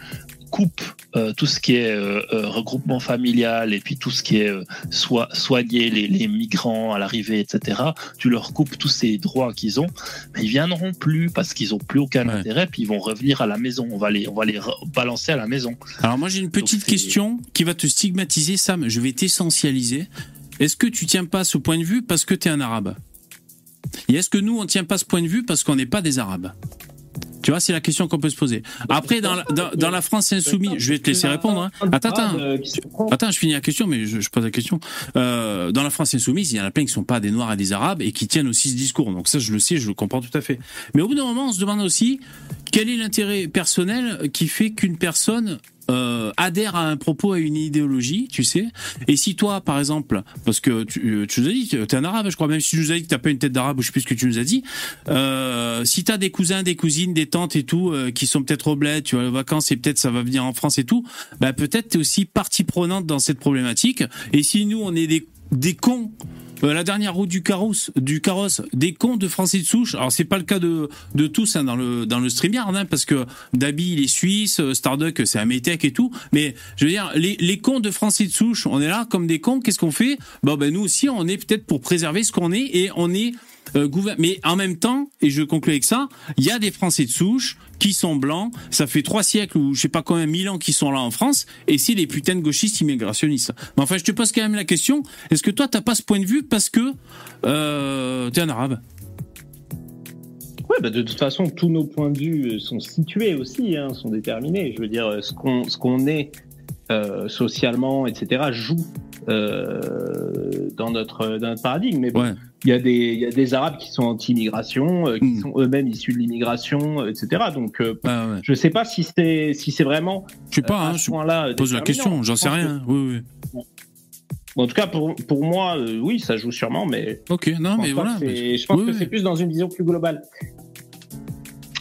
coupes euh, tout ce qui est euh, euh, regroupement familial et puis tout ce qui est euh, soi- soigner les, les migrants à l'arrivée, etc. Tu leur coupes tous ces droits qu'ils ont, mais ils viendront plus parce qu'ils ont plus aucun Ouais. intérêt, puis ils vont revenir à la maison. On va les, on va les re- balancer à la maison. Alors moi j'ai une petite question qui va te stigmatiser, Sam. Je vais t'essentialiser. Est-ce que tu tiens pas ce point de vue parce que tu es un arabe? Et est-ce que nous on tient pas ce point de vue parce qu'on n'est pas des arabes? Tu vois, c'est la question qu'on peut se poser. Après, dans la, dans, dans la France insoumise, je vais te laisser répondre. hein. Attends, attends. Euh, se prend- Attends, je finis la question, mais je, je pose la question. Euh, dans la France insoumise, il y en a plein qui sont pas des Noirs et des Arabes et qui tiennent aussi ce discours. Donc ça, je le sais, je le comprends tout à fait. Mais au bout d'un moment, on se demande aussi quel est l'intérêt personnel qui fait qu'une personne euh, adhère à un propos, à une idéologie, tu sais. Et si toi, par exemple, parce que tu, euh, tu nous as dit, tu es un arabe, je crois, même si tu nous as dit que t'as pas une tête d'arabe, ou je sais plus ce que tu nous as dit, euh, si t'as des cousins, des cousines, des tantes et tout, euh, qui sont peut-être au bled, tu vas aux vacances et peut-être ça va venir en France et tout, bah peut-être t'es aussi partie prenante dans cette problématique. Et si nous, on est des, des cons, euh, la dernière roue du carrosse, du carrosse, des cons de Français de souche. Alors c'est pas le cas de, de tous hein, dans le dans le StreamYard, hein, parce que Dabi il est suisse, euh, Starduck c'est un Metec et tout. Mais je veux dire, les, les cons de Français de souche, on est là comme des cons. Qu'est-ce qu'on fait? Bon ben nous aussi, on est peut-être pour préserver ce qu'on est et on est euh, Mais en même temps, et je conclue avec ça, il y a des Français de souche qui sont blancs. Ça fait trois siècles ou je sais pas combien mille ans qu'ils sont là en France, et c'est des putains de gauchistes immigrationnistes. Mais enfin, je te pose quand même la question est-ce que toi, t'as pas ce point de vue parce que euh, t'es un arabe? Ouais, bah de toute façon, tous nos points de vue euh, sont situés aussi, hein, sont déterminés. Je veux dire, ce qu'on ce qu'on est euh, socialement, etc., joue euh, dans notre dans notre paradigme. Mais bon, Ouais. il y a des il y a des Arabes qui sont anti-immigration, euh, qui Mm. sont eux-mêmes issus de l'immigration, euh, etc. Donc, euh, Ah ouais. je sais pas si c'est si c'est vraiment Je sais pas, hein, je pose la question, j'en Je sais rien. Oui, oui. En tout cas, pour pour moi, euh, oui, ça joue sûrement, mais Ok, non, mais voilà. je pense Oui, que oui. c'est plus dans une vision plus globale.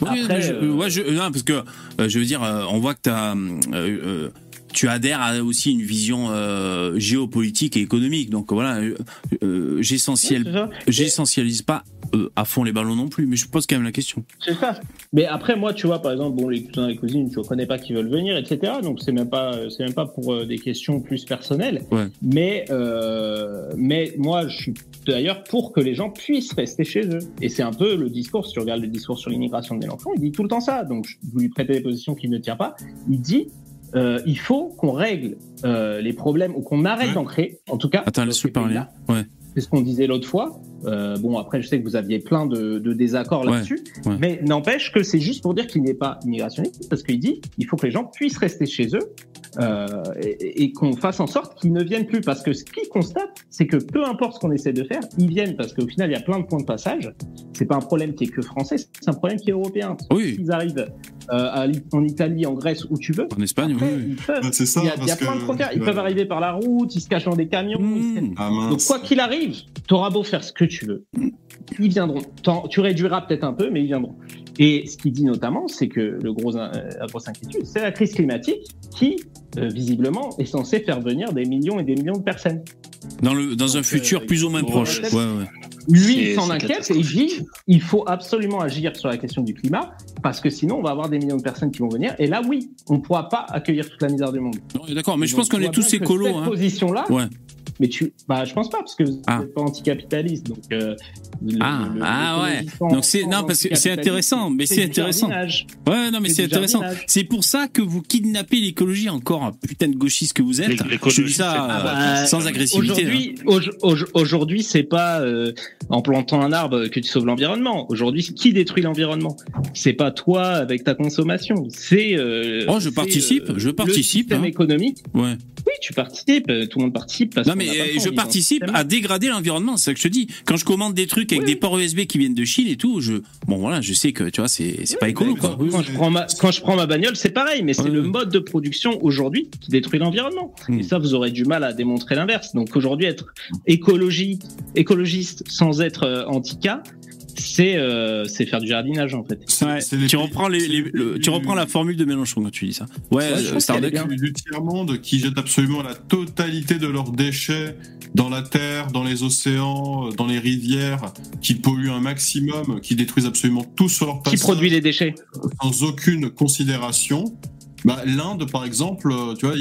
Oui, Après, mais je- euh, ouais, je, non, parce que euh, je veux dire, euh, on voit que euh, euh, tu adhères à aussi une vision euh, géopolitique et économique. Donc voilà, euh, euh, j'essentiel, j'essentialise pas euh, à fond les ballons non plus, mais je pose quand même la question. C'est ça. Mais après, moi, tu vois, par exemple, bon, les cousins et cousines, tu connais pas qui veulent venir, etc. Donc, c'est même pas, c'est même pas pour des questions plus personnelles. Ouais. Mais, mais moi, je suis d'ailleurs pour que les gens puissent rester chez eux. Et c'est un peu le discours, si tu regardes le discours sur l'immigration de Mélenchon, il dit tout le temps ça. Donc, je- vous lui prêtez des positions qu'il ne tient pas. Il dit, euh, il faut qu'on règle euh, les problèmes ou qu'on arrête Ouais. d'en créer, en tout cas. Attends, laisse-le parler. Ouais. C'est ce qu'on disait l'autre fois. Euh, bon, après, je sais que vous aviez plein de, de désaccords Ouais, là-dessus, ouais. mais n'empêche que c'est juste pour dire qu'il n'est pas immigrationniste, parce qu'il dit il faut que les gens puissent rester chez eux euh, et, et qu'on fasse en sorte qu'ils ne viennent plus. Parce que ce qu'il constate, c'est que peu importe ce qu'on essaie de faire, ils viennent parce qu'au final, il y a plein de points de passage. C'est pas un problème qui est que français, c'est un problème qui est européen. Oui. Ils arrivent euh, en Italie, en Grèce, où tu veux. En Espagne, Après, oui. oui. ils peuvent. C'est ça, il y a, il y a plein de frontières. Ils ouais. peuvent arriver par la route, ils se cachent dans des camions. Mmh. Ah donc quoi qu'il arrive, T'auras beau faire ce que tu veux, ils viendront. Tu réduiras peut-être un peu, mais ils viendront. Et ce qu'il dit notamment, c'est que le gros, euh, la grosse inquiétude, c'est la crise climatique qui, euh, visiblement, est censée faire venir des millions et des millions de personnes. Dans, le, dans un futur euh, plus ou moins proche. Ouais, ouais. Lui, il s'en inquiète et il dit il faut absolument agir sur la question du climat parce que sinon on va avoir des millions de personnes qui vont venir et là oui, on ne pourra pas accueillir toute la misère du monde. D'accord, mais je pense qu'on est tous écolos. Cette Hein. position-là, Ouais. Mais tu, bah je pense pas parce que vous n'êtes Ah. pas anticapitaliste donc. euh, le- Ah, le- ah ouais. Donc c'est- non, parce que c'est intéressant, mais c'est intéressant. jardinage. Ouais, non, mais C'est intéressant. C'est pour ça que vous kidnappez l'écologie encore, un putain de gauchiste que vous êtes. Je dis ça euh, Ah bah, sans agressivité. hein. Aujourd'hui, auj- auj- aujourd'hui, c'est pas euh, en plantant un arbre que tu sauves l'environnement. Aujourd'hui, qui détruit l'environnement? C'est pas toi avec ta consommation. C'est. euh, Oh, je participe, je participe, Le système hein. économique. Ouais. Oui, tu participes. euh, Tout le monde participe. Parce Non mais euh, je participe à dégrader l'environnement, c'est ça que je te dis. Quand je commande des trucs avec Oui. des ports USB qui viennent de Chine et tout, je bon voilà, je sais que tu vois, c'est c'est pas écolo quoi. Quand je prends ma quand je prends ma bagnole, c'est pareil, mais c'est le mode de production aujourd'hui qui détruit l'environnement. Hmm. Et ça, vous aurez du mal à démontrer l'inverse. Donc aujourd'hui, être écologie, écologiste sans être euh, anti-cas, c'est euh, c'est faire du jardinage en fait. Ouais, les tu reprends les, les- le- tu reprends la formule de Mélenchon quand tu dis ça. Ouais, euh, Starduck. du tiers-monde qui jettent absolument la totalité de leurs déchets dans la terre, dans les océans, dans les rivières, qui polluent un maximum, qui détruisent absolument tout sur leur Qui passage, produit les déchets sans aucune considération. Bah, L'Inde, par exemple, euh, tu vois,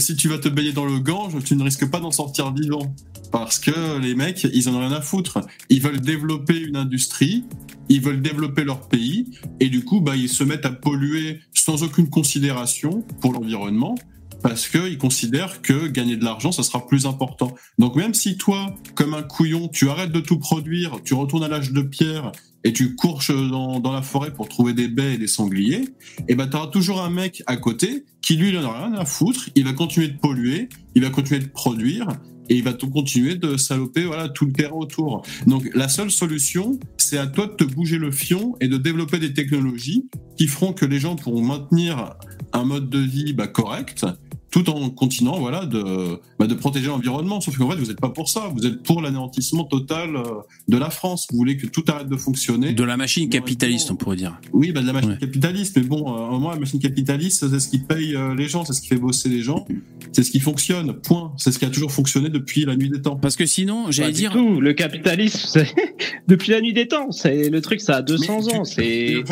si tu vas te baigner dans le Gange, tu ne risques pas d'en sortir vivant. Parce que les mecs, ils en ont rien à foutre. Ils veulent développer une industrie, ils veulent développer leur pays, et du coup, bah, ils se mettent à polluer sans aucune considération pour l'environnement, parce qu'ils considèrent que gagner de l'argent, ça sera plus important. Donc même si toi, comme un couillon, tu arrêtes de tout produire, tu retournes à l'âge de pierre, et tu courches dans, la forêt pour trouver des baies et des sangliers, et ben t'auras toujours un mec à côté qui lui il a rien à foutre, il va continuer de polluer, il va continuer de produire et il va tout continuer de saloper voilà tout le terrain autour. Donc la seule solution, c'est à toi de te bouger le fion et de développer des technologies qui feront que les gens pourront maintenir un mode de vie bah, correct tout en continuant voilà de bah, de protéger l'environnement sauf qu'en fait vous n'êtes pas pour ça vous êtes pour l'anéantissement total euh, de la France vous voulez que tout arrête de fonctionner De la machine capitaliste, on pourrait dire. oui, bah, de la machine Ouais. capitaliste, mais bon, euh, à un moment, la machine capitaliste, c'est ce qui paye euh, les gens, c'est ce qui fait bosser les gens, c'est ce qui fonctionne, point. C'est ce qui a toujours fonctionné depuis la nuit des temps. Parce que sinon, j'allais dire. tout. Le capitalisme, c'est- depuis la nuit des temps, c'est le truc, ça a 200 Mais ans. tu-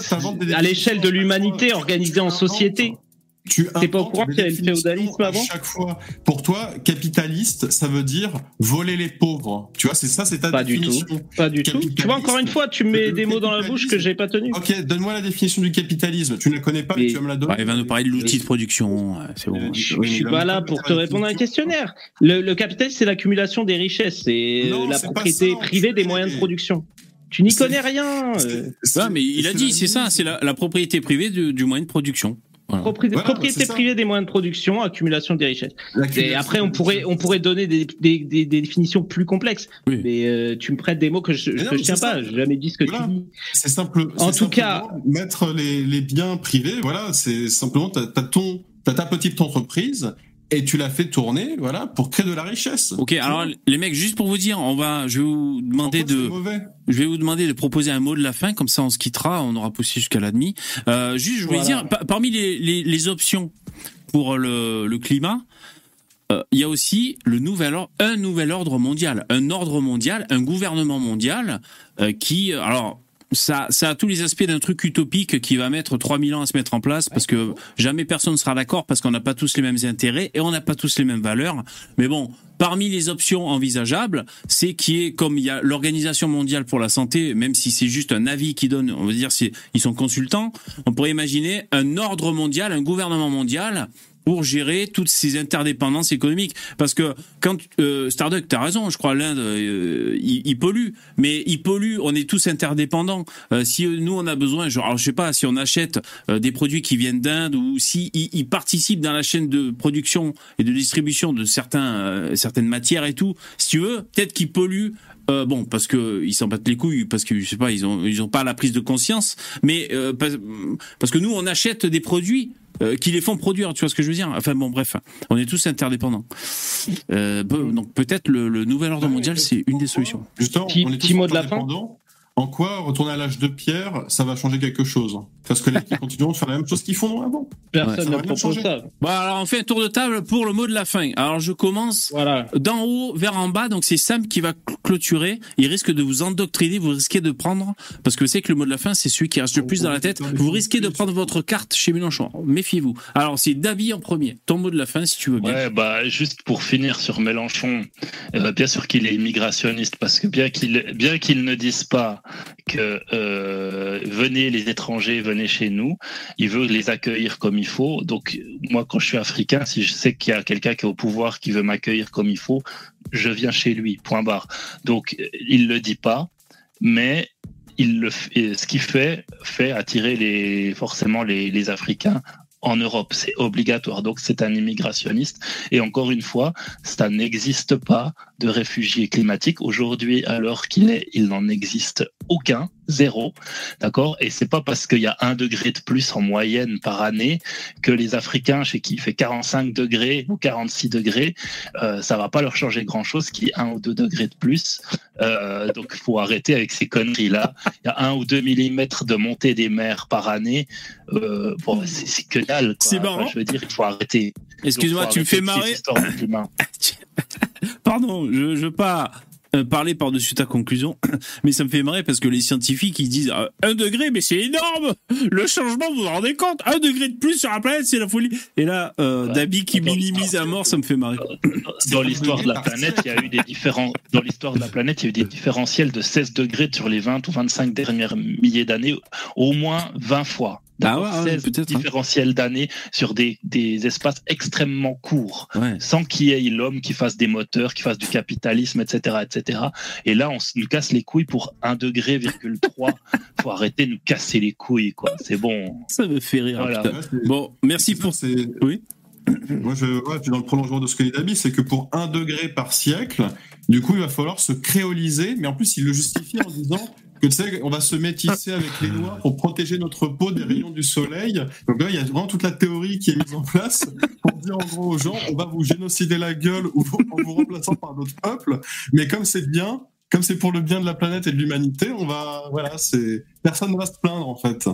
C'est à l'échelle de l'humanité organisée en société. Tu T'es pas au courant qu'il y avait le féodalisme à avant chaque fois. Pour toi, capitaliste, ça veut dire voler les pauvres. Tu vois, c'est ça, c'est ta Pas du définition. Pas du tout. Tu vois, encore une fois, tu me mets des mots dans la bouche que j'ai pas tenus. Ok, donne-moi la définition du capitalisme. Tu ne la connais pas, mais Mais- tu vas me la donner. Il va nous parler de l'outil de production. C'est bon. Euh, Je, je suis pas là, pour te répondre à un questionnaire. Le, le capitalisme, c'est l'accumulation des richesses, c'est Non, euh, la propriété ça, privée des moyens de production. Tu n'y connais rien. euh. Ouais, mais il a dit, c'est ça, c'est la, propriété privée du moyen de production. Voilà. Propri- Voilà, propriété privée des moyens de production, accumulation des richesses. Et après, on pourrait, on pourrait donner des, des, des, des définitions plus complexes. Oui. Mais euh, tu me prêtes des mots que je, je mais tiens pas. J'ai jamais dit ce que Voilà. tu dis. C'est simple. En tout cas- mettre les, les biens privés. Voilà, c'est simplement t'as as ton t'as ta petite entreprise et tu la fais tourner, voilà, pour créer de la richesse. Ok, alors les mecs, juste pour vous dire, on va, je vais vous demander de, je vais vous demander de proposer un mot de la fin, comme ça on se quittera, on aura poussé jusqu'à la demi. Euh, juste, je voulais Voilà. dire, pa- parmi les, les, les options pour le, le climat, euh, il y a aussi le nouvel or- un nouvel ordre mondial, un ordre mondial, un gouvernement mondial euh, qui, alors. Ça, ça a tous les aspects d'un truc utopique qui va mettre 3000 ans à se mettre en place parce que jamais personne ne sera d'accord parce qu'on n'a pas tous les mêmes intérêts et on n'a pas tous les mêmes valeurs. Mais bon, parmi les options envisageables, c'est qui est comme il y a l'Organisation mondiale pour la santé, même si c'est juste un avis qui donne, on va dire, ils sont consultants, on pourrait imaginer un ordre mondial, un gouvernement mondial pour gérer toutes ces interdépendances économiques. Parce que quand euh, Starduck, t'as raison, je crois l'Inde, euh, il, il pollue, mais il pollue. On est tous interdépendants. Euh, si nous on a besoin, genre, alors, je sais pas, si on achète euh, des produits qui viennent d'Inde ou si ils participent dans la chaîne de production et de distribution de certains euh, certaines matières et tout, si tu veux, peut-être qu'ils polluent. Euh, bon, parce que ils s'en battent les couilles, parce que je sais pas, ils ont ils ont pas la prise de conscience, mais euh, parce, parce que nous on achète des produits euh, qui les font produire. Tu vois ce que je veux dire? Enfin bon, bref, on est tous interdépendants. Euh, bon, donc peut-être le, le nouvel ordre mondial, c'est une des solutions. Justement, Petit- on est petit tous mot de la fin. En quoi retourner à l'âge de pierre, ça va changer quelque chose? Parce que les qui continueront de faire la même chose qu'ils font avant. Ouais, Personne ça ne propose ça. Bon, alors on fait un tour de table pour le mot de la fin. Alors je commence Voilà. d'en haut vers en bas, donc c'est Sam qui va cl- clôturer. Il risque de vous endoctriner, vous risquez de prendre, parce que c'est que le mot de la fin, c'est celui qui reste le plus dans la tête. Vous risquez de prendre votre carte chez Mélenchon. Méfiez-vous. Alors c'est David en premier. Ton mot de la fin, si tu veux bien. Ouais, bah juste pour finir sur Mélenchon, eh ben, bien sûr qu'il est immigrationniste parce que bien qu'il bien qu'il ne dise pas que euh, venez les étrangers, venez chez nous, il veut les accueillir comme il faut. Donc moi, quand je suis africain, si je sais qu'il y a quelqu'un qui est au pouvoir qui veut m'accueillir comme il faut, je viens chez lui. Point barre. Donc il le dit pas, mais il le fait, ce qu'il fait fait attirer les forcément les, les Africains en Europe. C'est obligatoire. Donc c'est un immigrationniste. Et encore une fois, ça n'existe pas de réfugiés climatiques. Aujourd'hui, alors qu'il est, il n'en existe aucun, zéro. D'accord? Et c'est pas parce qu'il y a un degré de plus en moyenne par année que les Africains, chez qui il fait 45 degrés ou 46 degrés, euh, ça va pas leur changer grand chose qu'il y ait un ou deux degrés de plus. Euh, donc faut arrêter avec ces conneries-là. Il y a un ou deux millimètres de montée des mers par année. Euh, bon, c'est c'est que dalle. C'est marrant. Enfin, je veux dire, il faut arrêter. Excuse-moi, tu me fais marrer. Pardon, je, je veux pas euh, parler par-dessus ta conclusion, mais ça me fait marrer parce que les scientifiques ils disent euh, un degré, mais c'est énorme. Le changement, vous vous rendez compte? Un degré de plus sur la planète, c'est la folie. Et là, euh, Ouais. Dabi qui minimise à mort, ça me fait marrer. Dans l'histoire de la planète, il y a eu des différents. Dans l'histoire de la planète, il y a eu des différentiels de 16 degrés sur les 20 ou 25 dernières milliers d'années, au moins 20 fois. Ah ouais, ouais, 16 peut-être, hein. différentiels d'années sur des, des espaces extrêmement courts. Ouais. sans qu'il y ait l'homme qui fasse des moteurs, qui fasse du capitalisme, etc., etc. Et là, on se- nous casse les couilles pour 1 degré, virgule 3. Faut arrêter de nous casser les couilles, quoi. C'est bon. Ça me fait rire. Voilà. Bon, merci pour. ça, c'est- Oui. Moi, je, ouais, puis dans le prolongement de ce que dit Dabi, c'est que pour un degré par siècle, du coup, il va falloir se créoliser, mais en plus, il le justifie en disant que tu sais, on va se métisser avec les noirs pour protéger notre peau des rayons du soleil. Donc là, il y a vraiment toute la théorie qui est mise en place pour dire aux gens, on va vous génocider la gueule ou en vous remplaçant par d'autres peuples, mais comme c'est bien, comme c'est pour le bien de la planète et de l'humanité, on va, voilà, c'est, personne ne va se plaindre en fait.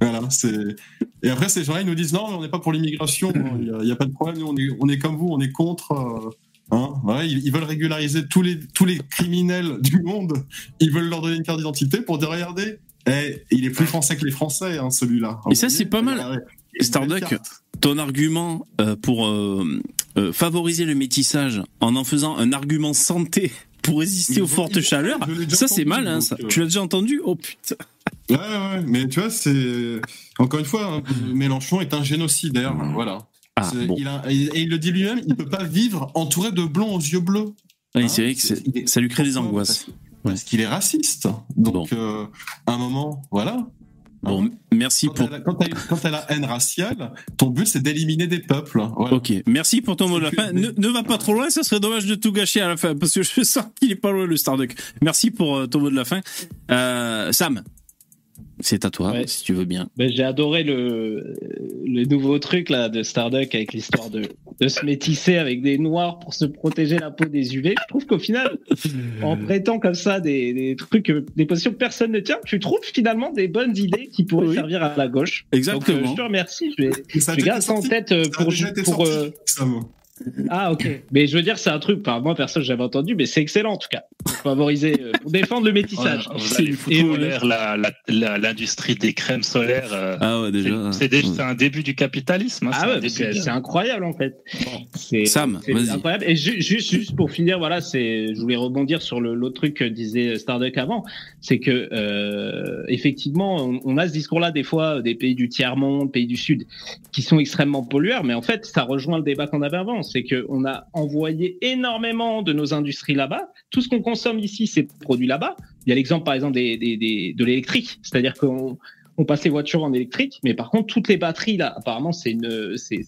Voilà, c'est. Et après, ces gens-là, ils nous disent non, mais on n'est pas pour l'immigration, hein, il n'y a, pas de problème, nous, on est, on est comme vous, on est contre. euh, hein, ils, ils veulent régulariser tous les, tous les criminels du monde, ils veulent leur donner une carte d'identité pour dire regardez, eh, il est plus français que les Français, hein, celui-là. Et ça, c'est pas mal. Starduck, ton argument euh, pour euh, euh, favoriser le métissage en en faisant un argument santé pour résister aux fortes chaleurs, ça c'est mal, hein, ça. Tu l'as déjà entendu? Oh putain. Ouais, ouais, mais tu vois, c'est. Encore une fois, hein, Mélenchon est un génocidaire, voilà. Ah, bon. il a- et il le dit lui-même, il peut pas vivre entouré de blonds aux yeux bleus. Hein, c'est vrai que il est- ça lui crée des angoisses. Parce, qu'il est raciste. Donc, euh, à un moment, voilà. Bon, merci Quand pour. quand t'as quand t'as la haine raciale, ton but c'est d'éliminer des peuples. Voilà. Ok, merci pour ton mot de la fin. Ne, ne va pas trop loin, ça serait dommage de tout gâcher à la fin, parce que je sens qu'il est pas loin le Starduck. Merci pour euh, ton mot de la fin. Euh, Sam, c'est à toi, Ouais. si tu veux bien. Ben, j'ai adoré le, le nouveau truc là de Starduck avec l'histoire de, de se métisser avec des noirs pour se protéger la peau des UV. Je trouve qu'au final, en prêtant comme ça des, des trucs, euh, des positions que personne ne tient, tu trouves finalement des bonnes idées qui pourraient Oui. servir à la gauche. Exactement. Donc, euh, je te remercie. Je vais, ça je garde ça en tête euh, Ça a pour, déjà été pour, sorti, euh. Ah ok. Mais je veux dire, c'est un truc. Enfin, moi personne, j'avais entendu, mais c'est excellent en tout cas. Pour favoriser, euh, pour défendre le métissage. Vous C'est voilà. l'industrie des crèmes solaires. euh, Ah ouais, c'est- déjà. c'est un début du capitalisme. hein, Ah ouais, c'est incroyable en fait. C'est Sam, c'est vas-y. incroyable. Et ju- juste, juste pour finir, voilà, c'est, je voulais rebondir sur le l'autre truc que disait Starduck avant, c'est que euh, effectivement, on, on a ce discours-là des fois des pays du tiers monde, pays du sud, qui sont extrêmement pollueurs, mais en fait, ça rejoint le débat qu'on avait avant, c'est que on a envoyé énormément de nos industries là-bas. Tout ce qu'on consomme ici, c'est produit là-bas. Il y a l'exemple, par exemple, des, des, des- de l'électrique, c'est-à-dire qu'on on passe les voitures en électrique, mais par contre toutes les batteries là, apparemment c'est c'est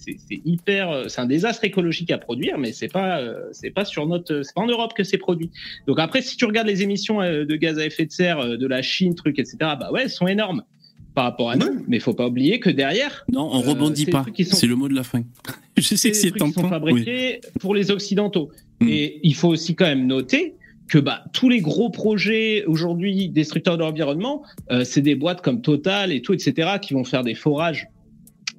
hyper, c'est un désastre écologique à produire, mais c'est pas, euh, c'est pas sur notre, c'est pas en Europe que c'est produit. Donc après, si tu regardes les émissions euh, de gaz à effet de serre euh, de la Chine, trucs, etc., bah ouais, elles sont énormes. Par rapport à nous, mais il faut pas oublier que derrière. Non, on euh, rebondit pas. sont- C'est le mot de la fin. Je sais que c'est sont tentant. Oui. fabriqués pour les occidentaux. Mm. Et il faut aussi quand même noter que bah, tous les gros projets aujourd'hui destructeurs de l'environnement, euh, c'est des boîtes comme Total et tout, etc., qui vont faire des forages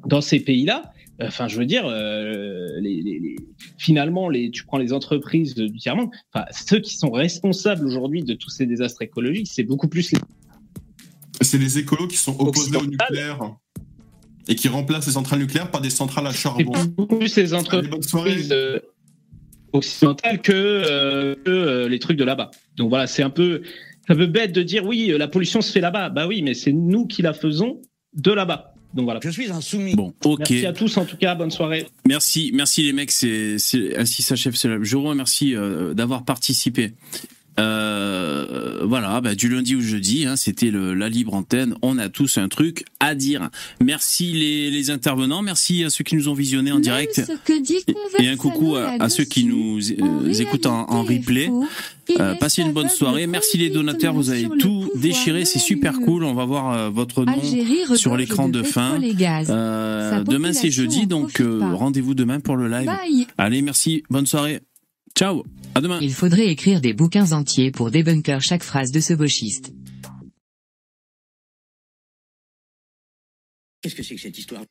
dans ces pays-là. Enfin, je veux dire, euh, les, les- les- finalement, les, tu prends les entreprises du tiers-monde, enfin, ceux qui sont responsables aujourd'hui de tous ces désastres écologiques, c'est beaucoup plus les C'est les écolos qui sont opposés au nucléaire et qui remplacent les centrales nucléaires par des centrales à c'est charbon. beaucoup plus les entreprises euh, occidentales que, euh, que euh, les trucs de là-bas. Donc voilà, c'est un peu, un peu bête de dire oui, la pollution se fait là-bas. Bah oui, mais c'est nous qui la faisons de là-bas. Donc voilà. Je suis un soumis. Bon, ok. Merci à tous en tout cas, bonne soirée. Merci, merci les mecs. C'est ainsi s'achève ce live. Je vous remercie euh, d'avoir participé. Euh, voilà, bah, du lundi au jeudi, hein, c'était la libre antenne. On a tous un truc à dire. Merci les, les intervenants, merci à ceux qui nous ont visionnés en direct. Et un coucou à, à ceux qui nous euh, écoutent en, en replay. Euh, passez une bonne soirée. Merci les donateurs, vous avez tout déchiré, c'est super cool. On va voir euh, votre nom sur l'écran de fin. Euh, demain c'est jeudi, donc euh, rendez-vous demain pour le live. Allez, merci, bonne soirée. Ciao, à demain. Il faudrait écrire des bouquins entiers pour débunker chaque phrase de ce gauchiste. Qu'est-ce que c'est que cette histoire?